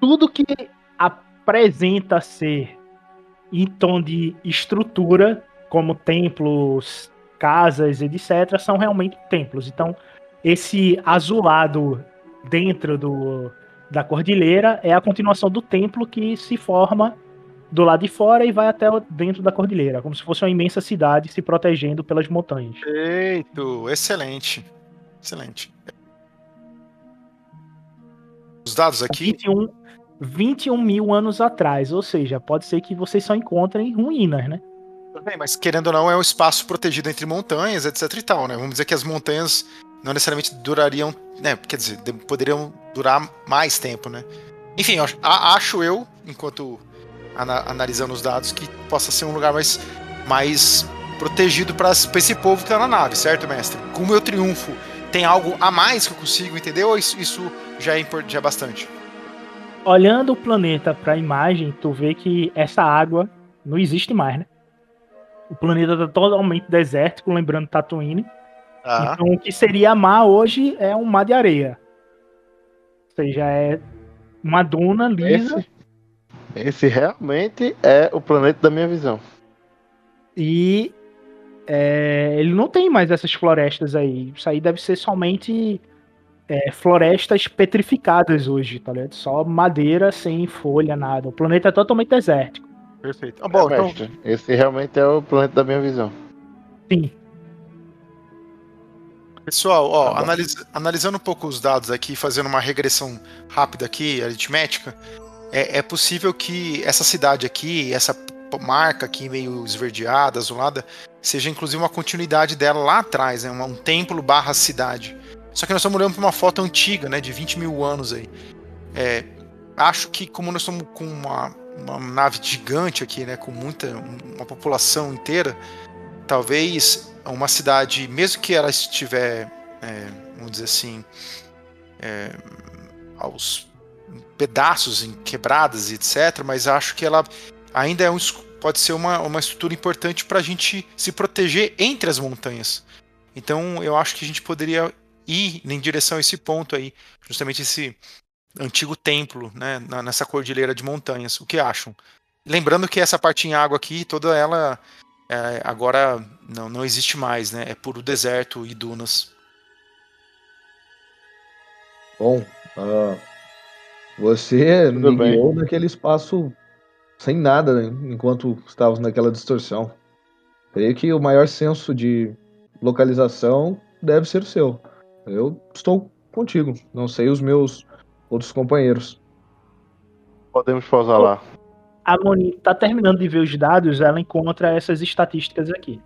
Tudo que apresenta ser em tom de estrutura como templos, casas, etc., são realmente templos. Então, esse azulado dentro do, da cordilheira é a continuação do templo que se forma do lado de fora e vai até dentro da cordilheira, como se fosse uma imensa cidade se protegendo pelas montanhas. Perfeito, excelente. Excelente. Os dados aqui. 21, 21 mil anos atrás, ou seja, pode ser que vocês só encontrem ruínas, né? Tudo bem, mas querendo ou não, é um espaço protegido entre montanhas, etc e tal, né? Vamos dizer que as montanhas não necessariamente durariam, né? Quer dizer, poderiam durar mais tempo, né? Enfim, acho eu, enquanto analisando os dados, que possa ser um lugar mais, mais protegido para esse povo que tá na nave, certo, mestre? Com o meu triunfo, tem algo a mais que eu consigo entender ou isso, isso já, é, já é bastante? Olhando o planeta para a imagem, tu vê que essa água não existe mais, né? O planeta tá totalmente desértico, lembrando Tatooine. Ah. Então, o que seria mar hoje é um mar de areia. Ou seja, é uma duna lisa. Esse, esse realmente é o planeta da minha visão. E é, ele não tem mais essas florestas aí. Isso aí deve ser somente é, florestas petrificadas hoje, tá ligado? Só madeira sem folha, nada. O planeta é totalmente desértico. Perfeito. Ah, bom, é, então... Esse realmente é o planeta da minha visão. Sim. Pessoal, ó, tá analisando um pouco os dados aqui, fazendo uma regressão rápida aqui, aritmética, é, é possível que essa cidade aqui, essa marca aqui meio esverdeada, azulada, seja inclusive uma continuidade dela lá atrás, né? um templo barra cidade. Só que nós estamos olhando para uma foto antiga, né, de 20 mil anos aí. É, acho que como nós estamos com uma, uma nave gigante aqui, né, com muita uma população inteira, talvez uma cidade, mesmo que ela estiver, é, vamos dizer assim, é, aos pedaços, em quebradas etc, mas acho que ela ainda é um, pode ser uma, uma estrutura importante para a gente se proteger entre as montanhas. Então eu acho que a gente poderia ir em direção a esse ponto aí, justamente esse antigo templo, né, nessa cordilheira de montanhas. O que acham? Lembrando que essa parte em água aqui, toda ela é, agora não, não existe mais, né? É puro deserto e dunas. Bom, uh, você Tudo me guiou naquele espaço sem nada né, enquanto estávamos naquela distorção. Creio que o maior senso de localização deve ser o seu. Eu estou contigo, não sei os meus outros companheiros. Podemos pausar lá. A Moni está terminando de ver os dados, ela encontra essas estatísticas aqui.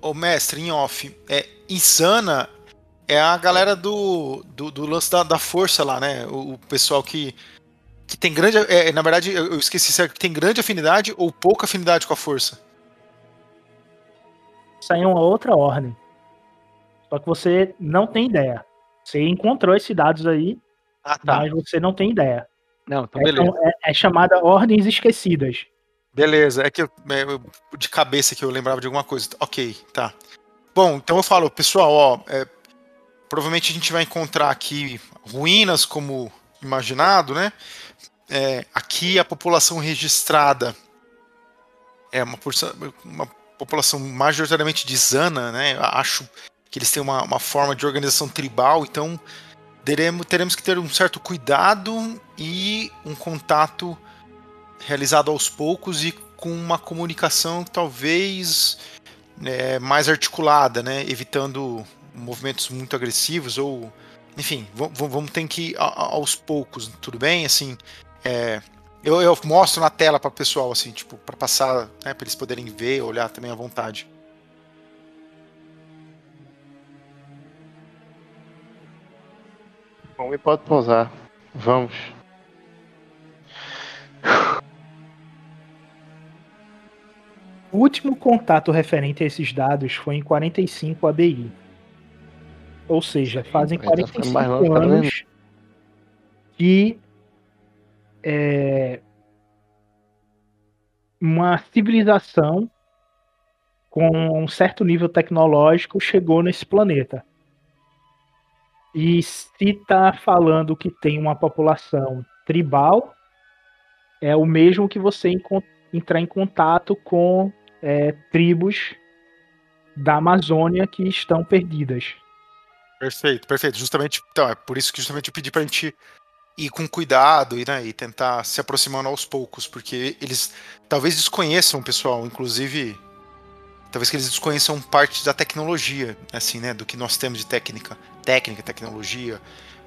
O, mestre, em off, é, Insana é a galera do, do, do lance da, da, força lá, né? O, o pessoal que, que tem grande. É, na verdade, eu, eu esqueci se é que tem grande afinidade ou pouca afinidade com a força. Isso aí é uma outra ordem. Só que você não tem ideia. Você encontrou esses dados aí, ah, tá. mas você não tem ideia. Não, então é, beleza. É, é, chamada Ordens Esquecidas. Beleza, é que eu, é, de cabeça que eu lembrava de alguma coisa. Ok, tá. Bom, então eu falo, pessoal, ó, é, provavelmente a gente vai encontrar aqui ruínas como imaginado, né? É, aqui a população registrada é uma, uma população majoritariamente de Zana, né? Acho que eles têm uma, uma forma de organização tribal, então teremos, teremos que ter um certo cuidado e um contato realizado aos poucos e com uma comunicação talvez é, mais articulada, né? evitando movimentos muito agressivos ou enfim, vamos ter que ir aos poucos, tudo bem? Assim, é, eu, eu, mostro na tela para o pessoal, assim, tipo, para passar, né, para eles poderem ver, olhar também à vontade. Bom, e pode pousar. Vamos. O último contato referente a esses dados foi em 45 ABI. Ou seja, fazem 45 tá anos que é, uma civilização com um certo nível tecnológico chegou nesse planeta. E se está falando que tem uma população tribal, é o mesmo que você entrar em contato com é, tribos da Amazônia que estão perdidas. Perfeito, perfeito. Justamente, então, é por isso que justamente eu pedi pra gente ir com cuidado né, e tentar se aproximando aos poucos, porque eles talvez desconheçam, pessoal, inclusive, talvez que eles desconheçam parte da tecnologia, assim, né, do que nós temos de técnica, técnica, tecnologia,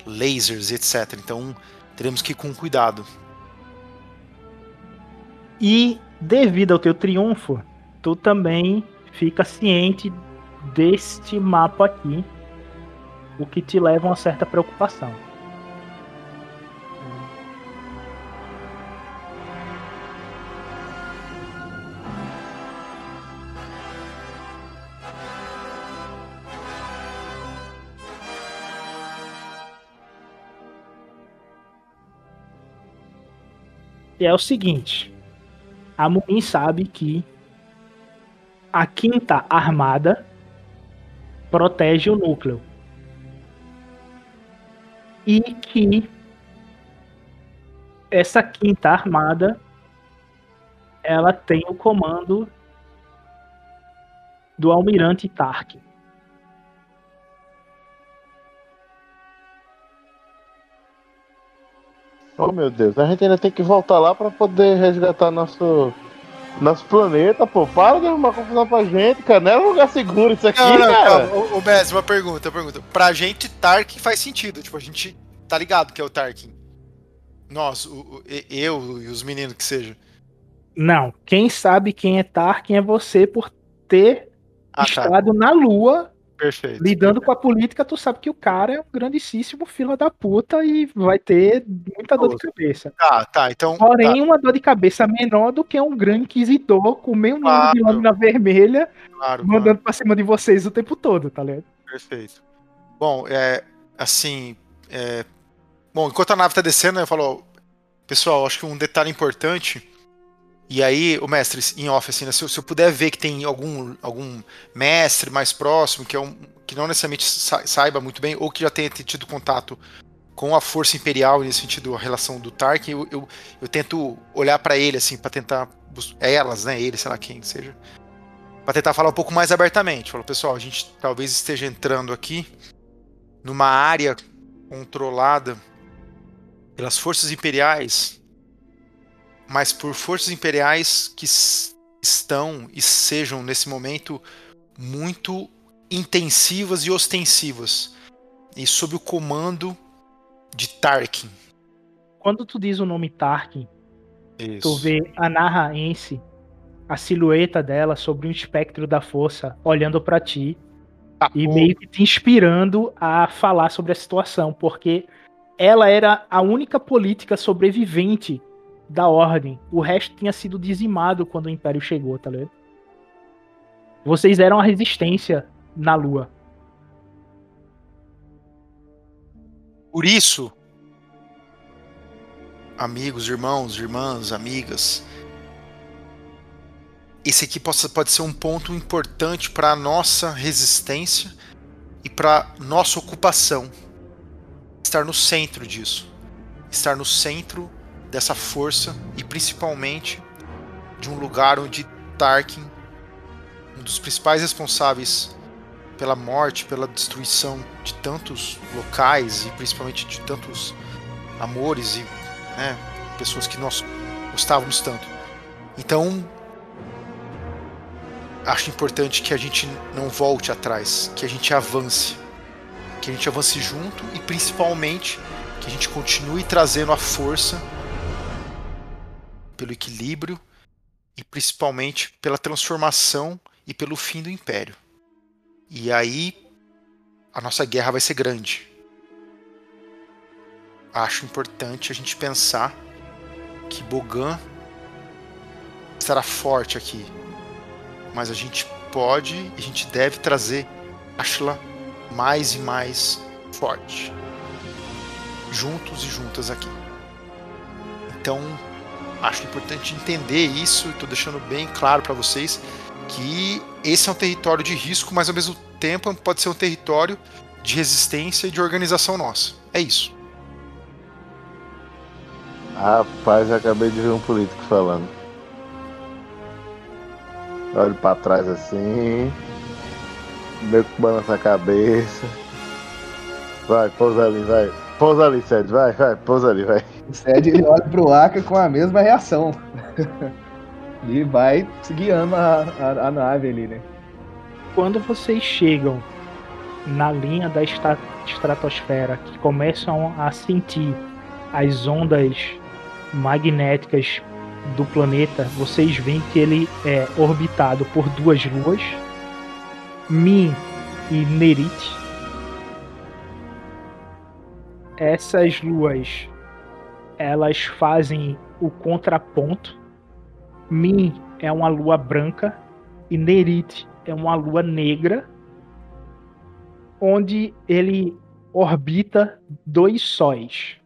lasers, etc. Então, teremos que ir com cuidado. E devido ao teu triunfo, tu também fica ciente deste mapa aqui, o que te leva a uma certa preocupação. É o seguinte, a Mumin sabe que a quinta armada protege o núcleo. E que essa quinta armada ela tem o comando do almirante Tarkin. Oh meu Deus, a gente ainda tem que voltar lá pra poder resgatar nosso nosso planeta, pô. Para de arrumar confusão pra gente, cara. Não é um lugar seguro isso aqui, Não, não, cara. calma. Ô, ô Messi, uma pergunta, uma pergunta. Pra gente, Tarkin faz sentido. Tipo, a gente tá ligado que é o Tarkin. Nós, o- o- e- eu e os meninos que seja. Não, quem sabe quem é Tarkin é você por ter Ah, tá. estado na Lua Perfeito. lidando com a política, tu sabe que o cara é um grandíssimo filho da puta e vai ter muita dor de cabeça. Tá, tá. Então. Porém, uma dor de cabeça menor do que um grande inquisidor com meio número de Claro. lâmina vermelha Claro, mandando pra cima de vocês o tempo todo, tá ligado? Perfeito. Bom, é. Assim. é, bom, enquanto a nave tá descendo, eu falo. Pessoal, acho que um detalhe importante. E aí, o mestre, em off, assim, né, se, eu, se eu puder ver que tem algum, algum mestre mais próximo, que, é um, que não necessariamente sa- saiba muito bem, ou que já tenha tido contato com a Força Imperial, nesse sentido, a relação do Tarkin, eu, eu, eu tento olhar pra ele, assim, pra tentar. bus- Elas, né? Ele, sei lá quem seja. Pra tentar falar um pouco mais abertamente. Falou, pessoal, a gente talvez esteja entrando aqui numa área controlada pelas forças imperiais, mas por forças imperiais que estão e sejam nesse momento muito intensivas e ostensivas e sob o comando de Tarkin. Quando tu diz o nome Tarkin, tu Isso. vê a Narraense, a silhueta dela sobre um espectro da força, olhando pra ti e meio que te inspirando a falar sobre a situação, porque ela era a única política sobrevivente da ordem. O resto tinha sido dizimado quando o Império chegou, tá ligado? Vocês eram a resistência na Lua. Por isso, amigos, irmãos, irmãs, amigas, esse aqui possa, pode ser um ponto importante para a nossa resistência e para nossa ocupação. Estar no centro disso. Estar no centro dessa força e principalmente de um lugar onde Tarkin, um dos principais responsáveis pela morte, pela destruição de tantos locais e principalmente de tantos amores e né, pessoas que nós gostávamos tanto. Então, acho importante que a gente não volte atrás, que a gente avance, que a gente avance junto e principalmente que a gente continue trazendo a força pelo equilíbrio e principalmente pela transformação e pelo fim do império. E aí a nossa guerra vai ser grande. Acho importante a gente pensar que Bogan estará forte aqui. Mas a gente pode e a gente deve trazer Ashla mais e mais forte. Juntos e juntas aqui. Então, acho importante entender isso estou deixando bem claro para vocês que esse é um território de risco, mas ao mesmo tempo pode ser um território de resistência e de organização nossa. É isso. Rapaz, acabei de ver um político falando. Olho pra trás assim. Meio que balança a cabeça. Vai, pousa ali, vai. Pousa ali, Sede, vai, vai, pousa ali, vai. O Sed ele olha pro Aka com a mesma reação. e vai guiando a, a, a nave ali, né? Quando vocês chegam na linha da estratosfera, que começam a sentir as ondas magnéticas do planeta, vocês veem que ele é orbitado por duas luas, Min e Nerit. Essas luas, elas fazem o contraponto. Min é uma lua branca e Nerit é uma lua negra, onde ele orbita dois sóis,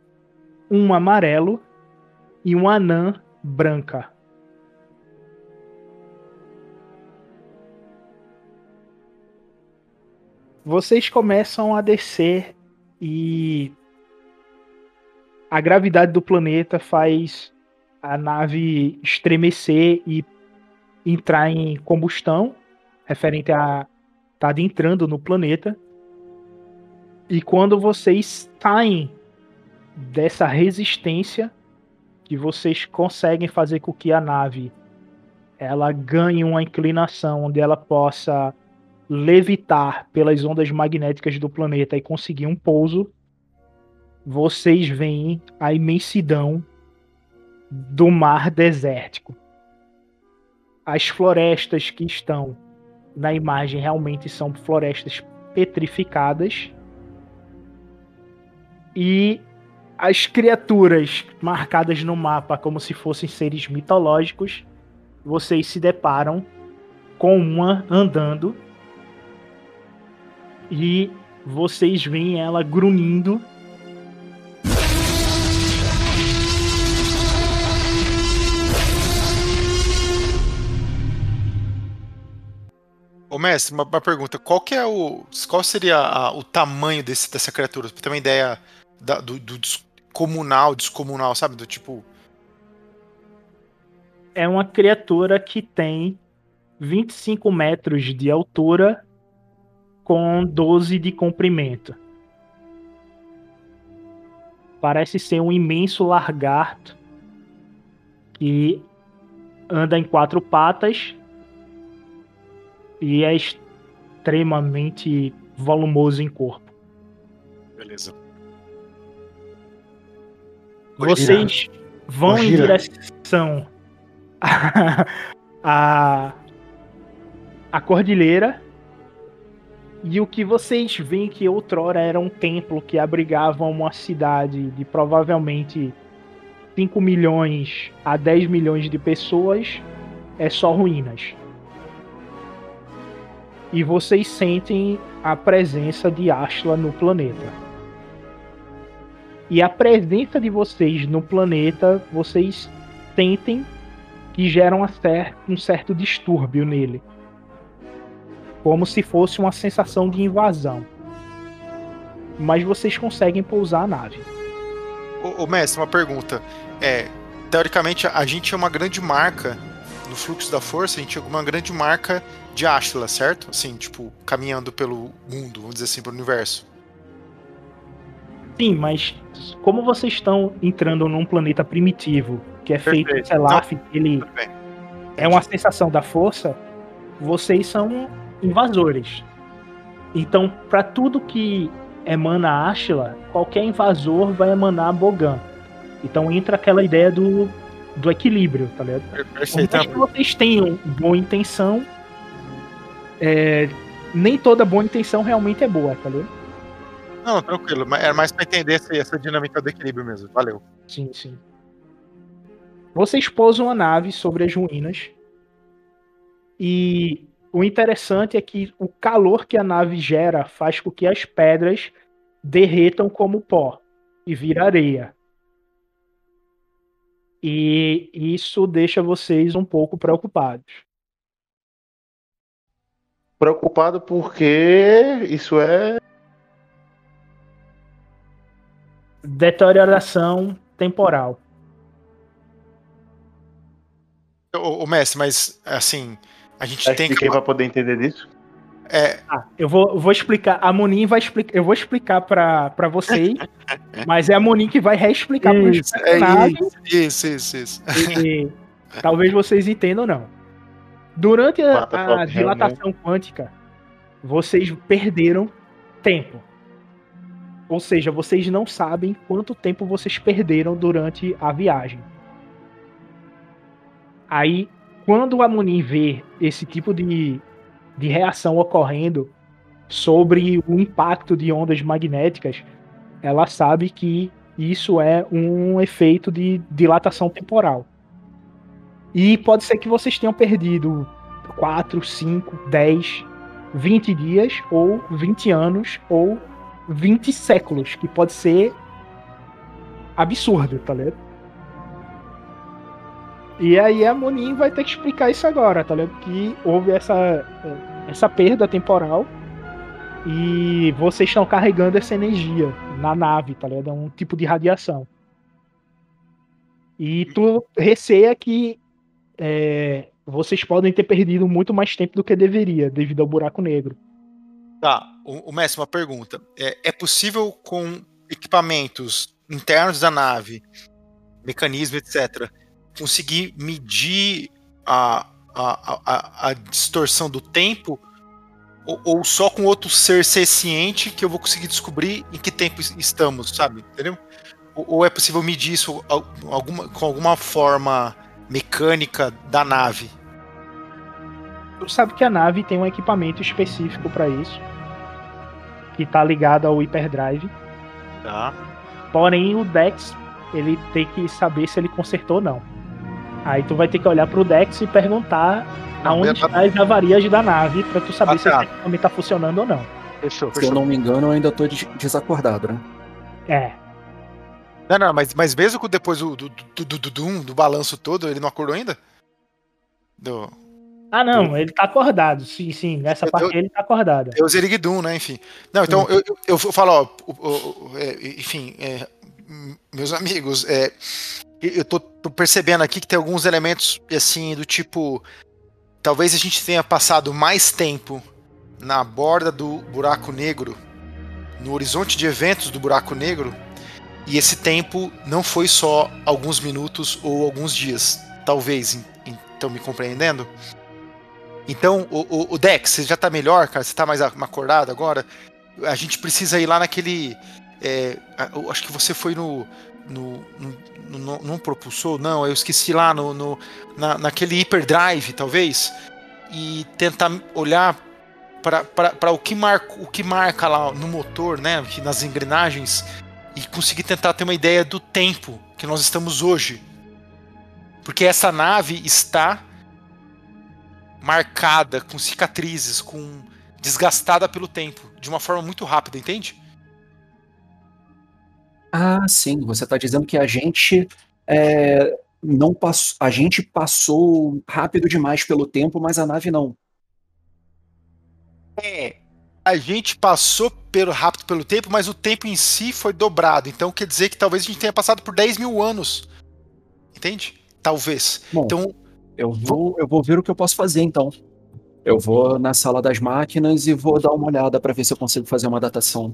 um amarelo e um anã branca. Vocês começam a descer e a gravidade do planeta faz a nave estremecer e entrar em combustão, referente a estar entrando no planeta. E quando vocês saem dessa resistência, que vocês conseguem fazer com que a nave ela ganhe uma inclinação onde ela possa levitar pelas ondas magnéticas do planeta e conseguir um pouso, vocês veem a imensidão do mar desértico. As florestas que estão na imagem realmente são florestas petrificadas. E as criaturas marcadas no mapa como se fossem seres mitológicos, vocês se deparam com uma andando e vocês veem ela grunhindo. Mestre, uma, uma pergunta. Qual que é o. Qual seria a- o tamanho desse, dessa criatura? Pra ter uma ideia da- do, do descomunal, descomunal, sabe? Do tipo. É uma criatura que tem 25 metros de altura com 12 de comprimento. Parece ser um imenso lagarto que anda em quatro patas e é extremamente volumoso em corpo. Beleza. Vocês vão em direção a, a, a cordilheira e o que vocês veem que outrora era um templo que abrigava uma cidade de provavelmente 5 milhões a 10 milhões de pessoas é só ruínas. E vocês sentem a presença de Ashla no planeta. E a presença de vocês no planeta, vocês sentem que gera uma cer- um certo distúrbio nele. Como se fosse uma sensação de invasão. Mas vocês conseguem pousar a nave. Ô, mestre, uma pergunta. É, teoricamente, a gente é uma grande marca no fluxo da força, a gente é uma grande marca de Ashla, certo? Assim, tipo, caminhando pelo mundo, vamos dizer assim, pelo universo. Sim, mas como vocês estão entrando num planeta primitivo, que é feito Perfeito. de Selaf, ele Tudo bem. é uma sensação da força, vocês são invasores. Então, para tudo que emana Ashla, qualquer invasor vai emanar Bogan. Então entra aquela ideia do, do equilíbrio, tá ligado? Por Perfeito. mais que vocês tenham boa intenção, é, nem toda boa intenção realmente é boa, tá ligado? Não, tranquilo. mas Era mais pra entender essa, essa dinâmica do equilíbrio mesmo. Valeu. Sim, sim. Vocês pousam a nave sobre as ruínas. E o interessante é que o calor que a nave gera faz com que as pedras derretam como pó e vira areia. E isso deixa vocês um pouco preocupados. Preocupado porque isso é. Deterioração temporal. Ô, ô, mestre, mas assim, A gente tem que. expliquei pra poder entender disso? É, Ah, eu vou, eu vou explicar. A Monin vai explicar. Eu vou explicar pra, pra vocês, mas é a Monin que vai reexplicar pros isso, é isso, isso, isso. e talvez vocês entendam ou não. Durante a, a top, dilatação quântica, vocês perderam tempo. Ou seja, vocês não sabem quanto tempo vocês perderam durante a viagem. Aí, quando a Munin vê esse tipo de, de reação ocorrendo sobre o impacto de ondas magnéticas, ela sabe que isso é um efeito de dilatação temporal. E pode ser que vocês tenham perdido 4, 5, 10, 20 dias, ou 20 anos, ou 20 séculos, que pode ser absurdo, tá ligado? E aí a Monin vai ter que explicar isso agora, tá ligado? Que houve essa, essa perda temporal e vocês estão carregando essa energia na nave, tá ligado? É um tipo de radiação. E tu receia que é, vocês podem ter perdido muito mais tempo do que deveria, devido ao buraco negro. Tá, o, o mestre, uma pergunta. É, é possível com equipamentos internos da nave, mecanismo, etc., conseguir medir a, a, a, a distorção do tempo? Ou, ou só com outro ser ciente que eu vou conseguir descobrir em que tempo estamos, sabe? Entendeu? Ou, ou é possível medir isso al- alguma, com alguma forma mecânica da nave? Tu sabe que a nave tem um equipamento específico para isso, que tá ligado ao hyperdrive. Tá. Porém, o Dex, ele tem que saber se ele consertou ou não. Aí tu vai ter que olhar pro Dex e perguntar aonde eu- está as avarias da nave pra tu saber Ah, se tá. esse equipamento tá funcionando ou não. Fechou, Se eu não me engano, eu ainda tô des- desacordado, né? É. Não, não, mas, mas mesmo com depois do, do, do, do, do, do, do balanço todo, ele não acordou ainda? Do, Ah, não, ele tá acordado. Sim, sim. Nessa Eu- parte eu- ele tá acordado. é o Zerigdum, né? Enfim. Não, então eu, eu, eu falo, ó, o- o- o- é, enfim, é, meus amigos, é, eu tô, tô percebendo aqui que tem alguns elementos, assim, do tipo. Talvez a gente tenha passado mais tempo na borda do buraco negro, no horizonte de eventos do buraco negro, e esse tempo não foi só alguns minutos ou alguns dias. Talvez, estão me compreendendo? Então, o, o- o Dex, você já tá melhor, cara? Você tá mais acordado agora? A gente precisa ir lá naquele. é, acho que você foi no. No, no, no- não propulsor, não, eu esqueci lá no, no- na, naquele hyperdrive, talvez, e tentar olhar para o que marca o que marca lá no motor, né, nas engrenagens e conseguir tentar ter uma ideia do tempo que nós estamos hoje. Porque essa nave está marcada, com cicatrizes, com desgastada pelo tempo, de uma forma muito rápida, entende? Ah, sim. Você tá dizendo que a gente é, não passou, a gente passou rápido demais pelo tempo, mas a nave não. É. A gente passou pelo rápido pelo tempo, mas o tempo em si foi dobrado. Então quer dizer que talvez a gente tenha passado por 10 mil anos. Entende? Talvez. Bom, Então, eu vou, eu vou ver o que eu posso fazer então. Eu vou na sala das máquinas e vou dar uma olhada para ver se eu consigo fazer uma datação.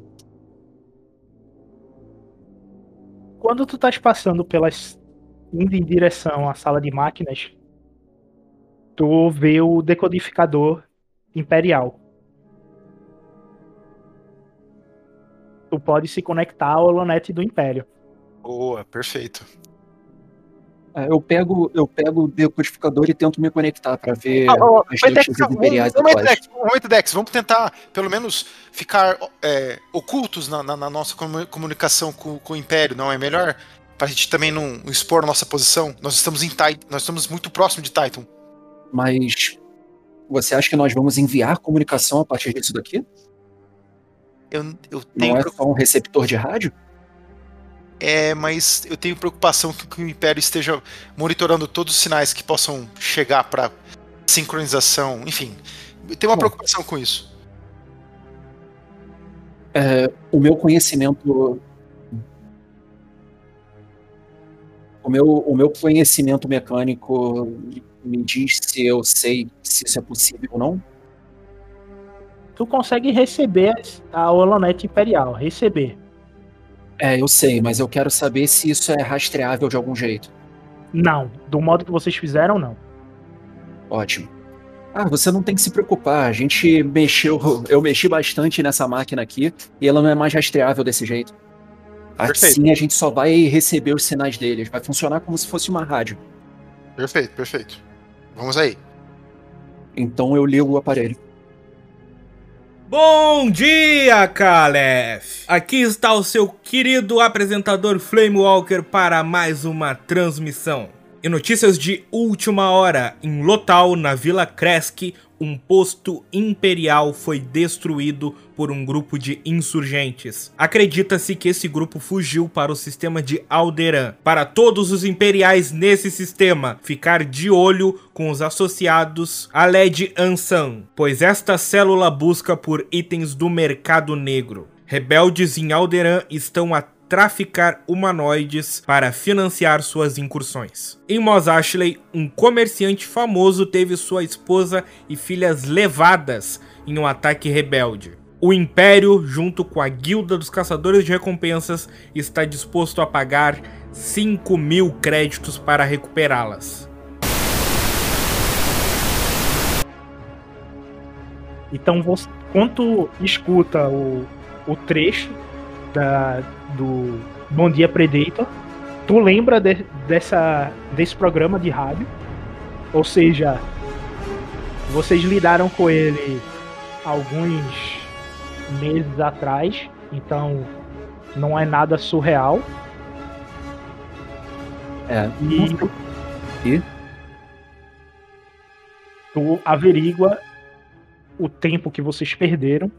Quando tu estás passando pelas. indo em direção à sala de máquinas, tu vê o decodificador imperial. Tu pode se conectar ao holonet do Império. boa, perfeito. É, Eu pego, eu pego o decodificador e tento me conectar para ver Ah, as Dex, imperiais atuais. Dex, vamos tentar, pelo menos, ficar é, ocultos na, na- na nossa comu- comunicação com, com o Império, não é melhor? Pra gente também não expor nossa posição. Nós estamos em Titan, nós estamos muito próximo de Titan. Mas você acha que nós vamos enviar comunicação a partir disso daqui? Eu, eu tenho Não é só um receptor de rádio? É, mas eu tenho preocupação que, que o Império esteja monitorando todos os sinais que possam chegar para sincronização, enfim. Eu tenho uma Bom. preocupação com isso. É, o meu conhecimento. O meu, o meu conhecimento mecânico me diz se eu sei se isso é possível ou não. Tu consegue receber a Holonete Imperial, receber. É, eu sei, mas eu quero saber se isso é rastreável de algum jeito. Não, do modo que vocês fizeram, não. Ótimo. Ah, você não tem que se preocupar. A gente mexeu, eu mexi bastante nessa máquina aqui e ela não é mais rastreável desse jeito. Perfeito. Assim a gente só vai receber os sinais deles. Vai funcionar como se fosse uma rádio. Perfeito, perfeito. Vamos aí. Então eu ligo o aparelho. Bom dia, Calef! Aqui está o seu querido apresentador Flame Walker para mais uma transmissão. E notícias de última hora: em Lotal, na Vila Kresk, um posto imperial foi destruído por um grupo de insurgentes. Acredita-se que esse grupo fugiu para o sistema de Alderan. Para todos os imperiais nesse sistema, ficar de olho com os associados a Led Ansan, pois esta célula busca por itens do mercado negro. Rebeldes em Alderan estão a traficar humanoides para financiar suas incursões. Em Mos Eisley, um comerciante famoso teve sua esposa e filhas levadas em um ataque rebelde. O Império, junto com a Guilda dos Caçadores de Recompensas, está disposto a pagar 5 mil créditos para recuperá-las. Então, você, quando tu escuta o, o trecho da, do Bom Dia Predator, tu lembra de, dessa, desse programa de rádio, ou seja, vocês lidaram com ele alguns meses atrás, então não é nada surreal. É. E, E? tu averigua o tempo que vocês perderam.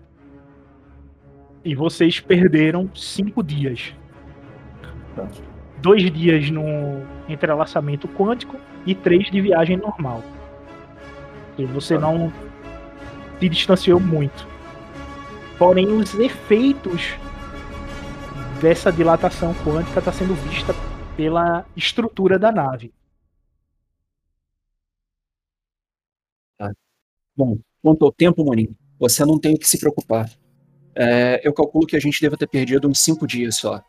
E vocês perderam cinco dias. Dois dias no entrelaçamento quântico e três de viagem normal. E você não se distanciou muito. Porém, os efeitos dessa dilatação quântica está sendo vista pela estrutura da nave. Bom, quanto ao tempo, Moninho, você não tem o que se preocupar. É, eu calculo que a gente deva ter perdido uns cinco dias só.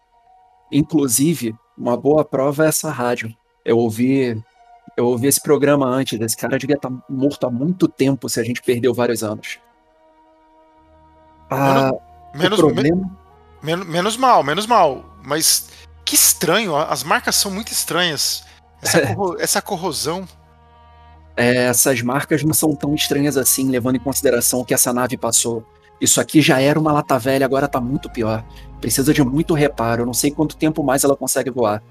Inclusive, uma boa prova é essa rádio. Eu ouvi, eu ouvi esse programa antes. Esse cara devia estar morto há muito tempo se a gente perdeu vários anos. Ah, Menos, problema, men- menos mal, menos mal. Mas que estranho, as marcas são muito estranhas. Essa, corro- essa corrosão. é, essas marcas não são tão estranhas assim, levando em consideração o que essa nave passou. Isso aqui já era uma lata velha, agora tá muito pior. Precisa de muito reparo. Eu não sei quanto tempo mais ela consegue voar.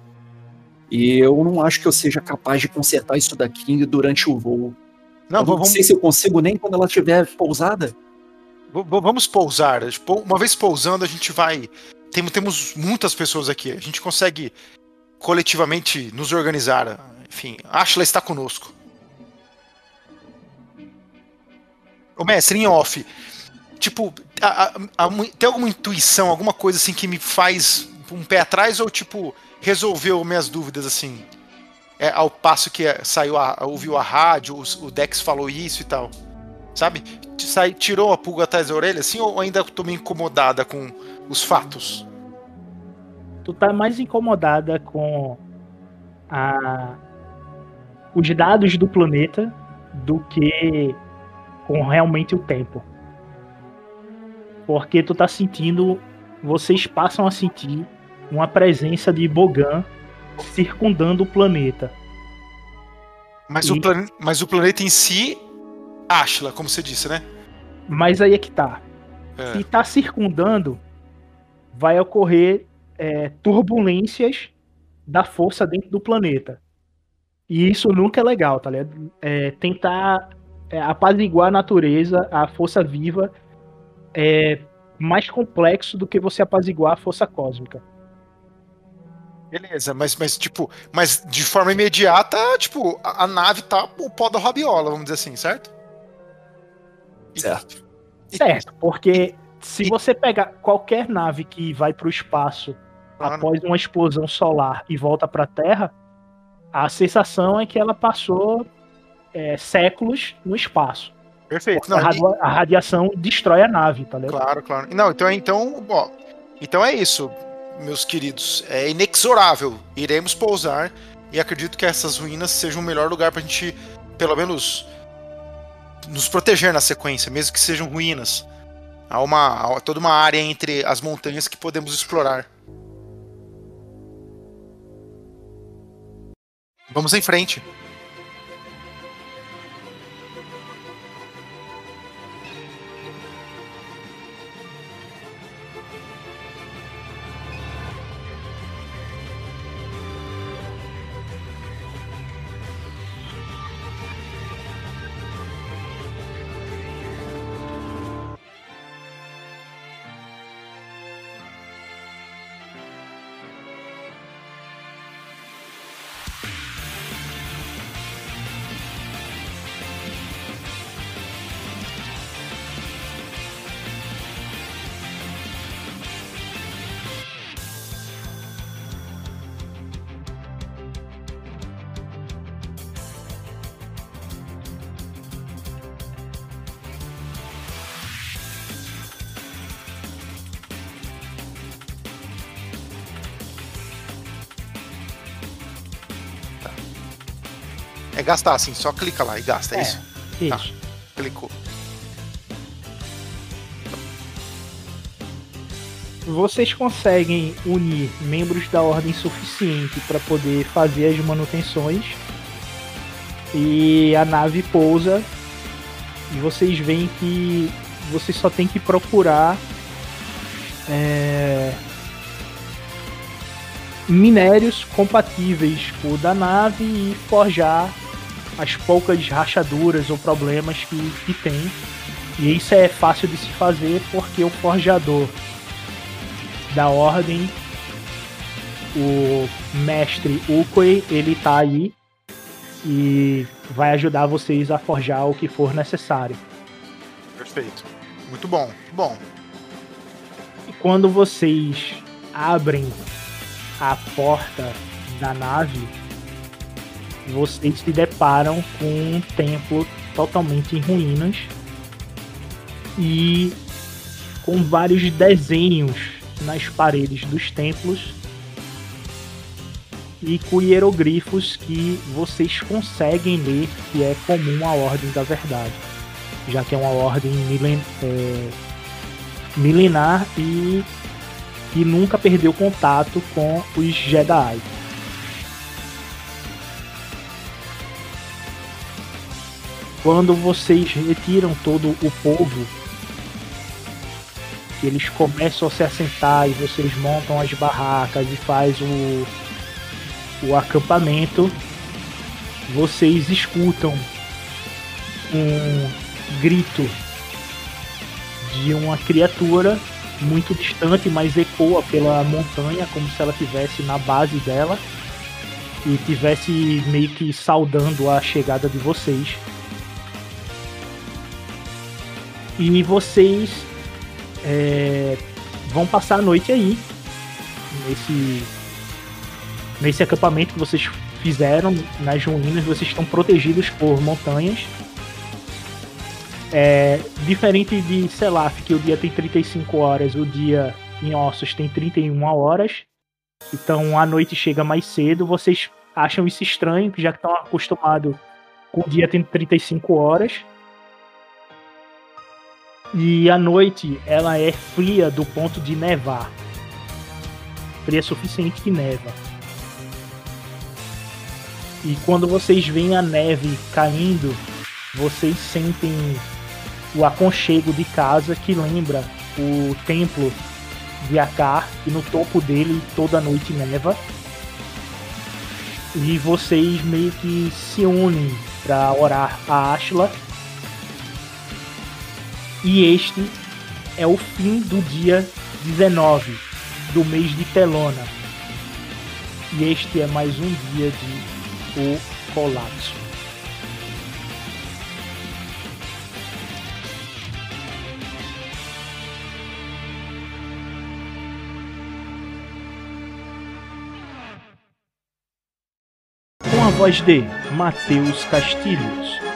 E eu não acho que eu seja capaz de consertar isso daqui durante o voo. Não, eu não vamos, sei se eu consigo nem quando ela estiver pousada. vamos pousar. Uma vez pousando, a gente vai. Tem- temos muitas pessoas aqui. A gente consegue coletivamente nos organizar. Enfim, Ashla está conosco. Ô mestre, em off. Tipo, a- a- a tem alguma intuição, alguma coisa assim que me faz um pé atrás ou tipo, resolveu minhas dúvidas assim? É, ao passo que é, saiu a, ouviu a rádio, os- o Dex falou isso e tal. Sabe? Sai, tirou a pulga atrás da orelha assim ou ainda tô meio incomodada com os fatos? tu tá mais incomodada com a os dados do planeta do que com realmente o tempo. Porque tu tá sentindo, vocês passam a sentir uma presença de Bogan circundando o planeta. Mas, E- o, mas o planeta em si, Ashla, como você disse, né? Mas aí é que tá. É. Se tá circundando, vai ocorrer é, turbulências da força dentro do planeta. E isso nunca é legal, tá ligado? É, tentar é, apaziguar a natureza, a força viva, é mais complexo do que você apaziguar a força cósmica. Beleza, mas, mas tipo, mas de forma imediata, tipo, a, a nave tá o pó da rabiola, vamos dizer assim, certo? Certo. Certo, porque se você pegar qualquer nave que vai para o espaço Ah, após uma explosão solar e volta para a Terra, A sensação é que ela passou é, séculos no espaço. Perfeito. a, a radiação destrói a nave, tá ligado? Claro, claro. Não, então, então, ó, então é isso, meus queridos. É inexorável. Iremos pousar e acredito que essas ruínas sejam o melhor lugar pra gente, pelo menos, nos proteger na sequência, mesmo que sejam ruínas. Há uma há toda uma área entre as montanhas que podemos explorar. Vamos em frente. É gastar, assim, só clica lá e gasta, é, É, isso? Isso. Tá, clicou. Vocês conseguem unir membros da ordem suficiente para poder fazer as manutenções. E a nave pousa. E vocês veem que vocês só tem que procurar é, minérios compatíveis com o da nave e forjar as poucas rachaduras ou problemas que, que tem. E isso é fácil de se fazer porque o forjador da ordem, o mestre Ukoi, ele tá aí e vai ajudar vocês a forjar o que for necessário. Perfeito. Muito bom, bom. E quando vocês abrem a porta da nave, vocês se deparam com um templo totalmente em ruínas e com vários desenhos nas paredes dos templos e com hieroglifos que vocês conseguem ler que é comum à Ordem da Verdade, já que é uma ordem milen é, milenar e que nunca perdeu contato com os Jedi. Quando vocês retiram todo o povo, que eles começam a se assentar e vocês montam as barracas e faz o, o acampamento, vocês escutam um grito de uma criatura muito distante, mas ecoa pela montanha como se ela estivesse na base dela e tivesse meio que saudando a chegada de vocês. E vocês é, vão passar a noite aí nesse nesse acampamento que vocês fizeram nas ruínas. Vocês estão protegidos por montanhas. É, diferente de Selaf, que o dia tem 35 horas, o dia em Ossos tem 31 horas. Então a noite chega mais cedo. Vocês acham isso estranho, já que estão acostumados com o dia tendo 35 horas. E a noite ela é fria do ponto de nevar. Fria suficiente que neva. E quando vocês veem a neve caindo, vocês sentem o aconchego de casa que lembra o templo de Akar, e no topo dele toda noite neva. E vocês meio que se unem para orar a Ashla. E este é o fim do dia 19 do mês de Telona. E este é mais um dia de O Colapso. Com a voz de Matheus Castilhos.